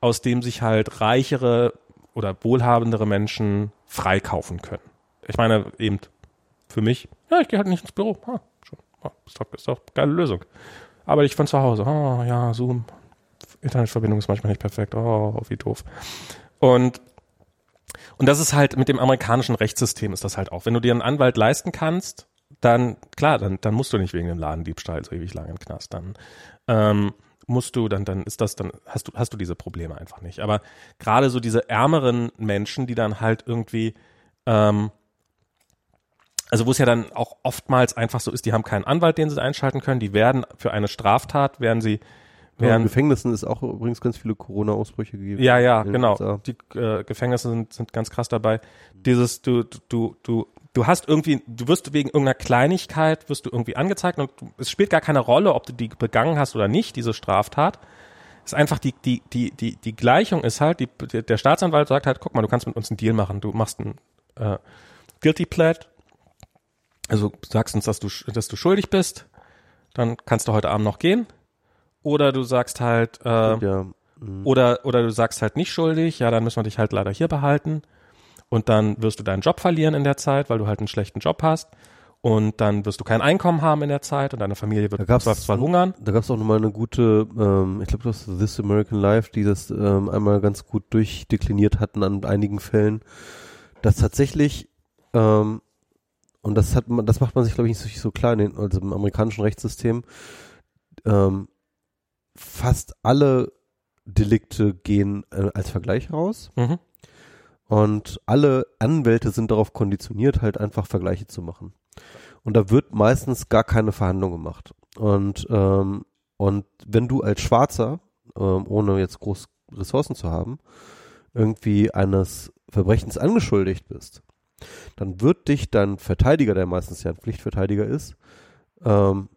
aus dem sich halt reichere oder wohlhabendere Menschen freikaufen können. Ich meine, eben für mich, ja, ich gehe halt nicht ins Büro. Ah, schon. Ah, ist, doch, ist doch eine geile Lösung. Aber ich von zu Hause. Oh, ja, Zoom. Internetverbindung ist manchmal nicht perfekt. Oh, wie doof. Und und das ist halt mit dem amerikanischen Rechtssystem ist das halt auch. Wenn du dir einen Anwalt leisten kannst, dann klar, dann, dann musst du nicht wegen dem Ladendiebstahl so ewig lang im Knast. Dann ähm, musst du, dann, dann ist das, dann hast du, hast du diese Probleme einfach nicht. Aber gerade so diese ärmeren Menschen, die dann halt irgendwie, ähm, also wo es ja dann auch oftmals einfach so ist, die haben keinen Anwalt, den sie einschalten können, die werden für eine Straftat, werden sie ja, in Gefängnissen ist auch übrigens ganz viele Corona-Ausbrüche gegeben. Ja, ja, genau. Die äh, Gefängnisse sind, sind ganz krass dabei. Dieses, du, du, du, du hast irgendwie, du wirst wegen irgendeiner Kleinigkeit, wirst du irgendwie angezeigt und es spielt gar keine Rolle, ob du die begangen hast oder nicht, diese Straftat. Es ist einfach die, die, die, die, die Gleichung ist halt, die, der Staatsanwalt sagt halt, guck mal, du kannst mit uns einen Deal machen. Du machst einen äh, Guilty Pledge, also sagst uns, dass du, dass du schuldig bist, dann kannst du heute Abend noch gehen. Oder du sagst halt, äh, ja. mhm. oder, oder du sagst halt nicht schuldig, ja, dann müssen wir dich halt leider hier behalten. Und dann wirst du deinen Job verlieren in der Zeit, weil du halt einen schlechten Job hast. Und dann wirst du kein Einkommen haben in der Zeit und deine Familie wird zwar hungern. Da gab es auch nochmal eine gute, ähm, ich glaube, das This American Life, die das ähm, einmal ganz gut durchdekliniert hatten an einigen Fällen, dass tatsächlich, ähm, und das hat man, das macht man sich, glaube ich, nicht so klar in den, also im amerikanischen Rechtssystem, ähm, fast alle Delikte gehen äh, als Vergleich raus. Mhm. Und alle Anwälte sind darauf konditioniert, halt einfach Vergleiche zu machen. Und da wird meistens gar keine Verhandlung gemacht. Und, ähm, und wenn du als Schwarzer, ähm, ohne jetzt groß Ressourcen zu haben, irgendwie eines Verbrechens angeschuldigt bist, dann wird dich dein Verteidiger, der meistens ja ein Pflichtverteidiger ist, ähm,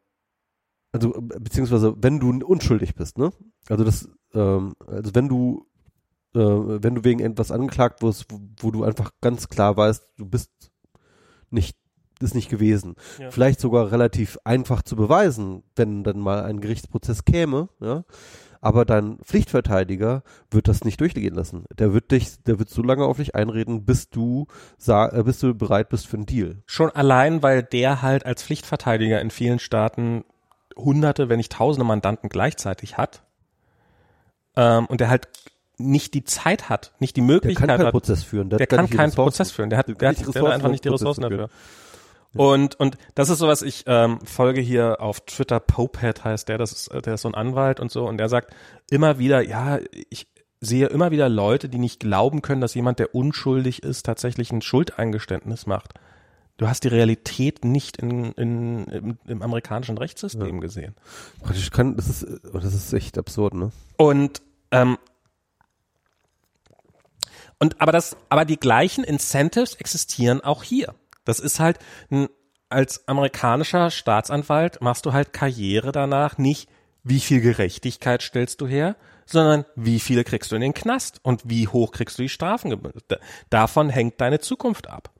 also beziehungsweise wenn du unschuldig bist, ne? Also das, ähm, also wenn du, äh, wenn du wegen etwas angeklagt wirst, wo, wo, du einfach ganz klar weißt, du bist nicht, ist nicht gewesen. Ja. Vielleicht sogar relativ einfach zu beweisen, wenn dann mal ein Gerichtsprozess käme, ja. Aber dein Pflichtverteidiger wird das nicht durchgehen lassen. Der wird dich, der wird so lange auf dich einreden, bis du, äh, bis du bereit bist für einen Deal. Schon allein, weil der halt als Pflichtverteidiger in vielen Staaten hunderte, wenn nicht tausende Mandanten gleichzeitig hat ähm, und der halt nicht die Zeit hat, nicht die Möglichkeit der kann keinen Prozess führen. Der, der kann keinen Prozess führen. Der hat, der hat, der hat einfach nicht die Ressourcen dafür. Und, und das ist sowas, ich ähm, folge hier auf Twitter, Popehead heißt der, das ist, der ist so ein Anwalt und so, und der sagt immer wieder, ja, ich sehe immer wieder Leute, die nicht glauben können, dass jemand, der unschuldig ist, tatsächlich ein Schuldeingeständnis macht du hast die Realität nicht in, in, im, im amerikanischen Rechtssystem ja. gesehen. Praktisch kann, das ist, das ist echt absurd, ne? Und, ähm, und aber das, aber die gleichen Incentives existieren auch hier. Das ist halt als amerikanischer Staatsanwalt machst du halt Karriere danach nicht, wie viel Gerechtigkeit stellst du her, sondern wie viele kriegst du in den Knast und wie hoch kriegst du die Strafen. Davon hängt deine Zukunft ab.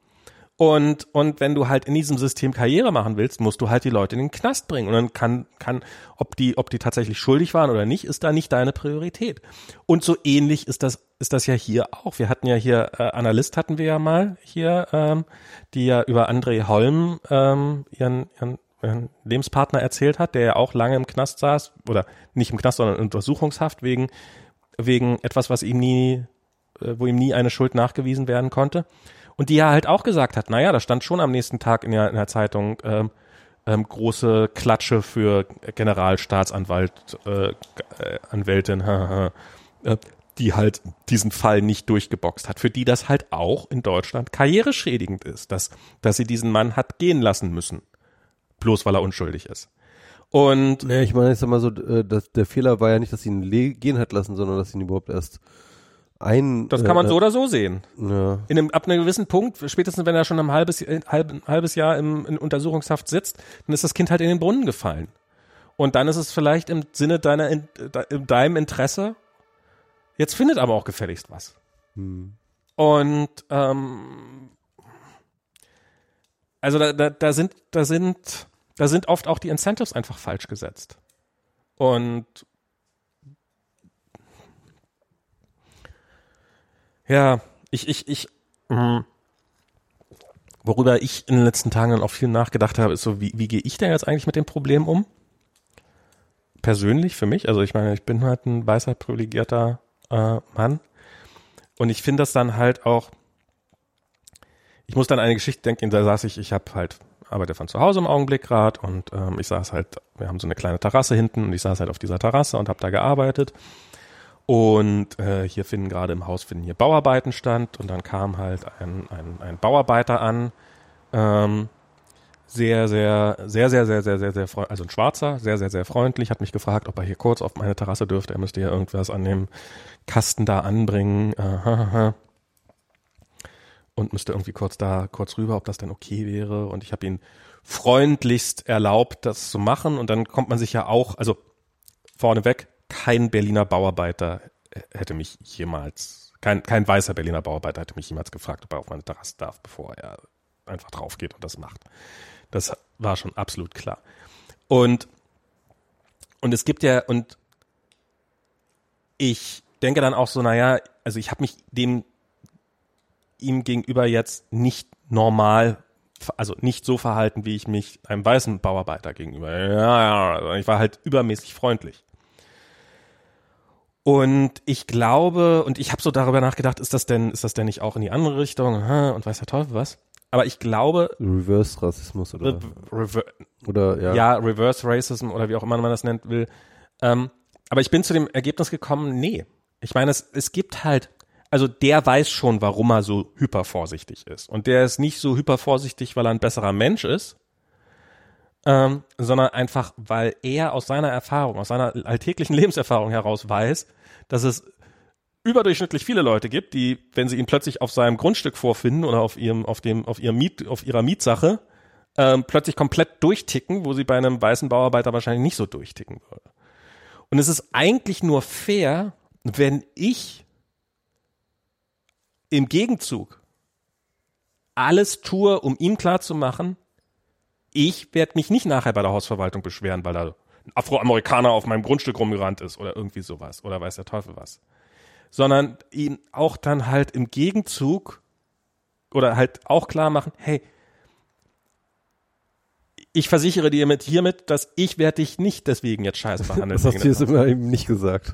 Und, und wenn du halt in diesem System Karriere machen willst, musst du halt die Leute in den Knast bringen. Und dann kann, kann, ob die, ob die tatsächlich schuldig waren oder nicht, ist da nicht deine Priorität. Und so ähnlich ist das, ist das ja hier auch. Wir hatten ja hier, äh, Analyst hatten wir ja mal hier, ähm, die ja über André Holm, ähm, ihren, ihren, Lebenspartner erzählt hat, der ja auch lange im Knast saß, oder nicht im Knast, sondern in Untersuchungshaft wegen, wegen etwas, was ihm nie, äh, wo ihm nie eine Schuld nachgewiesen werden konnte. Und die ja halt auch gesagt hat, naja, da stand schon am nächsten Tag in der, in der Zeitung ähm, ähm, große Klatsche für Generalstaatsanwalt, äh, äh, Anwältin, (laughs) äh, die halt diesen Fall nicht durchgeboxt hat, für die das halt auch in Deutschland karriereschädigend ist, dass, dass sie diesen Mann hat gehen lassen müssen. Bloß weil er unschuldig ist. Und. Nee, ich meine, ich sag mal so, äh, dass der Fehler war ja nicht, dass sie ihn gehen hat lassen, sondern dass sie ihn überhaupt erst ein. Das kann man äh, so oder so sehen. Ja. In einem, ab einem gewissen Punkt, spätestens wenn er schon ein halbes, äh, halb, halbes Jahr im, in Untersuchungshaft sitzt, dann ist das Kind halt in den Brunnen gefallen. Und dann ist es vielleicht im Sinne deiner, in, in deinem Interesse, jetzt findet aber auch gefälligst was. Hm. Und ähm, also da, da, da sind, da sind, da sind oft auch die Incentives einfach falsch gesetzt. Und Ja, ich, ich, ich, mh, worüber ich in den letzten Tagen dann auch viel nachgedacht habe, ist so, wie, wie gehe ich denn jetzt eigentlich mit dem Problem um? Persönlich für mich, also ich meine, ich bin halt ein weißer, privilegierter äh, Mann. Und ich finde das dann halt auch, ich muss dann eine Geschichte denken, da saß ich, ich habe halt arbeite von zu Hause im Augenblick gerade und ähm, ich saß halt, wir haben so eine kleine Terrasse hinten und ich saß halt auf dieser Terrasse und habe da gearbeitet und äh, hier finden gerade im Haus finden hier Bauarbeiten stand und dann kam halt ein, ein, ein Bauarbeiter an, ähm, sehr, sehr, sehr, sehr, sehr, sehr, sehr, sehr, sehr, also ein Schwarzer, sehr, sehr, sehr freundlich, hat mich gefragt, ob er hier kurz auf meine Terrasse dürfte. Er müsste hier irgendwas an dem Kasten da anbringen. Äh, und müsste irgendwie kurz da, kurz rüber, ob das denn okay wäre. Und ich habe ihn freundlichst erlaubt, das zu machen. Und dann kommt man sich ja auch, also vorneweg, kein Berliner Bauarbeiter hätte mich jemals, kein, kein weißer Berliner Bauarbeiter hätte mich jemals gefragt, ob er auf meine Terrasse darf, bevor er einfach drauf geht und das macht. Das war schon absolut klar. Und, und es gibt ja, und ich denke dann auch so, naja, also ich habe mich dem ihm gegenüber jetzt nicht normal, also nicht so verhalten, wie ich mich einem weißen Bauarbeiter gegenüber. Ja, ja, ich war halt übermäßig freundlich. Und ich glaube, und ich habe so darüber nachgedacht, ist das denn, ist das denn nicht auch in die andere Richtung? Und weiß der Teufel was? Aber ich glaube. Reverse Rassismus oder. Rever oder ja. Ja, Reverse Racism oder wie auch immer man das nennt will. Ähm, aber ich bin zu dem Ergebnis gekommen, nee. Ich meine, es, es gibt halt, also der weiß schon, warum er so hypervorsichtig ist. Und der ist nicht so hypervorsichtig, weil er ein besserer Mensch ist, ähm, sondern einfach, weil er aus seiner Erfahrung, aus seiner alltäglichen (laughs) Lebenserfahrung heraus weiß, dass es überdurchschnittlich viele Leute gibt, die, wenn sie ihn plötzlich auf seinem Grundstück vorfinden oder auf ihrem, auf dem, auf ihrem Miet, auf ihrer Mietsache, ähm, plötzlich komplett durchticken, wo sie bei einem weißen Bauarbeiter wahrscheinlich nicht so durchticken würde. Und es ist eigentlich nur fair, wenn ich im Gegenzug alles tue, um ihm klarzumachen, ich werde mich nicht nachher bei der Hausverwaltung beschweren, weil da ein Afroamerikaner auf meinem Grundstück rumgerannt ist oder irgendwie sowas oder weiß der Teufel was. Sondern ihn auch dann halt im Gegenzug oder halt auch klar machen, hey, ich versichere dir mit hiermit, dass ich werde dich nicht deswegen jetzt scheiße behandeln. (laughs) Das hast du jetzt immer eben nicht gesagt.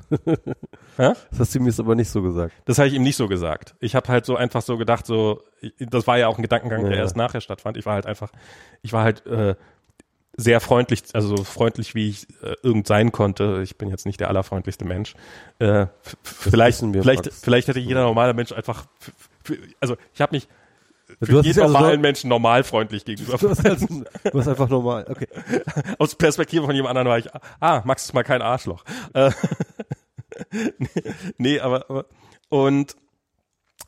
Das hast du mir jetzt aber nicht so gesagt. Das habe ich ihm nicht so gesagt. Ich habe halt so einfach so gedacht, so, das war ja auch ein Gedankengang, der ja. erst nachher stattfand. Ich war halt einfach, ich war halt äh, sehr freundlich, also so freundlich wie ich äh, irgend sein konnte. Ich bin jetzt nicht der allerfreundlichste Mensch. Äh, vielleicht, vielleicht, vielleicht hätte jeder normale Mensch einfach, also ich habe mich für jeden also normalen Menschen normal freundlich gegenüber. Du hast, also, du hast einfach normal, okay. (laughs) Aus Perspektive von jemand anderem war ich, ah, Max ist mal kein Arschloch. Äh, (laughs) nee, aber, aber und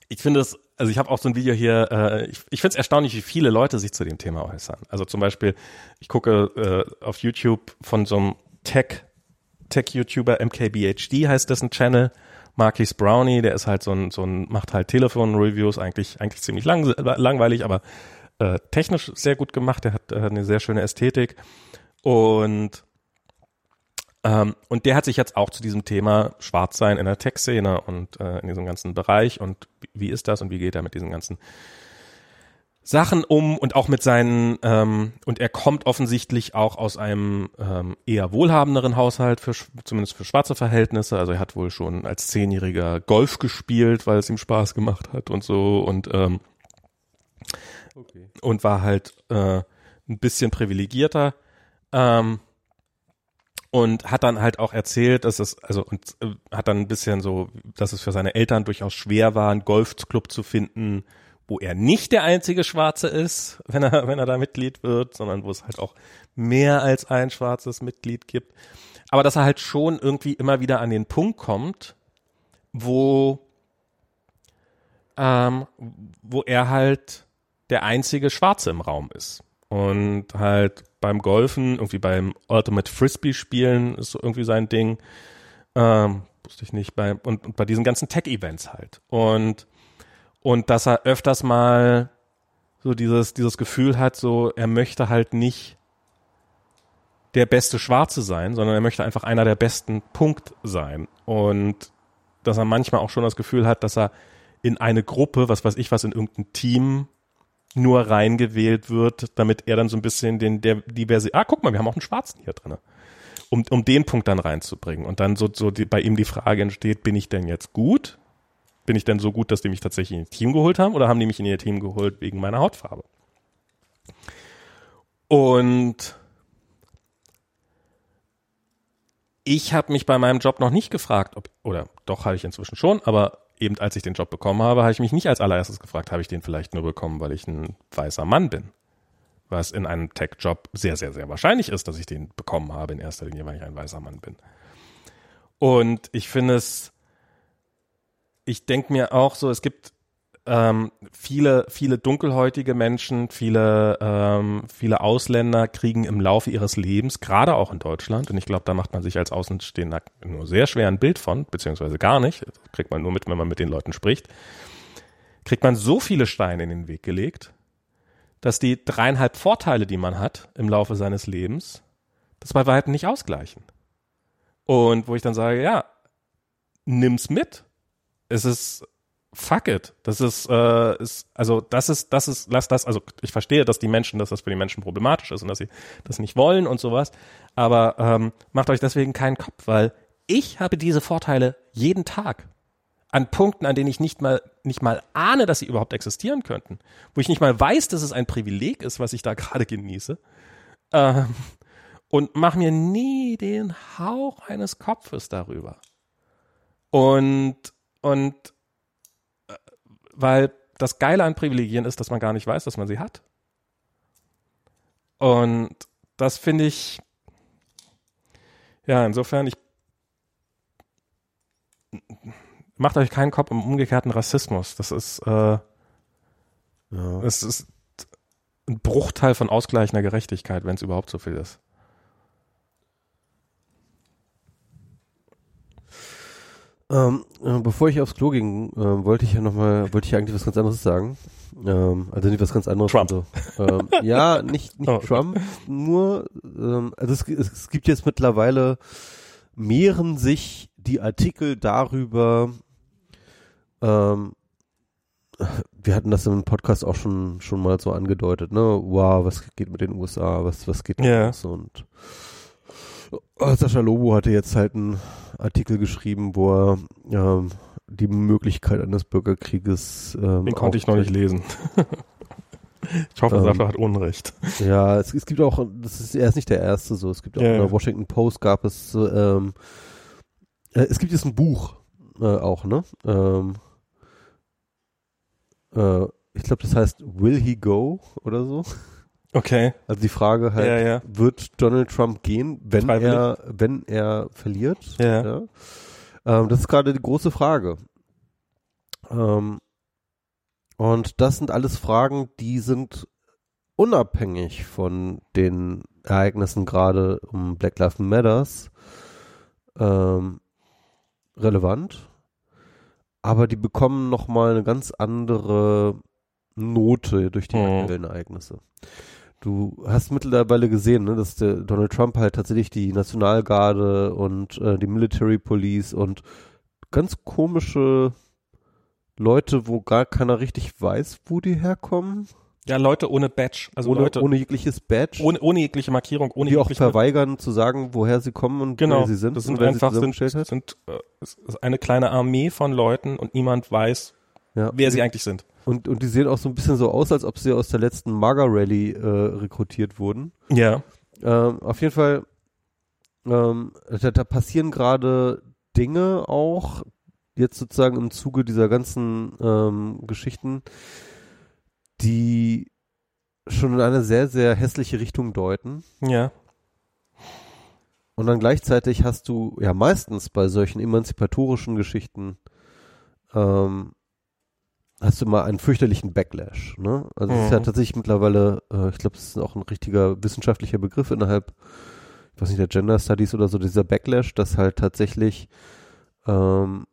ich finde es, also ich habe auch so ein Video hier, äh, ich, ich finde es erstaunlich, wie viele Leute sich zu dem Thema äußern. Also zum Beispiel, ich gucke äh, auf YouTube von so einem Tech, Tech-YouTuber, MKBHD heißt dessen Channel, Marquis Brownie, der ist halt so ein, so ein macht halt Telefon-Reviews, eigentlich, eigentlich ziemlich lang, langweilig, aber äh, technisch sehr gut gemacht. Der hat äh, eine sehr schöne Ästhetik. Und ähm, und der hat sich jetzt auch zu diesem Thema Schwarzsein in der Tech-Szene und äh, in diesem ganzen Bereich und wie ist das und wie geht er mit diesen ganzen Sachen um und auch mit seinen ähm, und er kommt offensichtlich auch aus einem ähm, eher wohlhabenderen Haushalt für zumindest für schwarze Verhältnisse. Also er hat wohl schon als Zehnjähriger Golf gespielt, weil es ihm Spaß gemacht hat und so und ähm, okay. und war halt äh, ein bisschen privilegierter ähm, und hat dann halt auch erzählt, dass es also und äh, hat dann ein bisschen so, dass es für seine Eltern durchaus schwer war, einen Golfclub zu finden wo er nicht der einzige Schwarze ist, wenn er, wenn er da Mitglied wird, sondern wo es halt auch mehr als ein schwarzes Mitglied gibt. Aber dass er halt schon irgendwie immer wieder an den Punkt kommt, wo, ähm, wo er halt der einzige Schwarze im Raum ist. Und halt beim Golfen, irgendwie beim Ultimate Frisbee spielen ist so irgendwie sein Ding. Ähm, wusste ich nicht, bei, und, und bei diesen ganzen Tech-Events halt. Und und dass er öfters mal so dieses, dieses Gefühl hat, so er möchte halt nicht der beste Schwarze sein, sondern er möchte einfach einer der besten Punkt sein. Und dass er manchmal auch schon das Gefühl hat, dass er in eine Gruppe, was weiß ich was, in irgendein Team nur reingewählt wird, damit er dann so ein bisschen den der diverse ah guck mal, wir haben auch einen Schwarzen hier drin, um um den Punkt dann reinzubringen und dann so so die, bei ihm die Frage entsteht, bin ich denn jetzt gut? Bin ich denn so gut, dass die mich tatsächlich in ihr Team geholt haben oder haben die mich in ihr Team geholt wegen meiner Hautfarbe? Und ich habe mich bei meinem Job noch nicht gefragt, ob oder doch habe ich inzwischen schon, aber eben als ich den Job bekommen habe, habe ich mich nicht als allererstes gefragt, habe ich den vielleicht nur bekommen, weil ich ein weißer Mann bin. Was in einem Tech-Job sehr, sehr, sehr wahrscheinlich ist, dass ich den bekommen habe in erster Linie, weil ich ein weißer Mann bin. Und ich finde es, ich denke mir auch so, es gibt ähm, viele, viele dunkelhäutige Menschen, viele, ähm, viele Ausländer kriegen im Laufe ihres Lebens, gerade auch in Deutschland, und ich glaube, da macht man sich als Außenstehender nur sehr schwer ein Bild von, beziehungsweise gar nicht, das kriegt man nur mit, wenn man mit den Leuten spricht, kriegt man so viele Steine in den Weg gelegt, dass die dreieinhalb Vorteile, die man hat im Laufe seines Lebens, das bei weitem nicht ausgleichen. Und wo ich dann sage, ja, nimm's mit. Es ist fuck it. Das ist, äh, ist, also das ist, das ist, lass das, also ich verstehe, dass die Menschen, dass das für die Menschen problematisch ist und dass sie das nicht wollen und sowas, aber ähm, macht euch deswegen keinen Kopf, weil ich habe diese Vorteile jeden Tag an Punkten, an denen ich nicht mal, nicht mal ahne, dass sie überhaupt existieren könnten, wo ich nicht mal weiß, dass es ein Privileg ist, was ich da gerade genieße, ähm, und mach mir nie den Hauch eines Kopfes darüber. Und, und weil das Geile an Privilegien ist, dass man gar nicht weiß, dass man sie hat. Und das finde ich, ja, insofern, ich macht euch keinen Kopf um umgekehrten Rassismus. Das ist, äh, ja. es ist ein Bruchteil von ausgleichender Gerechtigkeit, wenn es überhaupt so viel ist. Ähm, äh, bevor ich aufs Klo ging, äh, wollte ich ja nochmal, wollte ich eigentlich was ganz anderes sagen. Ähm, also nicht was ganz anderes. Trump. Also, ähm, ja, (laughs) nicht, nicht oh. Trump, nur, ähm, also es, es gibt jetzt mittlerweile, mehren sich die Artikel darüber, ähm, wir hatten das im Podcast auch schon schon mal so angedeutet, ne? Wow, was geht mit den USA, was was geht yeah. los und Sascha Lobo hatte jetzt halt einen Artikel geschrieben, wo er ähm, die Möglichkeit eines Bürgerkrieges. Ähm, Den konnte ich noch nicht lesen. (laughs) ich hoffe, ähm, Sascha hat Unrecht. Ja, es, es, gibt auch, das ist, er ist nicht der Erste so. Es gibt auch ja, in der Washington Post gab es, ähm, äh, es gibt jetzt ein Buch äh, auch, ne? Ähm, äh, ich glaube, das heißt Will He Go oder so. Okay. Also die Frage halt, ja, ja. wird Donald Trump gehen, wenn er, wenn er verliert? Ja. Ähm, das ist gerade die große Frage. Ähm, und das sind alles Fragen, die sind unabhängig von den Ereignissen gerade um Black Lives Matters ähm, relevant, aber die bekommen nochmal eine ganz andere Note durch die mhm. aktuellen Ereignisse. Du hast mittlerweile gesehen, ne, dass der Donald Trump halt tatsächlich die Nationalgarde und äh, die Military Police und ganz komische Leute, wo gar keiner richtig weiß, wo die herkommen. Ja, Leute ohne Badge, also ohne, Leute ohne jegliches Badge, ohne, ohne jegliche Markierung, ohne die auch verweigern zu sagen, woher sie kommen und genau, wer sie sind. Das sind einfach sind, sind äh, eine kleine Armee von Leuten und niemand weiß, ja. wer sie eigentlich sind. Und, und die sehen auch so ein bisschen so aus, als ob sie aus der letzten Maga Rally äh, rekrutiert wurden. Ja. Ähm, auf jeden Fall, ähm, da, da passieren gerade Dinge auch, jetzt sozusagen im Zuge dieser ganzen ähm, Geschichten, die schon in eine sehr, sehr hässliche Richtung deuten. Ja. Und dann gleichzeitig hast du ja meistens bei solchen emanzipatorischen Geschichten ähm, hast du mal einen fürchterlichen Backlash. Ne? Also es mhm. ist ja mhm. tatsächlich mittlerweile, äh, ich glaube, es ist auch ein richtiger wissenschaftlicher Begriff innerhalb, ich weiß nicht, der Gender Studies oder so, dieser Backlash, dass halt tatsächlich ähm,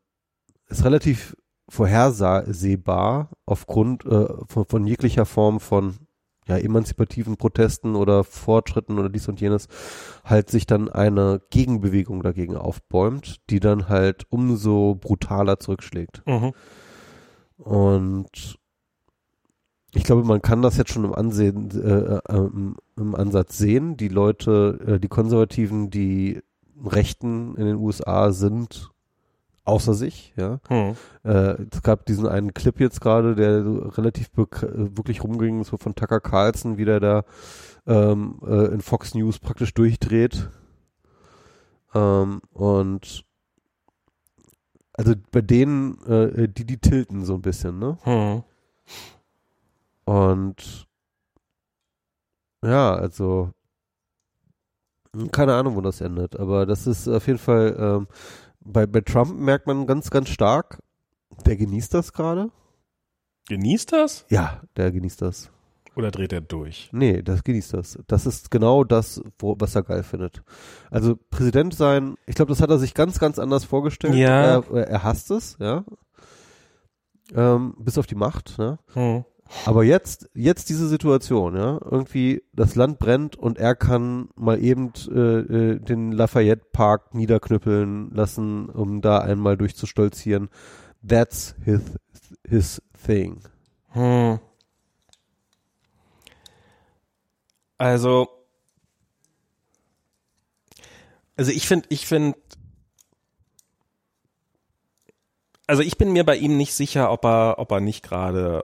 ist relativ vorhersehbar aufgrund äh, von, von jeglicher Form von ja, emanzipativen Protesten oder Fortschritten oder dies und jenes halt sich dann eine Gegenbewegung dagegen aufbäumt, die dann halt umso brutaler zurückschlägt. Mhm. Und ich glaube, man kann das jetzt schon im Ansehen, äh, äh, im, im, Ansatz sehen. Die Leute, äh, die Konservativen, die Rechten in den USA sind außer sich, ja. Hm. Äh, es gab diesen einen Clip jetzt gerade, der relativ wirklich rumging, so von Tucker Carlson, wie der da ähm, äh, in Fox News praktisch durchdreht. Ähm, und also bei denen, äh, die, die tilten so ein bisschen, ne? Hm. Und ja, also keine Ahnung, wo das endet, aber das ist auf jeden Fall ähm, bei, bei Trump merkt man ganz, ganz stark, der genießt das gerade. Genießt das? Ja, der genießt das. Oder dreht er durch? Nee, das genießt das. Das ist genau das, wo, was er geil findet. Also Präsident sein, ich glaube, das hat er sich ganz, ganz anders vorgestellt. Ja. Er, er hasst es, ja. Ähm, bis auf die Macht, ne? Hm. Aber jetzt, jetzt diese Situation, ja, irgendwie das Land brennt und er kann mal eben äh, äh, den Lafayette Park niederknüppeln lassen, um da einmal durchzustolzieren. That's his his thing. Hm. Also, also ich finde, ich finde, also ich bin mir bei ihm nicht sicher, ob er, ob er nicht gerade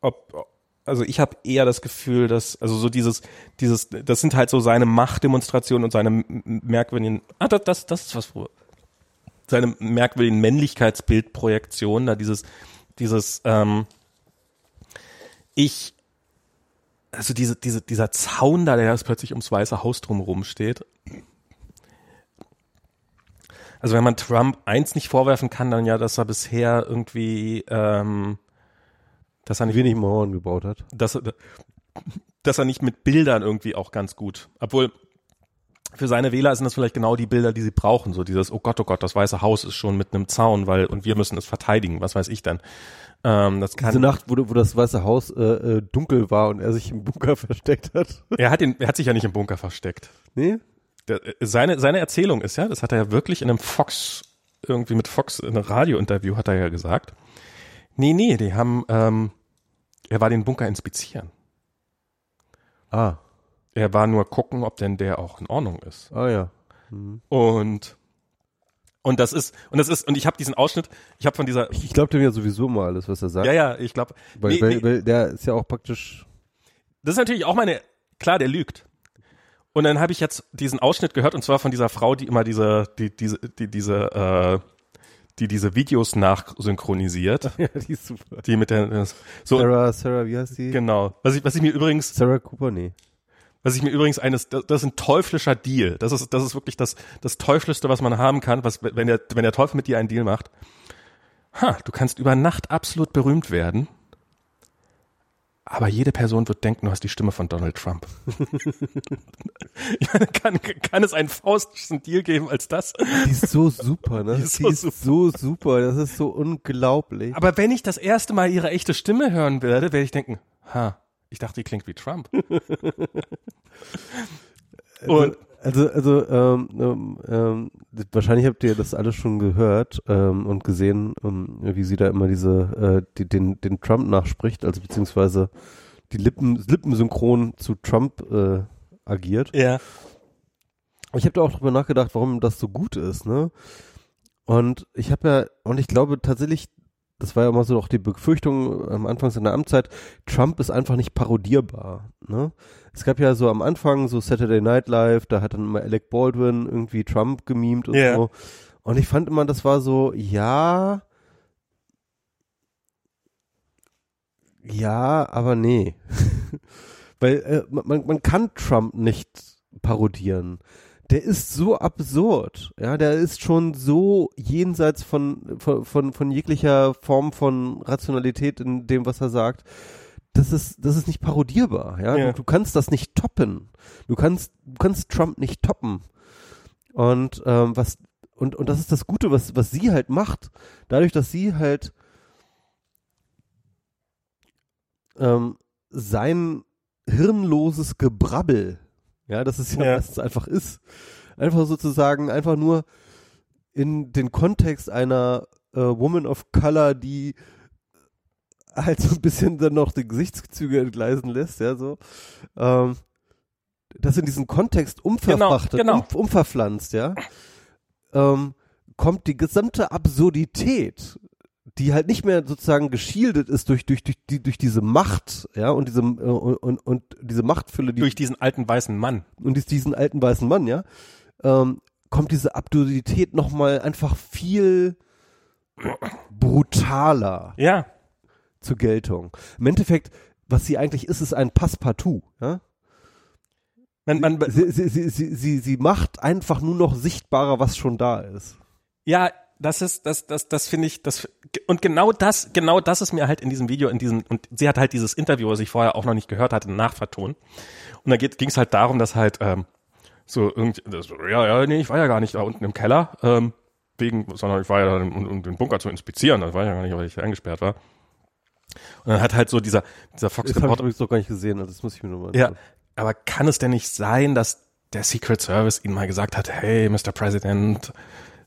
ob, also ich habe eher das Gefühl, dass, also so dieses, dieses, das sind halt so seine Machtdemonstrationen und seine merkwürdigen, ah, das, das, das ist was, seine merkwürdigen Männlichkeitsbildprojektionen, da dieses, dieses, ähm, ich, also diese, diese, dieser Zaun da, der jetzt plötzlich ums Weiße Haus drumherum steht. Also wenn man Trump eins nicht vorwerfen kann, dann ja, dass er bisher irgendwie ähm, dass er nicht wenig Mauern gebaut hat. Dass, dass er nicht mit Bildern irgendwie auch ganz gut, obwohl für seine Wähler sind das vielleicht genau die Bilder, die sie brauchen. So dieses, oh Gott, oh Gott, das Weiße Haus ist schon mit einem Zaun, weil, und wir müssen es verteidigen, was weiß ich denn. Ähm, das kann, Diese Nacht, wo, wo das Weiße Haus äh, äh, dunkel war und er sich im Bunker (laughs) versteckt hat. Er hat, ihn, er hat sich ja nicht im Bunker versteckt. Nee? Der, äh, seine, seine Erzählung ist ja, das hat er ja wirklich in einem Fox, irgendwie mit Fox, in einem Radiointerview hat er ja gesagt, Nee, nee, die haben, ähm, er war den Bunker inspizieren. Ah. Er war nur gucken, ob denn der auch in Ordnung ist. Ah ja. Mhm. Und und das ist und das ist und ich habe diesen Ausschnitt, ich habe von dieser Ich, ich glaube dem ja sowieso mal alles, was er sagt. Ja, ja, ich glaube. Weil, nee, weil, nee. weil der ist ja auch praktisch Das ist natürlich auch meine klar, der lügt. Und dann habe ich jetzt diesen Ausschnitt gehört und zwar von dieser Frau, die immer diese die diese die diese äh, die diese Videos nachsynchronisiert. (laughs) Ja, die ist super. Die mit der so Sarah, Sarah, wie heißt die? Genau. Was ich, was ich mir übrigens Sarah Cooper, nee. Was ich mir übrigens eines, das, das ist ein teuflischer Deal. Das ist, das ist wirklich das, das teuflischste, was man haben kann, was, wenn der, wenn der Teufel mit dir einen Deal macht. Ha, du kannst über Nacht absolut berühmt werden aber jede Person wird denken, du hast die Stimme von Donald Trump. ich (laughs) meine, kann, kann es einen faustischen Deal geben als das? Die ist so super, ne? Die ist, die so, ist super. so super, das ist so unglaublich. Aber wenn ich das erste Mal ihre echte Stimme hören werde, werde ich denken, ha, ich dachte, die klingt wie Trump. (laughs) Und also, also ähm, ähm, ähm, wahrscheinlich habt ihr das alles schon gehört ähm, und gesehen, ähm, wie sie da immer diese äh, die, den den Trump nachspricht, also beziehungsweise die Lippen lippensynchron zu Trump äh, agiert. Ja. Ich habe da auch drüber nachgedacht, warum das so gut ist, ne? Und ich habe ja und ich glaube tatsächlich das war ja immer so auch die Befürchtung am Anfang seiner Amtszeit, Trump ist einfach nicht parodierbar. Ne? Es gab ja so am Anfang so Saturday Night Live, da hat dann immer Alec Baldwin irgendwie Trump gemimt und yeah. so. Und ich fand immer, das war so, ja, ja, aber nee. (laughs) Weil äh, man, man kann Trump nicht parodieren der ist so absurd. Ja, der ist schon so jenseits von, von, von, von jeglicher Form von Rationalität in dem, was er sagt. Das ist, das ist nicht parodierbar. Ja, ja. Du, du, kannst das nicht toppen. Du kannst, du kannst Trump nicht toppen. Und, ähm, was, und, und das ist das Gute, was, was sie halt macht. Dadurch, dass sie halt, ähm, sein hirnloses Gebrabbel ja, das ist ja, ja. was es einfach ist. Einfach sozusagen, einfach nur in den Kontext einer äh, Woman of Color, die halt so ein bisschen dann noch die Gesichtszüge entgleisen lässt, ja, so. Ähm, das in diesen Kontext umverfrachtet, genau, genau. Um, umverpflanzt, ja, ähm, kommt die gesamte Absurdität, die halt nicht mehr sozusagen geschildet ist durch durch durch die durch diese Macht, ja und diese äh, und, und, und diese Machtfülle, die durch diesen alten weißen Mann und diesen alten weißen Mann, ja, ähm, kommt diese Absurdität noch mal einfach viel brutaler. Ja. Zur Geltung. Im Endeffekt, was sie eigentlich ist, ist ein Passepartout, ja. Man, man, sie, sie, sie, sie, sie, sie macht einfach nur noch sichtbarer, was schon da ist. Ja, das ist, das, das, das finde ich, das, und genau das, genau das ist mir halt in diesem Video, in diesem, und sie hat halt dieses Interview, was ich vorher auch noch nicht gehört hatte, nachvertont. Und da ging es halt darum, dass halt, ähm, so irgendwie, das, ja, ja, nee, ich war ja gar nicht da unten im Keller, ähm, wegen, sondern ich war ja da, um, um den Bunker zu inspizieren, das war ja gar nicht, weil ich eingesperrt war. Und dann hat halt so dieser, dieser Fox das habe ich doch gar nicht gesehen, also das muss ich mir nochmal. Ja, aber kann es denn nicht sein, dass der Secret Service ihnen mal gesagt hat, hey, Mr. President,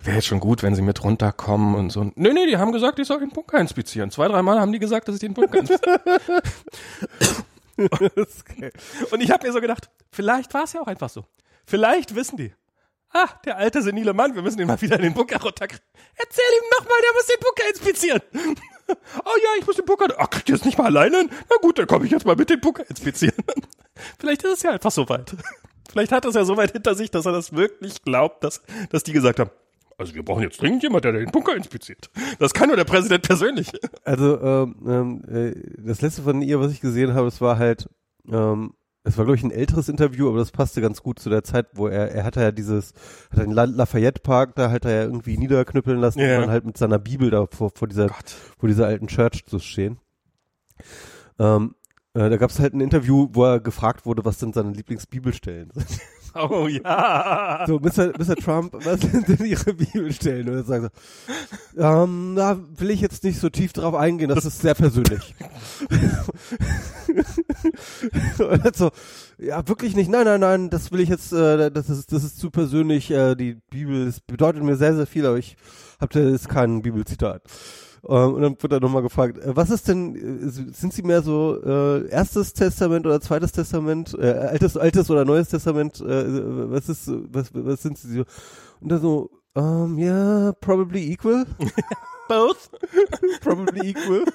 wäre jetzt schon gut, wenn sie mit runterkommen und so. Nee, nee, die haben gesagt, ich soll den Bunker inspizieren. Zwei, dreimal haben die gesagt, dass ich den Bunker inspiziere. (laughs) (laughs) und ich habe mir so gedacht, vielleicht war es ja auch einfach so. Vielleicht wissen die. Ah, der alte senile Mann, wir müssen ihn mal wieder in den Bunker runterkriegen. Erzähl ihm nochmal, der muss den Bunker inspizieren. (laughs) oh ja, ich muss den Bunker. Ach, kriegt ihr das nicht mal alleine? Na gut, dann komme ich jetzt mal mit den Bunker inspizieren. Vielleicht ist es ja einfach so weit. Vielleicht hat er es ja so weit hinter sich, dass er das wirklich glaubt, dass, dass die gesagt haben, also wir brauchen jetzt dringend jemand, der den Bunker inspiziert. Das kann nur der Präsident persönlich. Also ähm, ähm äh, das letzte von ihr, was ich gesehen habe, es war halt, ähm, es war glaube ich ein älteres Interview, aber das passte ganz gut zu der Zeit, wo er, er hatte ja dieses, hat den Lafayette Park, da hat er ja irgendwie niederknüppeln lassen ja. und dann halt mit seiner Bibel da vor, vor dieser, Gott. vor dieser alten Church zu stehen. Ähm, äh, da gab es halt ein Interview, wo er gefragt wurde, was denn seine Lieblingsbibelstellen sind. Oh ja. So, Mr. Mr. Trump, (laughs) was sind denn Ihre Bibelstellen? Und er sagt so, ähm, da will ich jetzt nicht so tief drauf eingehen, das ist sehr persönlich. (laughs) und so, ja, wirklich nicht, nein, nein, nein, das will ich jetzt, äh, das ist, das ist zu persönlich, äh, die Bibel, das bedeutet mir sehr, sehr viel, aber ich habe da jetzt kein Bibelzitat. Ähm, und dann wird er nochmal gefragt, äh, was ist denn, äh, sind Sie mehr so äh, erstes Testament oder zweites Testament, äh, altes, altes oder neues Testament, äh, was ist, was, was sind Sie so? Und dann so, um, yeah, probably equal. (laughs) Both. (laughs) probably equal.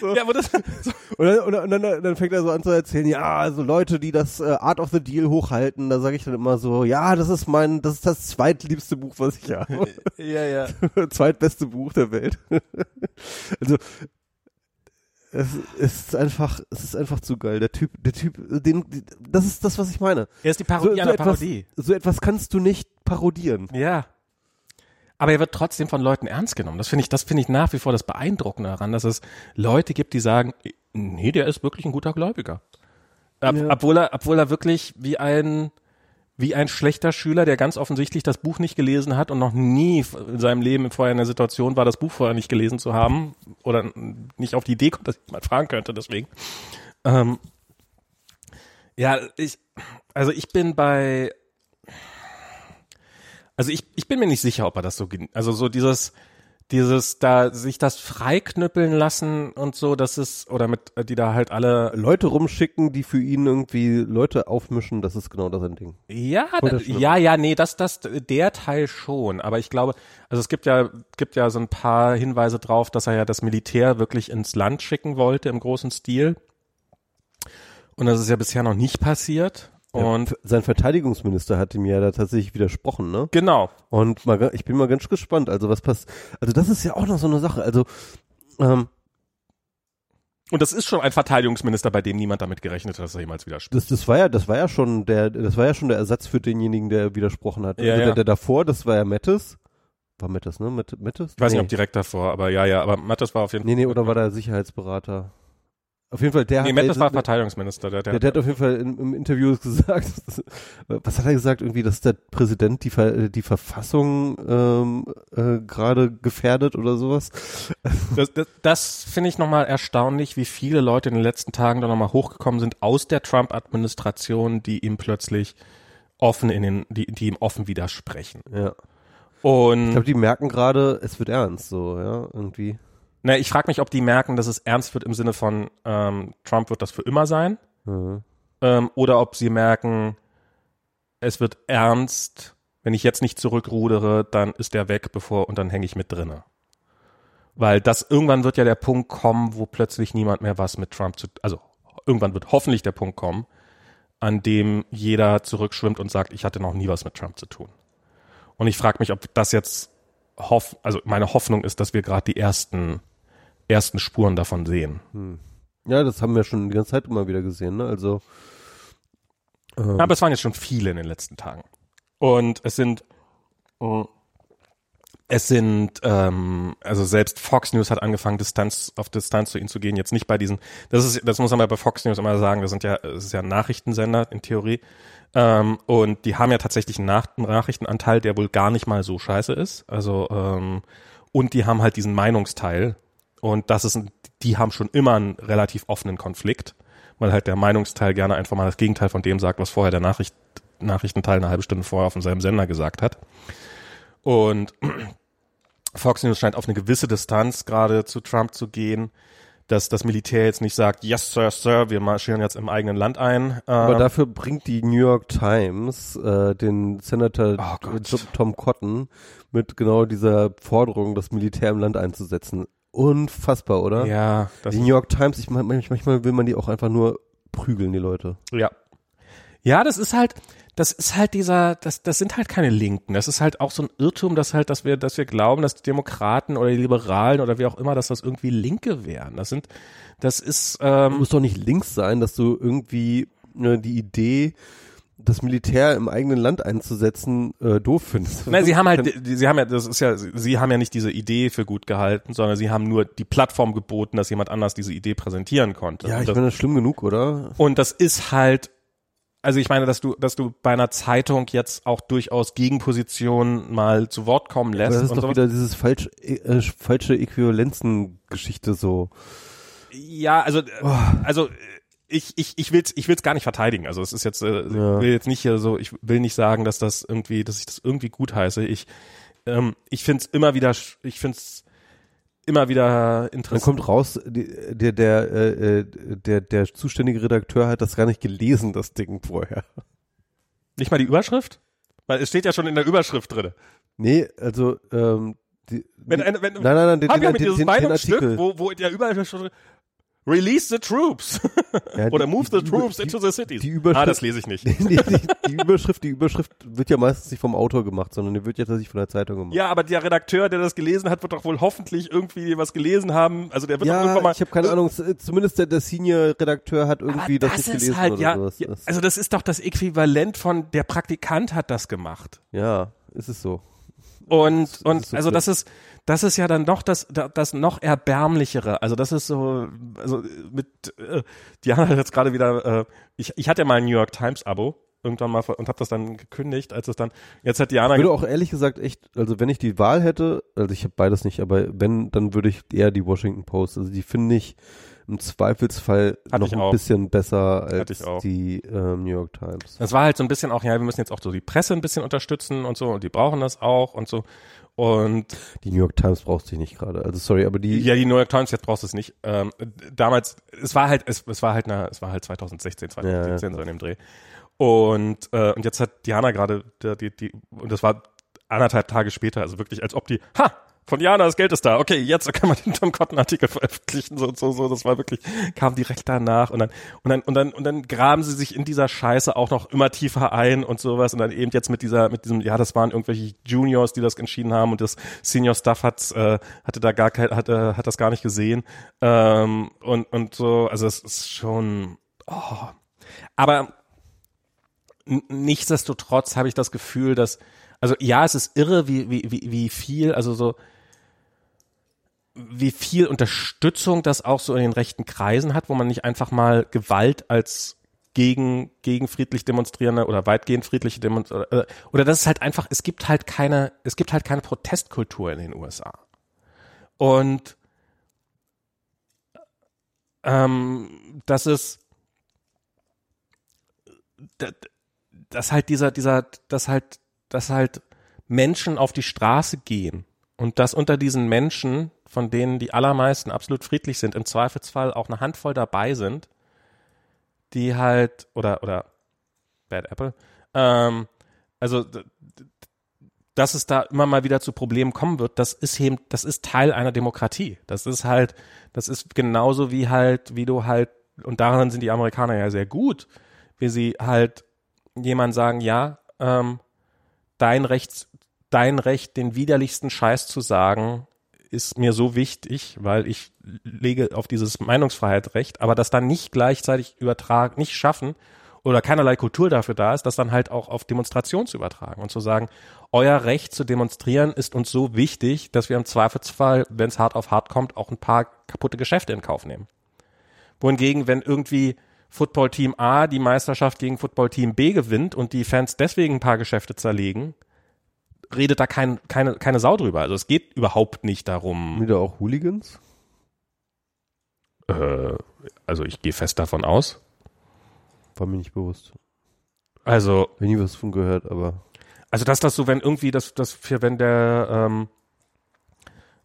So. Ja, aber das. So. (laughs) Und, dann, und, dann, dann fängt er so an zu erzählen, ja, also Leute, die das äh, Art of the Deal hochhalten, da sage ich dann immer so, ja, das ist mein, das ist das zweitliebste Buch, was ich habe. ja, ja. (laughs) Zweitbeste Buch der Welt. (laughs) also es ist einfach, es ist einfach zu geil. Der Typ, der Typ, den, das ist das, was ich meine. Er ist die Parodie so, so etwas, Parodie. So etwas kannst du nicht parodieren. Ja. Aber er wird trotzdem von Leuten ernst genommen. Das finde ich, das finde ich nach wie vor das Beeindruckende daran, dass es Leute gibt, die sagen, nee, der ist wirklich ein guter Gläubiger. Ob, ja. Obwohl er, obwohl er wirklich wie ein, wie ein schlechter Schüler, der ganz offensichtlich das Buch nicht gelesen hat und noch nie in seinem Leben vorher in der Situation war, das Buch vorher nicht gelesen zu haben oder nicht auf die Idee kommt, dass ich mal fragen könnte, deswegen. Ähm, ja, ich, also ich bin bei, also ich, ich bin mir nicht sicher, ob er das so, also so dieses, dieses da sich das freiknüppeln lassen und so, das ist oder mit die da halt alle Leute rumschicken, die für ihn irgendwie Leute aufmischen, das ist genau das ein Ding. Ja, da, ja, ja, nee, das das der Teil schon, aber ich glaube, also es gibt ja gibt ja so ein paar Hinweise drauf, dass er ja das Militär wirklich ins Land schicken wollte im großen Stil. Und das ist ja bisher noch nicht passiert. Und ja, sein Verteidigungsminister hat ihm ja da tatsächlich widersprochen, ne? Genau. Und mal, ich bin mal ganz gespannt. Also was passt? Also das ist ja auch noch so eine Sache. Also ähm, und das ist schon ein Verteidigungsminister, bei dem niemand damit gerechnet hat, dass er jemals widerspricht. Das, das war ja, das war ja schon der, das war ja schon der Ersatz für denjenigen, der widersprochen hat. Ja, also ja. Der, der davor, das war ja Mettes. War Mettes, ne? Mettes? Ich weiß nee. nicht, ob direkt davor, aber ja, ja, aber Mettes war auf jeden Fall. Nee, nee, oder war der Sicherheitsberater? Auf jeden Fall, der nee, hat. Matt, das war Verteidigungsminister. Der, der, der, der hat auf jeden Fall im, im Interview (laughs) gesagt, was hat er gesagt? Irgendwie, dass der Präsident die, die Verfassung ähm, äh, gerade gefährdet oder sowas. (laughs) Das, das, das finde ich nochmal erstaunlich, wie viele Leute in den letzten Tagen da nochmal hochgekommen sind aus der Trump-Administration, die ihm plötzlich offen in den, die, die ihm offen widersprechen. Ja. Und ich glaube, die merken gerade, es wird ernst, so, ja, irgendwie. Na, ich frage mich, ob die merken, dass es ernst wird im Sinne von ähm, Trump wird das für immer sein. Mhm. Ähm, oder ob sie merken, es wird ernst, wenn ich jetzt nicht zurückrudere, dann ist der weg, bevor und dann hänge ich mit drinne. Weil das irgendwann wird ja der Punkt kommen, wo plötzlich niemand mehr was mit Trump zu, also irgendwann wird hoffentlich der Punkt kommen, an dem jeder zurückschwimmt und sagt, ich hatte noch nie was mit Trump zu tun. Und ich frage mich, ob das jetzt hoff, also meine Hoffnung ist, dass wir gerade die ersten ersten Spuren davon sehen. Hm. Ja, das haben wir schon die ganze Zeit immer wieder gesehen, ne? Also ähm. Aber es waren jetzt schon viele in den letzten Tagen. Und es sind oh, es sind, ähm, also selbst Fox News hat angefangen, Distanz auf Distanz zu ihnen zu gehen. Jetzt nicht bei diesen, das ist, das muss man bei Fox News immer sagen, das sind ja, das ist ja ein Nachrichtensender in Theorie. Ähm, und die haben ja tatsächlich einen, Nach einen Nachrichtenanteil, der wohl gar nicht mal so scheiße ist. Also, ähm, und die haben halt diesen Meinungsteil. Und das ist, die haben schon immer einen relativ offenen Konflikt, weil halt der Meinungsteil gerne einfach mal das Gegenteil von dem sagt, was vorher der Nachricht, Nachrichtenteil eine halbe Stunde vorher auf demselben Sender gesagt hat. Und (clears throat) Fox News scheint auf eine gewisse Distanz gerade zu Trump zu gehen, dass das Militär jetzt nicht sagt, yes, sir, sir, wir marschieren jetzt im eigenen Land ein. Aber äh, dafür bringt die New York Times äh, den Senator oh Tom Cotton mit genau dieser Forderung, das Militär im Land einzusetzen. Unfassbar, oder? Ja. die New York Times, ich manchmal will man die auch einfach nur prügeln, die Leute. Ja. Ja, das ist halt, das ist halt dieser, das, das sind halt keine Linken. Das ist halt auch so ein Irrtum, dass halt, dass wir, dass wir glauben, dass die Demokraten oder die Liberalen oder wie auch immer, dass das irgendwie Linke wären. Das sind, das ist. Ähm, muss doch nicht links sein, dass du irgendwie ne, die Idee das Militär im eigenen Land einzusetzen äh, doof findest. Nein, sie haben halt, sie haben ja, das ist ja, sie haben ja nicht diese Idee für gut gehalten, sondern sie haben nur die Plattform geboten, dass jemand anders diese Idee präsentieren konnte. Ja, ich meine, das ist schlimm genug, oder? Und das ist halt also ich meine, dass du, dass du bei einer Zeitung jetzt auch durchaus Gegenpositionen mal zu Wort kommen lässt. Aber das ist doch sowas. wieder dieses falsch, äh, falsche Äquivalenzen-Geschichte so. Ja, also, oh. also ich, ich, ich will's, ich will's gar nicht verteidigen. Also es ist jetzt, äh, ja. will jetzt nicht hier so, ich will nicht sagen, dass das irgendwie, dass ich das irgendwie gut heiße. Ich, ähm, ich find's immer wieder, ich find's immer wieder interessant. Dann kommt raus, der, der, äh, äh, der, der zuständige Redakteur hat das gar nicht gelesen, das Ding vorher. Nicht mal die Überschrift? Weil es steht ja schon in der Überschrift drin. Nee, also ähm, die, wenn, wenn, wenn, nein, nein, nein, den, den, den, den, den Artikel. Wo, wo in der Überschrift Release the troops. Ja, Oder move the troops into the cities. Die Überschrift, ah, das lese ich nicht. (laughs) die, die, die, Überschrift, die Überschrift wird ja meistens nicht vom Autor gemacht, sondern die wird ja tatsächlich von der Zeitung gemacht. Ja, aber der Redakteur, der das gelesen hat, wird doch wohl hoffentlich irgendwie was gelesen haben. Also der wird ja, doch irgendwann mal. Ich habe keine Ahnung. Zumindest der, der Senior-Redakteur hat irgendwie das, das nicht gelesen halt, oder ja, sowas. Ja, also das ist doch das Äquivalent von der Praktikant hat das gemacht. Ja, ist es so. Und, und so also das ist, das ist ja dann doch das, das noch erbärmlichere. Also das ist so, also mit, äh, Diana hat jetzt gerade wieder, äh, ich, ich hatte ja mal ein New York Times Abo irgendwann mal und habe das dann gekündigt, als es dann jetzt hat Diana Ich würde auch ehrlich gesagt echt, also wenn ich die Wahl hätte, also ich habe beides nicht, aber wenn dann würde ich eher die Washington Post, also die finde ich im Zweifelsfall Hatte noch ein bisschen besser als die ähm, New York Times. Das war halt so ein bisschen auch, ja, wir müssen jetzt auch so die Presse ein bisschen unterstützen und so und die brauchen das auch und so. Und die New York Times brauchst du nicht gerade. Also sorry, aber die Ja, die New York Times jetzt brauchst du es nicht. Ähm, damals es war halt es, es war halt eine, es war halt 2016, 2017 ja, ja, so in dem Dreh. Und äh, und jetzt hat Diana gerade die, die und das war anderthalb Tage später, also wirklich als ob die ha von Jana, das Geld ist da. Okay, jetzt kann man den Tom Cotton Artikel veröffentlichen. So, so, so. Das war wirklich, kam direkt danach. Und dann, und dann, und dann, und dann graben sie sich in dieser Scheiße auch noch immer tiefer ein und sowas. Und dann eben jetzt mit dieser, mit diesem, ja, das waren irgendwelche Juniors, die das entschieden haben und das Senior Stuff hat, äh, hatte da gar kein, hatte, hat das gar nicht gesehen. Ähm, und, und so, also es ist schon, oh. Aber nichtsdestotrotz habe ich das Gefühl, dass, also ja, es ist irre, wie, wie, wie, wie viel, also so, wie viel Unterstützung das auch so in den rechten Kreisen hat, wo man nicht einfach mal Gewalt als gegen, gegen friedlich demonstrierende oder weitgehend friedliche Demonstrierende, äh, oder das ist halt einfach, es gibt halt keine, es gibt halt keine Protestkultur in den USA. Und ähm, das ist, das, das halt dieser, dieser, das halt, das halt Menschen auf die Straße gehen und dass unter diesen Menschen, von denen die allermeisten absolut friedlich sind, im Zweifelsfall auch eine Handvoll dabei sind, die halt, oder, oder Bad Apple, ähm, also dass es da immer mal wieder zu Problemen kommen wird, das ist eben, das ist Teil einer Demokratie. Das ist halt, das ist genauso wie halt, wie du halt, und daran sind die Amerikaner ja sehr gut, wie sie halt jemand sagen, ja, ähm, dein Recht, dein Recht, den widerlichsten Scheiß zu sagen, ist mir so wichtig, weil ich lege auf dieses Meinungsfreiheit Recht, aber das dann nicht gleichzeitig übertragen, nicht schaffen oder keinerlei Kultur dafür da ist, das dann halt auch auf Demonstration zu übertragen und zu sagen, euer Recht zu demonstrieren ist uns so wichtig, dass wir im Zweifelsfall, wenn es hart auf hart kommt, auch ein paar kaputte Geschäfte in Kauf nehmen. Wohingegen, wenn irgendwie Football Team A die Meisterschaft gegen Football Team B gewinnt und die Fans deswegen ein paar Geschäfte zerlegen, redet da kein, keine, keine Sau drüber. Also es geht überhaupt nicht darum. Wieder auch Hooligans? Äh, also ich gehe fest davon aus. War mir nicht bewusst. Also. Hab nie was von gehört, aber. Also dass das so, wenn irgendwie das, das für wenn der, ähm,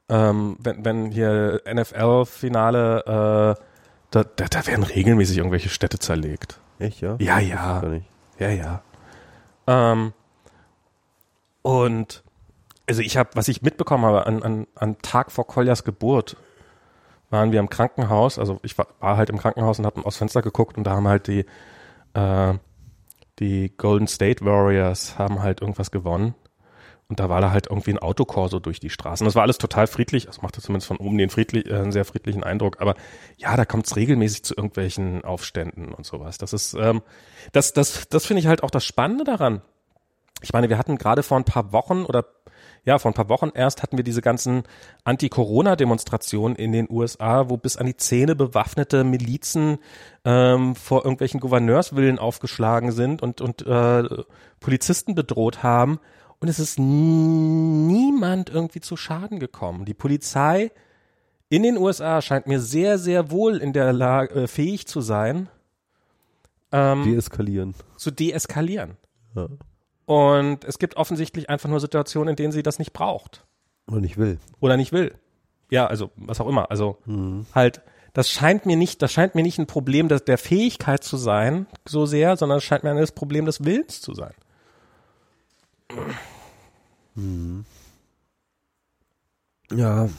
ähm, wenn, wenn hier NFL-Finale, äh, da, da, da werden regelmäßig irgendwelche Städte zerlegt. Echt, ja? Ja, ja. Ja, ja. Ähm, und also ich habe, was ich mitbekommen habe, an, an, an Tag vor Koljas Geburt waren wir im Krankenhaus, also ich war, war halt im Krankenhaus und habe aus Fenster geguckt und da haben halt die äh, die Golden State Warriors haben halt irgendwas gewonnen. Und da war da halt irgendwie ein Autokorso durch die Straßen. Das war alles total friedlich. Das machte zumindest von oben den friedlich, äh, einen sehr friedlichen Eindruck. Aber ja, da kommt es regelmäßig zu irgendwelchen Aufständen und sowas. Das ist, ähm, das, das, das finde ich halt auch das Spannende daran. Ich meine, wir hatten gerade vor ein paar Wochen oder ja, vor ein paar Wochen erst hatten wir diese ganzen Anti-Corona-Demonstrationen in den USA, wo bis an die Zähne bewaffnete Milizen ähm, vor irgendwelchen Gouverneurswillen aufgeschlagen sind und, und äh, Polizisten bedroht haben. Und es ist niemand irgendwie zu Schaden gekommen. Die Polizei in den USA scheint mir sehr, sehr wohl in der Lage, äh, fähig zu sein, ähm, deeskalieren. Zu deeskalieren. Ja. Und es gibt offensichtlich einfach nur Situationen, in denen sie das nicht braucht. Oder nicht will. Oder nicht will. Ja, also was auch immer. Also mhm. halt, das scheint mir nicht, das scheint mir nicht ein Problem der, der Fähigkeit zu sein, so sehr, sondern es scheint mir ein Problem des Willens zu sein. Mhm. Ja.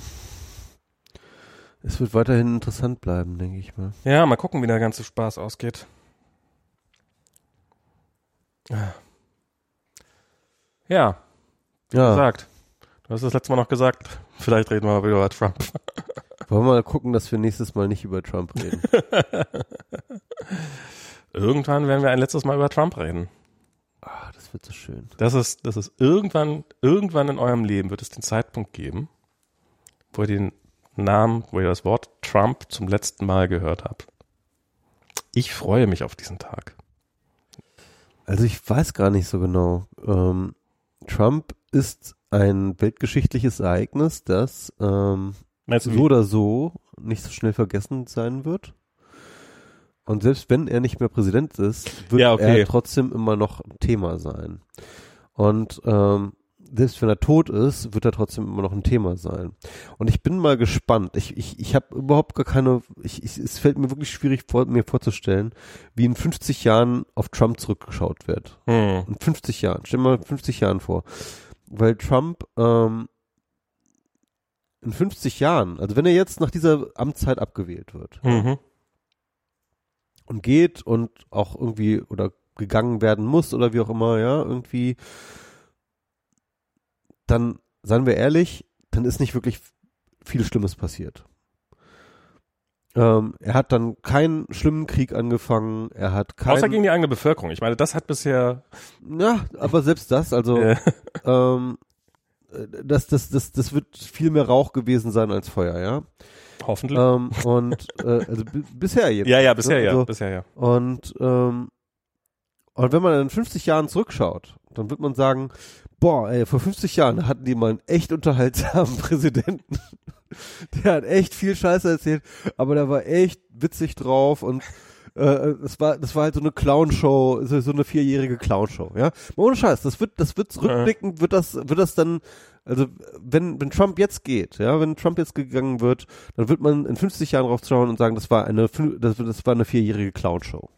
Es wird weiterhin interessant bleiben, denke ich mal. Ja, mal gucken, wie der ganze Spaß ausgeht. Ja. Ja. Ja. Gesagt. Du hast das letzte Mal noch gesagt, vielleicht reden wir mal wieder über Trump. (laughs) Wollen wir mal gucken, dass wir nächstes Mal nicht über Trump reden. (laughs) irgendwann werden wir ein letztes Mal über Trump reden. Ah, das wird so schön. Das ist, das ist irgendwann, irgendwann in eurem Leben wird es den Zeitpunkt geben, wo ihr den Namen, wo ihr das Wort Trump zum letzten Mal gehört habt. Ich freue mich auf diesen Tag. Also ich weiß gar nicht so genau. Ähm, Trump ist ein weltgeschichtliches Ereignis, das ähm, so oder so nicht so schnell vergessen sein wird. Und selbst wenn er nicht mehr Präsident ist, wird ja, okay. er trotzdem immer noch Thema sein. Und ähm, selbst wenn er tot ist, wird er trotzdem immer noch ein Thema sein. Und ich bin mal gespannt. Ich, ich, ich habe überhaupt gar keine, ich, ich, es fällt mir wirklich schwierig, vor, mir vorzustellen, wie in 50 Jahren auf Trump zurückgeschaut wird. Hm. In 50 Jahren. Stell dir mal 50 Jahren vor. Weil Trump ähm, in 50 Jahren, also wenn er jetzt nach dieser Amtszeit abgewählt wird mhm. und geht und auch irgendwie oder gegangen werden muss oder wie auch immer, ja, irgendwie dann, seien wir ehrlich, dann ist nicht wirklich viel Schlimmes passiert. Ähm, er hat dann keinen schlimmen Krieg angefangen. Er hat keinen. Außer gegen die eigene Bevölkerung. Ich meine, das hat bisher. Ja, aber selbst das, also (laughs) ähm, das, das, das, das wird viel mehr Rauch gewesen sein als Feuer, ja. Hoffentlich. Ähm, und äh, also bisher (laughs) jetzt. Ja, ja, bisher also, ja, bisher ja. Und ähm, und wenn man in 50 Jahren zurückschaut, dann wird man sagen, boah, ey, vor 50 Jahren hatten die mal einen echt unterhaltsamen (laughs) Präsidenten. Der hat echt viel Scheiße erzählt, aber der war echt witzig drauf und äh, das war, das war halt so eine Clownshow, so, so eine vierjährige Clownshow, ja. Ohne Scheiß, das wird, das wird rückblickend, wird das, wird das dann, also wenn, wenn Trump jetzt geht, ja, wenn Trump jetzt gegangen wird, dann wird man in 50 Jahren drauf schauen und sagen, das war eine, das, das war eine vierjährige Clownshow.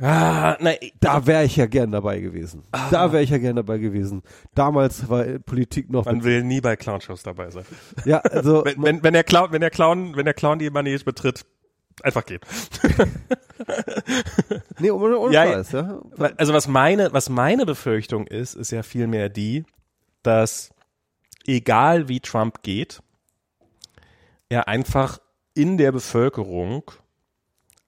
Ah, nein, da wäre ich ja gern dabei gewesen. Ah. Da wäre ich ja gern dabei gewesen. Damals war Politik noch. Man will nie bei Clownshows dabei sein. Ja, also wenn, wenn, wenn der Clown, wenn der Clown, wenn der Clown die Manege betritt, einfach gehen. (laughs) nee, ohne, ohne ja, Scheiß, ja. Also was meine, was meine Befürchtung ist, ist ja vielmehr die, dass egal wie Trump geht, er einfach in der Bevölkerung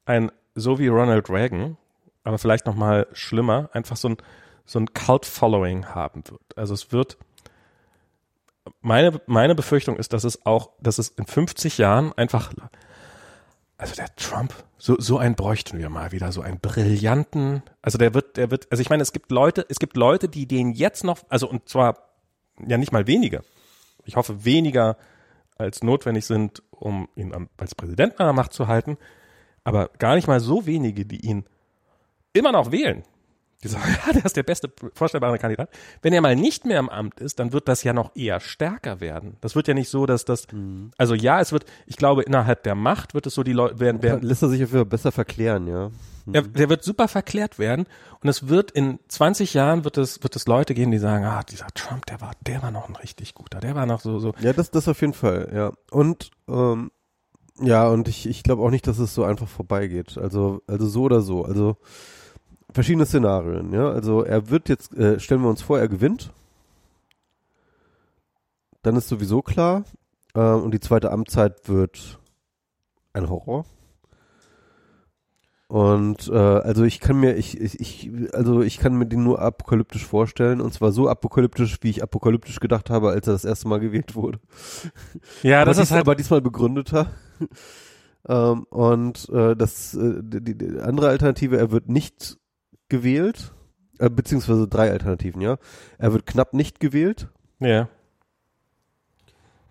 ein so wie Ronald Reagan aber vielleicht noch mal schlimmer, einfach so ein, so ein Cult-Following haben wird. Also es wird, meine, meine Befürchtung ist, dass es auch, dass es in 50 Jahren einfach, also der Trump, so, so einen bräuchten wir mal wieder, so einen brillanten, also der wird, der wird, also ich meine, es gibt Leute, es gibt Leute, die den jetzt noch, also und zwar ja nicht mal wenige, ich hoffe weniger als notwendig sind, um ihn als Präsidenten an der Macht zu halten, aber gar nicht mal so wenige, die ihn immer noch wählen. Die sagen, (laughs) ja, der ist der beste vorstellbare Kandidat. Wenn er mal nicht mehr im Amt ist, dann wird das ja noch eher stärker werden. Das wird ja nicht so, dass das, mhm. also ja, es wird, ich glaube, innerhalb der Macht wird es so, die Leute werden, werden lässt er sich dafür besser verklären, ja. Mhm. Der, der wird super verklärt werden und es wird in 20 Jahren wird es, wird es Leute geben, die sagen, ah, dieser Trump, der war, der war noch ein richtig guter, der war noch so, so. Ja, das, das auf jeden Fall, ja. Und, ähm, ja, und ich, ich glaube auch nicht, dass es so einfach vorbeigeht. Also, also so oder so. Also, verschiedene Szenarien, ja. Also er wird jetzt, äh, stellen wir uns vor, er gewinnt. Dann ist sowieso klar. Äh, und die zweite Amtszeit wird ein Horror. Und äh, also ich kann mir, ich, ich, ich, also ich kann mir den nur apokalyptisch vorstellen. Und zwar so apokalyptisch, wie ich apokalyptisch gedacht habe, als er das erste Mal gewählt wurde. Ja, das ist halt aber diesmal begründeter. (laughs) ähm, und äh, das äh, die, die andere Alternative, er wird nicht gewählt, äh, beziehungsweise drei Alternativen, ja. Er wird knapp nicht gewählt. Ja.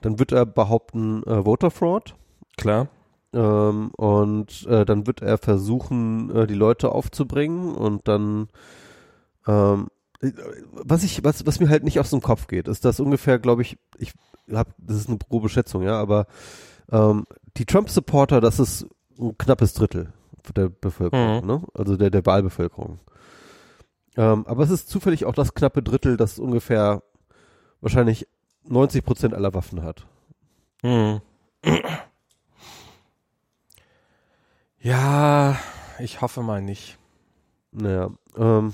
Dann wird er behaupten, äh, Voter Fraud. Klar. Ähm, und äh, dann wird er versuchen, äh, die Leute aufzubringen und dann ähm, was ich, was, was mir halt nicht aus dem Kopf geht, ist, dass ungefähr, glaube ich, ich habe, das ist eine grobe Schätzung, ja, aber ähm, die Trump-Supporter, das ist ein knappes Drittel der Bevölkerung, mhm. ne? Also der, der Wahlbevölkerung. Ähm, aber es ist zufällig auch das knappe Drittel, das ungefähr wahrscheinlich 90 Prozent aller Waffen hat. Mhm. Ja, ich hoffe mal nicht. Naja, ähm.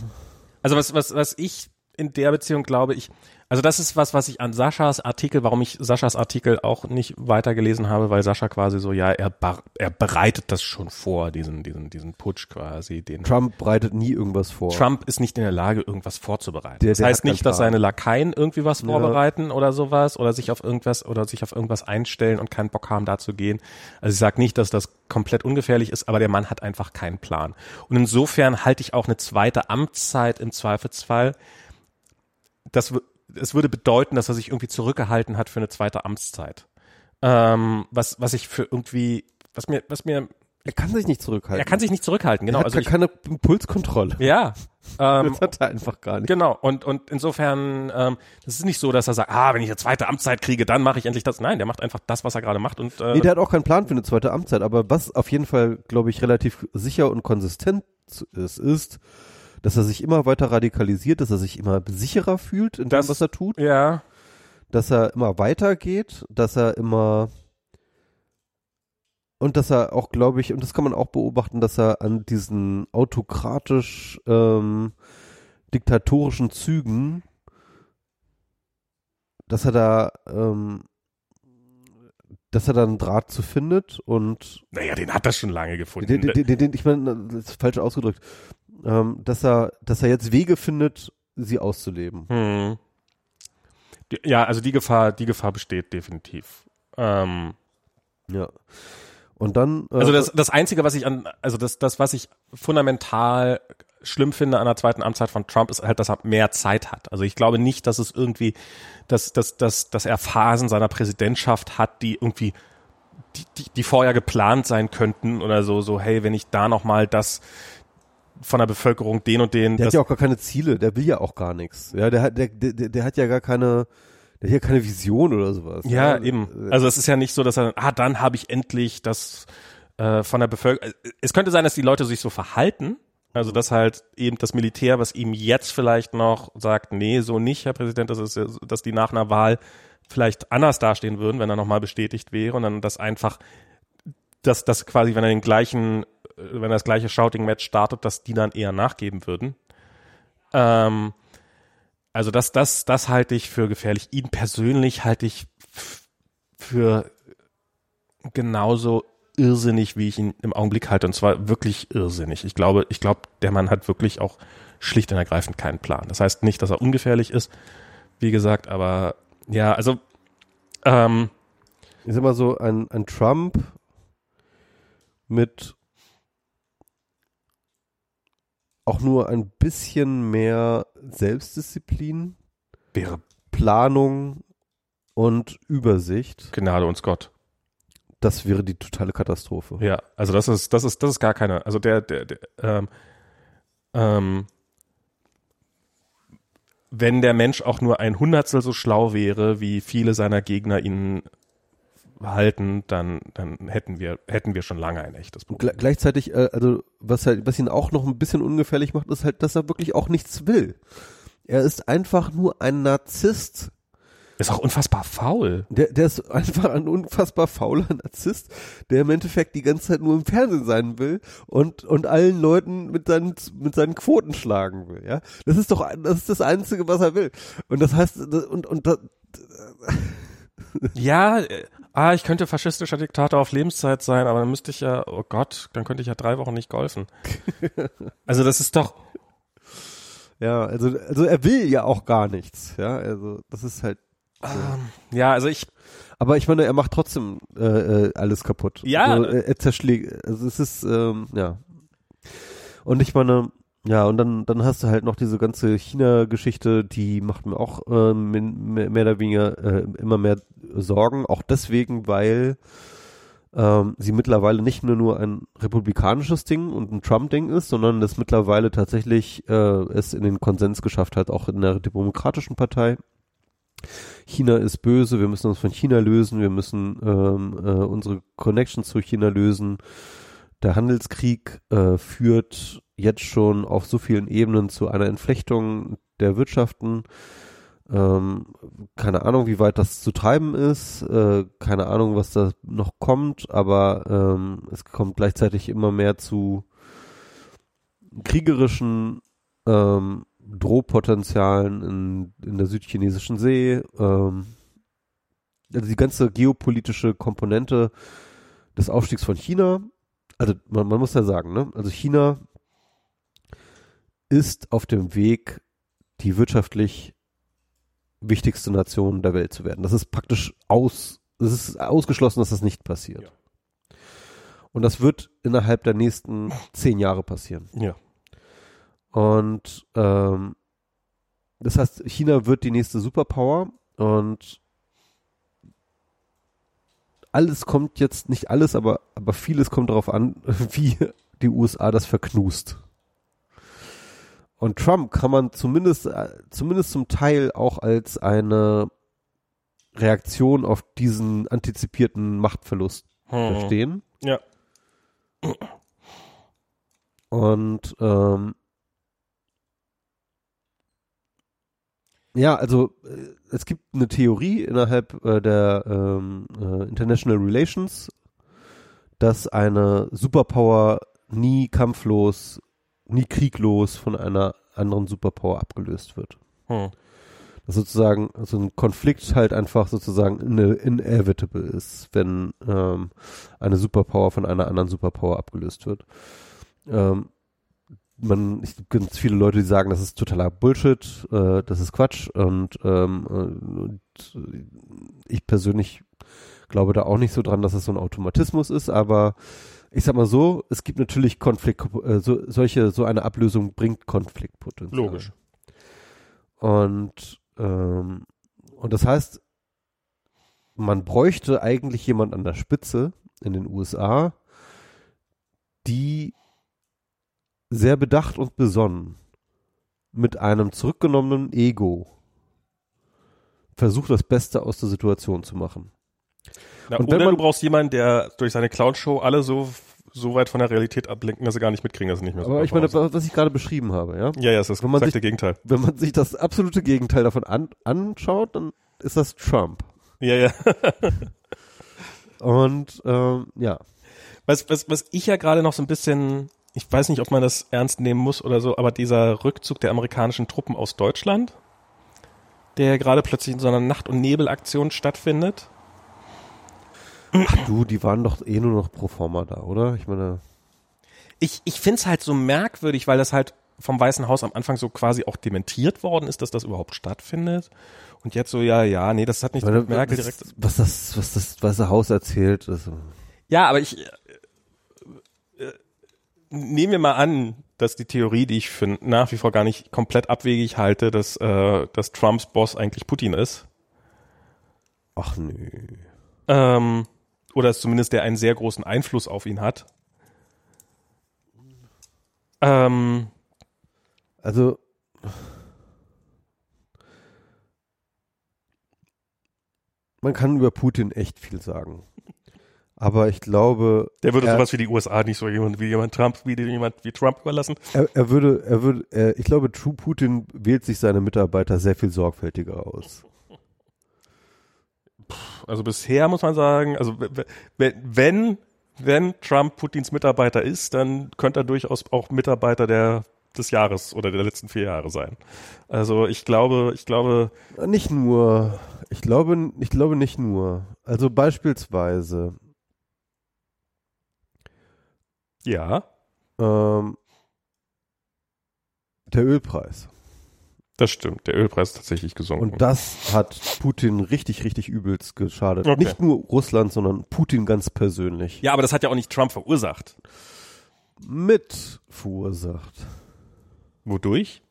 Also was, was, was ich in der Beziehung glaube ich, also das ist was, was ich an Saschas Artikel, warum ich Saschas Artikel auch nicht weitergelesen habe, weil Sascha quasi so, ja, er, er bereitet das schon vor, diesen, diesen, diesen Putsch quasi. Den Trump bereitet nie irgendwas vor. Trump ist nicht in der Lage, irgendwas vorzubereiten. Der, das heißt nicht, dass seine Lakaien irgendwie was vorbereiten ja. oder sowas oder sich auf irgendwas oder sich auf irgendwas einstellen und keinen Bock haben, da zu gehen. Also ich sage nicht, dass das komplett ungefährlich ist, aber der Mann hat einfach keinen Plan. Und insofern halte ich auch eine zweite Amtszeit im Zweifelsfall das es würde bedeuten, dass er sich irgendwie zurückgehalten hat für eine zweite Amtszeit. Ähm, was, was ich für irgendwie, was mir, was mir er kann sich nicht zurückhalten. Er kann sich nicht zurückhalten, genau. Er hat also ich, keine Impulskontrolle. Ja. (laughs) Ähm, das hat er einfach gar nicht. Genau. Und, und insofern, ähm, das ist nicht so, dass er sagt, ah, wenn ich eine zweite Amtszeit kriege, dann mache ich endlich das. Nein, der macht einfach das, was er gerade macht. Und, äh, nee, der hat auch keinen Plan für eine zweite Amtszeit. Aber was auf jeden Fall, glaube ich, relativ sicher und konsistent ist, ist, dass er sich immer weiter radikalisiert, dass er sich immer sicherer fühlt in das, dem, was er tut. Ja. Dass er immer weitergeht, dass er immer und dass er auch, glaube ich, und das kann man auch beobachten, dass er an diesen autokratisch ähm, diktatorischen Zügen, dass er da ähm, dass er da einen Draht zu findet und naja, den hat er schon lange gefunden. Den, den, den, ich meine, das ist falsch ausgedrückt ähm, dass er, dass er jetzt Wege findet, sie auszuleben. Hm. Ja, also die Gefahr, die Gefahr besteht definitiv. Ähm, ja. Und dann. Äh, also das, das Einzige, was ich an, also das, das, was ich fundamental schlimm finde an der zweiten Amtszeit von Trump, ist halt, dass er mehr Zeit hat. Also ich glaube nicht, dass es irgendwie, dass, dass, dass, dass er Phasen seiner Präsidentschaft hat, die irgendwie die, die, die vorher geplant sein könnten oder so, so, hey, wenn ich da nochmal das von der Bevölkerung den und den. Der hat ja auch gar keine Ziele, der will ja auch gar nichts. Ja, der hat, der, der, der hat ja gar keine, der hat ja keine Vision oder sowas. Ja, ja, eben. Also es ist ja nicht so, dass er, ah, dann habe ich endlich das äh, von der Bevölkerung. Es könnte sein, dass die Leute sich so verhalten, also dass halt eben das Militär, was ihm jetzt vielleicht noch sagt, nee, so nicht, Herr Präsident, das ist, dass die nach einer Wahl vielleicht anders dastehen würden, wenn er nochmal bestätigt wäre und dann das einfach, dass das quasi, wenn er den gleichen, wenn er das gleiche Shouting-Match startet, dass die dann eher nachgeben würden. Ähm, also das, das, das halte ich für gefährlich. Ihn persönlich halte ich für genauso irrsinnig, wie ich ihn im Augenblick halte. Und zwar wirklich irrsinnig. Ich glaube, ich glaube, der Mann hat wirklich auch schlicht und ergreifend keinen Plan. Das heißt nicht, dass er ungefährlich ist, wie gesagt, aber ja, also ähm, ist immer so ein, ein Trump mit auch nur ein bisschen mehr Selbstdisziplin, wäre Planung und Übersicht. Gnade uns Gott. Das wäre die totale Katastrophe. Ja, also das ist, das ist, das ist gar keine, also der, der, der ähm, ähm, wenn der Mensch auch nur ein Hundertstel so schlau wäre, wie viele seiner Gegner ihn halten, dann, dann hätten wir, hätten wir schon lange ein echtes Problem. gleichzeitig, äh, also was halt, was ihn auch noch ein bisschen ungefährlich macht, ist halt, dass er wirklich auch nichts will. Er ist einfach nur ein Narzisst. Ist auch unfassbar faul. Der, der ist (laughs) einfach ein unfassbar fauler Narzisst, der im Endeffekt die ganze Zeit nur im Fernsehen sein will und, und allen Leuten mit seinen, mit seinen Quoten schlagen will, ja. Das ist doch, das ist das Einzige, was er will. Und das heißt, und, und, das, ja, äh, ah, ich könnte faschistischer Diktator auf Lebenszeit sein, aber dann müsste ich ja, oh Gott, dann könnte ich ja drei Wochen nicht golfen. (laughs) also das ist doch. Ja, also, also er will ja auch gar nichts, ja, also das ist halt ähm, ja, also ich. Aber ich meine, er macht trotzdem äh, äh alles kaputt. Ja. Also, er, er zerschlägt. Also es ist ähm, ja. Und ich meine, ja, und dann dann hast du halt noch diese ganze China-Geschichte, die macht mir auch äh, mehr, mehr oder weniger äh, immer mehr Sorgen. Auch deswegen, weil ähm, sie mittlerweile nicht nur nur ein republikanisches Ding und ein Trump-Ding ist, sondern es mittlerweile tatsächlich äh, es in den Konsens geschafft hat, auch in der demokratischen Partei. China ist böse, wir müssen uns von China lösen, wir müssen ähm, äh, unsere Connections zu China lösen. Der Handelskrieg äh, führt jetzt schon auf so vielen Ebenen zu einer Entflechtung der Wirtschaften. Ähm, keine Ahnung, wie weit das zu treiben ist, äh, keine Ahnung, was da noch kommt, aber ähm, es kommt gleichzeitig immer mehr zu kriegerischen ähm, Drohpotenzialen in, in der südchinesischen See. Ähm, also die ganze geopolitische Komponente des Aufstiegs von China. Also man, man muss ja sagen, ne? Also China ist auf dem Weg, die wirtschaftlich wichtigste Nation der Welt zu werden. Das ist praktisch aus, es ist ausgeschlossen, dass das nicht passiert. Ja. Und das wird innerhalb der nächsten zehn Jahre passieren. Ja. Und ähm, das heißt, China wird die nächste Superpower und alles kommt jetzt, nicht alles, aber, aber vieles kommt darauf an, (laughs) wie die USA das verknust. Und Trump kann man zumindest, äh, zumindest zum Teil auch als eine Reaktion auf diesen antizipierten Machtverlust hm. verstehen. Ja. Und ähm, Ja, also äh, es gibt eine Theorie innerhalb äh, der ähm, äh, International Relations, dass eine Superpower nie kampflos, nie krieglos von einer anderen Superpower abgelöst wird. Hm. Dass sozusagen so ein Konflikt halt einfach sozusagen inevitable ist, wenn ähm, eine Superpower von einer anderen Superpower abgelöst wird. Ähm, man, ich gibt ganz viele Leute, die sagen, das ist totaler Bullshit, äh, das ist Quatsch und, ähm, und ich persönlich glaube da auch nicht so dran, dass es so ein Automatismus ist, aber ich sag mal so, es gibt natürlich Konflikt, äh, so, solche, so eine Ablösung bringt Konfliktpotenzial. Logisch. Und, ähm, und das heißt, man bräuchte eigentlich jemand an der Spitze in den USA, die sehr bedacht und besonnen mit einem zurückgenommenen Ego versucht, das Beste aus der Situation zu machen. Na, und oder man, du brauchst jemanden, der durch seine Cloud-Show alle so so weit von der Realität ablenken, dass sie gar nicht mitkriegen, dass sie nicht mehr so Aber ich meine, was ich gerade beschrieben habe, ja? Ja, ja, das ist wenn man sich, der Gegenteil. Wenn man sich das absolute Gegenteil davon an, anschaut, dann ist das Trump. Ja, ja. Und ähm, ja. Was, was, was ich ja gerade noch so ein bisschen, ich weiß nicht, ob man das ernst nehmen muss oder so, aber dieser Rückzug der amerikanischen Truppen aus Deutschland, der gerade plötzlich in so einer Nacht- und Nebelaktion stattfindet. Ach du, die waren doch eh nur noch pro forma da, oder? Ich meine. Ich, ich finde es halt so merkwürdig, weil das halt vom Weißen Haus am Anfang so quasi auch dementiert worden ist, dass das überhaupt stattfindet. Und jetzt so, ja, ja, nee, das hat nicht mit Merkel was, direkt. Was das, was das Weiße Haus erzählt. Ist, ja, aber ich äh, äh, nehmen wir mal an, dass die Theorie, die ich für nach wie vor gar nicht komplett abwegig halte, dass, äh, dass Trumps Boss eigentlich Putin ist. Ach nö. Ähm, oder zumindest der einen sehr großen Einfluss auf ihn hat. Ähm, also man kann über Putin echt viel sagen. Aber ich glaube. Der würde er, sowas wie die USA nicht so jemand wie jemand Trump, wie jemand wie Trump überlassen. Er, er würde, er würde, er, ich glaube, True Putin wählt sich seine Mitarbeiter sehr viel sorgfältiger aus. Also bisher muss man sagen, also wenn, wenn Trump Putins Mitarbeiter ist, dann könnte er durchaus auch Mitarbeiter der des Jahres oder der letzten vier Jahre sein. Also ich glaube, ich glaube. Nicht nur. Ich glaube, ich glaube nicht nur. Also beispielsweise. Ja. Ähm, der Ölpreis. Das stimmt, der Ölpreis ist tatsächlich gesunken. Und das hat Putin richtig, richtig übelst geschadet. Okay. Nicht nur Russland, sondern Putin ganz persönlich. Ja, aber das hat ja auch nicht Trump verursacht. Mit verursacht. Wodurch?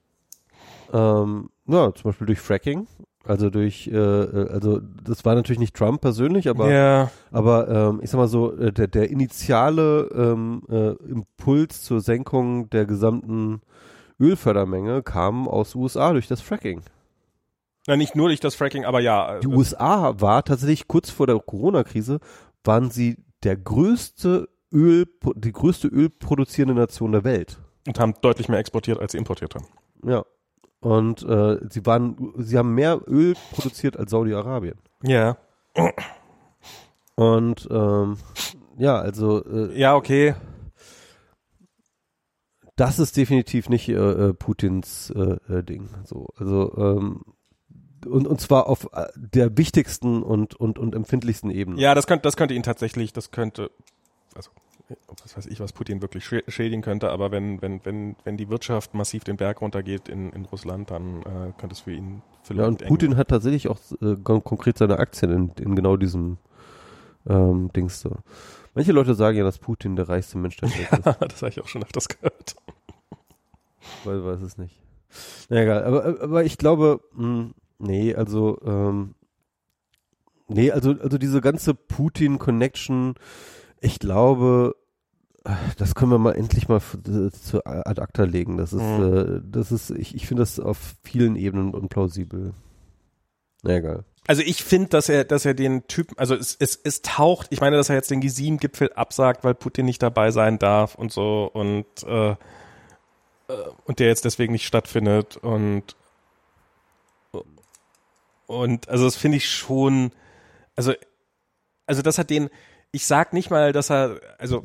Ähm, ja, zum Beispiel durch Fracking. Also durch, äh, äh, also das war natürlich nicht Trump persönlich, aber, ja. aber ähm, ich sag mal so, äh, der, der initiale ähm, äh, Impuls zur Senkung der gesamten Ölfördermenge kam aus USA durch das Fracking. Na, nicht nur durch das Fracking, aber ja. Die USA war tatsächlich kurz vor der Corona-Krise, waren sie der größte Öl, die größte ölproduzierende Nation der Welt. Und haben deutlich mehr exportiert, als sie importiert haben. Ja. Und äh, sie waren, sie haben mehr Öl produziert als Saudi-Arabien. Ja. Und ähm, ja, also äh, ja, okay. Das ist definitiv nicht äh, äh Putins äh, äh, Ding. So, also ähm, und, und zwar auf äh, der wichtigsten und, und, und empfindlichsten Ebene. Ja, das könnte, das könnte ihn tatsächlich, das könnte, also was weiß ich, was Putin wirklich schädigen könnte, aber wenn, wenn, wenn, wenn die Wirtschaft massiv den Berg runtergeht in, in Russland, dann äh, könnte es für ihn vielleicht. Ja, und Putin hat tatsächlich auch äh, konkret seine Aktien in, in genau diesem ähm, Dings so. Manche Leute sagen ja, dass Putin der reichste Mensch der Welt ist. (laughs) Ja, das habe ich auch schon öfters gehört. Weil weiß es nicht. Na egal, aber, aber ich glaube, mh, hm, nee, also ähm, nee, also also diese ganze Putin-Connection, ich glaube, das können wir mal endlich mal zu ad acta legen. Das ist, mhm. äh, das ist, ich, ich finde das auf vielen Ebenen unplausibel. Na egal. Also ich finde, dass er, dass er den Typen, also es, es, es taucht, ich meine, dass er jetzt den G7-Gipfel absagt, weil Putin nicht dabei sein darf und so und äh, äh, und der jetzt deswegen nicht stattfindet und und also das finde ich schon, also also das hat den, ich sag nicht mal, dass er, also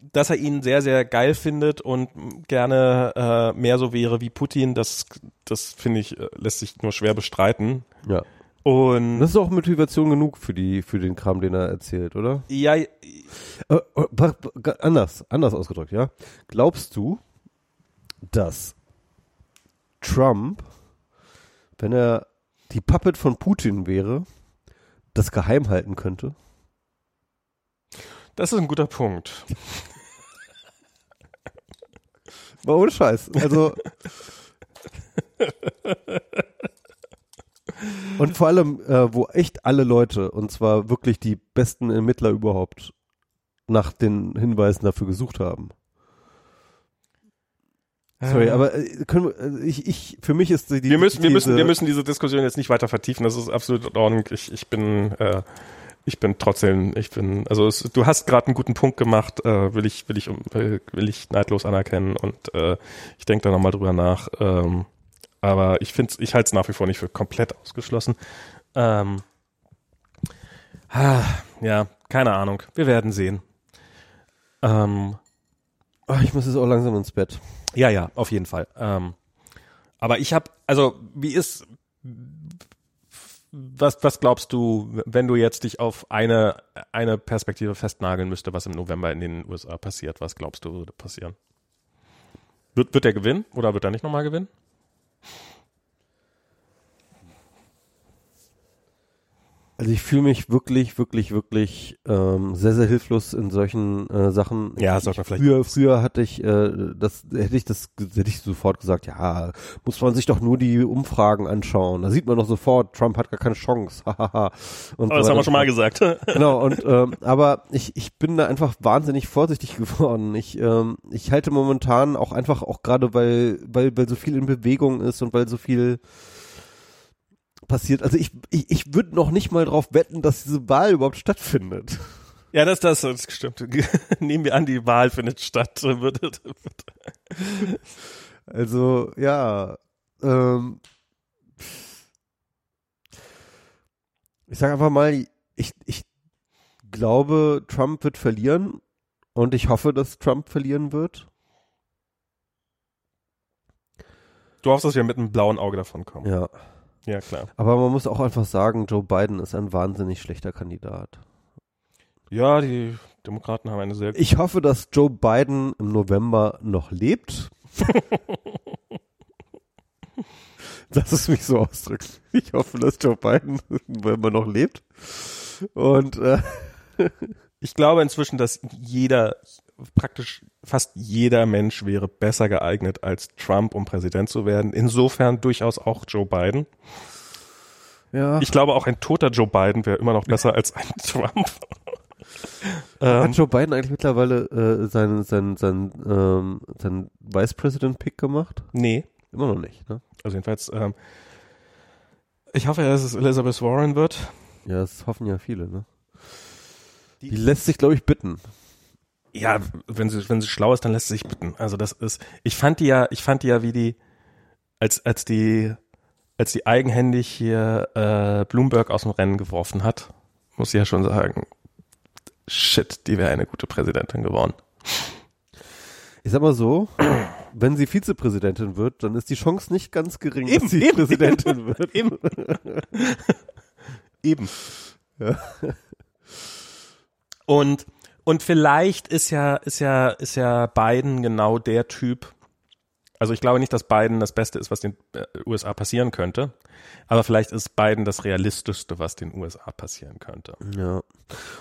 dass er ihn sehr, sehr geil findet und gerne äh, mehr so wäre wie Putin, das, das finde ich, äh, lässt sich nur schwer bestreiten. Ja. Und das ist auch Motivation genug für die, für den Kram, den er erzählt, oder? Ja. Äh, äh anders, anders ausgedrückt, ja. Glaubst du, dass Trump, wenn er die Puppet von Putin wäre, das geheim halten könnte? Das ist ein guter Punkt. War ohne Scheiß. Also. (laughs) Und vor allem, äh, wo echt alle Leute, und zwar wirklich die besten Ermittler überhaupt, nach den Hinweisen dafür gesucht haben. Sorry, aber äh, können wir, äh, ich, ich, für mich ist die, wir müssen, wir müssen, wir müssen diese Diskussion jetzt nicht weiter vertiefen. Das ist absolut in Ordnung. Ich, ich bin, äh, ich bin trotzdem, ich bin, also es, du hast gerade einen guten Punkt gemacht, äh, will ich, will ich, will ich neidlos anerkennen und äh, ich denke da nochmal drüber nach. Ähm, aber ich finde, ich halte es nach wie vor nicht für komplett ausgeschlossen. Ähm, ah, ja, keine Ahnung. Wir werden sehen. Ähm, oh, ich muss jetzt auch langsam ins Bett. Ja, ja, auf jeden Fall. Ähm, aber ich habe, also wie ist, was, was glaubst du, wenn du jetzt dich auf eine, eine Perspektive festnageln müsste, was im November in den USA passiert? Was glaubst du würde passieren? Wird, wird er gewinnen oder wird er nicht nochmal gewinnen? Also ich fühle mich wirklich, wirklich, wirklich ähm, sehr, sehr hilflos in solchen äh, Sachen. Ja, sag mal vielleicht. Früher, früher hatte ich, äh, das hätte ich das, hätte ich sofort gesagt, ja, muss man sich doch nur die Umfragen anschauen. Da sieht man doch sofort, Trump hat gar keine Chance. (laughs) und aber so das haben wir schon mal gesagt. (laughs) genau, und ähm, aber ich, ich bin da einfach wahnsinnig vorsichtig (laughs) geworden. Ich, ähm, ich halte momentan auch einfach, auch gerade weil, weil, weil so viel in Bewegung ist und weil so viel passiert. Also ich, ich, ich würde noch nicht mal drauf wetten, dass diese Wahl überhaupt stattfindet. Ja, das, das, das stimmt. (laughs) Nehmen wir an, die Wahl findet statt. also, ja. Ähm, ich sage einfach mal, ich, ich glaube, Trump wird verlieren und ich hoffe, dass Trump verlieren wird. Du hoffst, dass wir mit einem blauen Auge davon kommen. Ja. Ja, klar. Aber man muss auch einfach sagen, Joe Biden ist ein wahnsinnig schlechter Kandidat. Ja, die Demokraten haben eine sehr. Ich hoffe, dass Joe Biden im November noch lebt. (laughs) Lass es mich so ausdrücken. Ich hoffe, dass Joe Biden im November noch lebt. Und äh, (laughs) ich glaube inzwischen, dass jeder, praktisch fast jeder Mensch wäre besser geeignet als Trump, um Präsident zu werden. Insofern durchaus auch Joe Biden. Ja. Ich glaube, auch ein toter Joe Biden wäre immer noch besser als ein (laughs) Trump. ähm, Hat Joe Biden eigentlich mittlerweile äh, seinen sein, sein, ähm, sein Vice President Pick gemacht? Nee. Immer noch nicht, ne? Also jedenfalls, ähm, ich hoffe, dass es Elizabeth Warren wird. Ja, das hoffen ja viele, ne? Die, Die lässt sich, glaube ich, bitten. Ja, wenn sie, wenn sie schlau ist, dann lässt sie sich bitten. Also das ist, ich fand die ja, ich fand die ja wie die, als, als die als die eigenhändig hier äh, Bloomberg aus dem Rennen geworfen hat, muss ich ja schon sagen, shit, die wäre eine gute Präsidentin geworden. Ich sag mal so, wenn sie Vizepräsidentin wird, dann ist die Chance nicht ganz gering, eben, dass sie eben, Präsidentin eben, (laughs) wird. Eben. (laughs) eben. Ja. Und und vielleicht ist ja ist ja ist ja Biden genau der Typ, also ich glaube nicht, dass Biden das Beste ist, was den äh, USA passieren könnte. Aber vielleicht ist Biden das Realistischste, was den USA passieren könnte. Ja.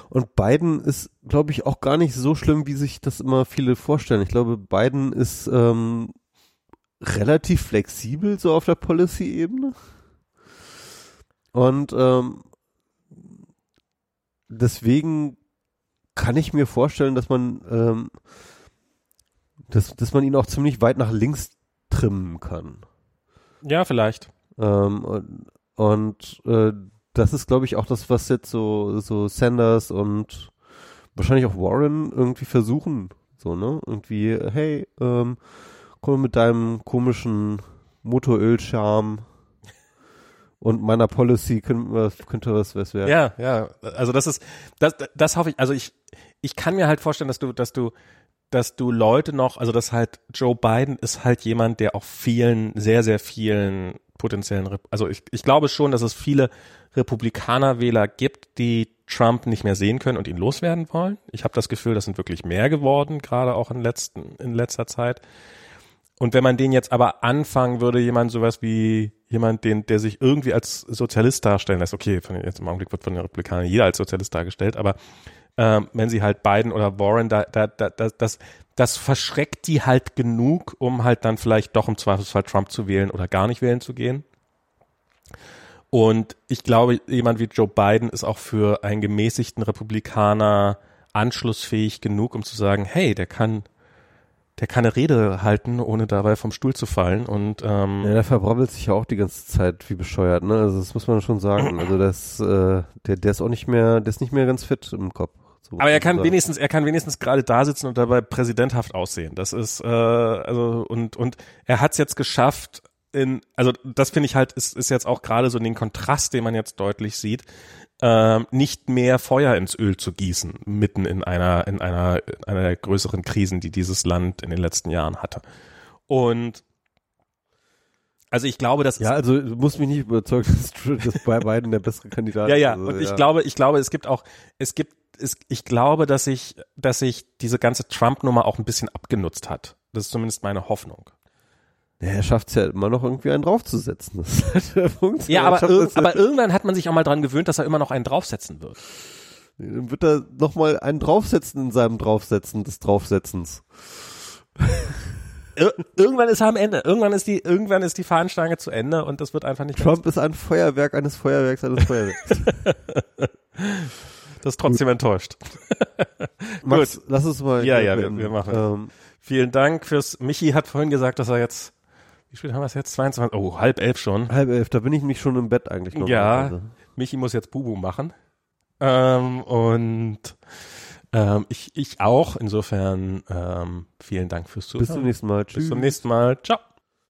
Und Biden ist, glaube ich, auch gar nicht so schlimm, wie sich das immer viele vorstellen. Ich glaube, Biden ist ähm, relativ flexibel so auf der Policy-Ebene. Und ähm, deswegen kann ich mir vorstellen, dass man ähm, dass, dass man ihn auch ziemlich weit nach links trimmen kann. Ja, vielleicht. Ähm, und und äh, das ist, glaube ich, auch das, was jetzt so, so Sanders und wahrscheinlich auch Warren irgendwie versuchen. So, ne? Irgendwie, hey, ähm, komm mit deinem komischen Motoröl-Charme und meiner Policy könnte, könnte was, was werden. Ja, ja. Also das ist, das, das hoffe ich, also ich, ich kann mir halt vorstellen, dass du, dass du dass du Leute noch, also dass halt Joe Biden ist halt jemand, der auch vielen, sehr, sehr vielen potenziellen, also ich, ich glaube schon, dass es viele Republikanerwähler gibt, die Trump nicht mehr sehen können und ihn loswerden wollen. Ich habe das Gefühl, das sind wirklich mehr geworden, gerade auch in, letzten, in letzter Zeit. Und wenn man den jetzt aber anfangen würde, jemand sowas wie jemand, den, der sich irgendwie als Sozialist darstellen lässt, okay, von, jetzt im Augenblick wird von den Republikanern jeder als Sozialist dargestellt, aber ähm, wenn sie halt Biden oder Warren, da, da, da, das, das verschreckt die halt genug, um halt dann vielleicht doch im Zweifelsfall Trump zu wählen oder gar nicht wählen zu gehen. Und ich glaube, jemand wie Joe Biden ist auch für einen gemäßigten Republikaner anschlussfähig genug, um zu sagen, hey, der kann, der kann eine Rede halten, ohne dabei vom Stuhl zu fallen. Und ähm, ja, der verbrabbelt sich ja auch die ganze Zeit wie bescheuert, ne? Also das muss man schon sagen. Also das, äh, der, der ist auch nicht mehr, der ist nicht mehr ganz fit im Kopf. So Aber er kann wenigstens, er kann wenigstens gerade da sitzen und dabei präsidenthaft aussehen. Das ist äh, also und und er hat es jetzt geschafft. In, also das finde ich halt ist, ist jetzt auch gerade so den Kontrast, den man jetzt deutlich sieht, äh, nicht mehr Feuer ins Öl zu gießen mitten in einer in einer in einer der größeren Krisen, die dieses Land in den letzten Jahren hatte. Und also ich glaube, dass ja, also du musst mich nicht überzeugen, (laughs) dass, dass bei beiden der bessere Kandidat. ist. ja, ja. Also, und ich glaube, ich glaube, es gibt auch, es gibt ist, ich glaube, dass sich, dass sich diese ganze Trump-Nummer auch ein bisschen abgenutzt hat. Das ist zumindest meine Hoffnung. Ja, er schafft es ja immer noch irgendwie einen draufzusetzen. Halt ja, aber, ir aber irgendwann hat man sich auch mal dran gewöhnt, dass er immer noch einen draufsetzen wird. Dann wird er noch mal einen draufsetzen in seinem Draufsetzen des Draufsetzens. Ir irgendwann ist er am Ende. Irgendwann ist die, irgendwann ist die Fahnenstange zu Ende und das wird einfach nicht Trump ist ein Feuerwerk eines Feuerwerks eines Feuerwerks. (laughs) das ist trotzdem enttäuscht. (laughs) Max, Gut. lass uns mal. Ja, ja, wir, wir machen. Ähm, Vielen Dank fürs. Michi hat vorhin gesagt, dass er jetzt. Wie spät haben wir es jetzt? 22. Oh, halb elf schon. Halb elf, da bin ich mich schon im Bett eigentlich noch. Ja, also. Michi muss jetzt Bubu machen. Ähm, und ähm, ich, ich auch. Insofern ähm, vielen Dank fürs Zuhören. Bis zum nächsten Mal. Tschüss. Bis zum nächsten Mal. Ciao.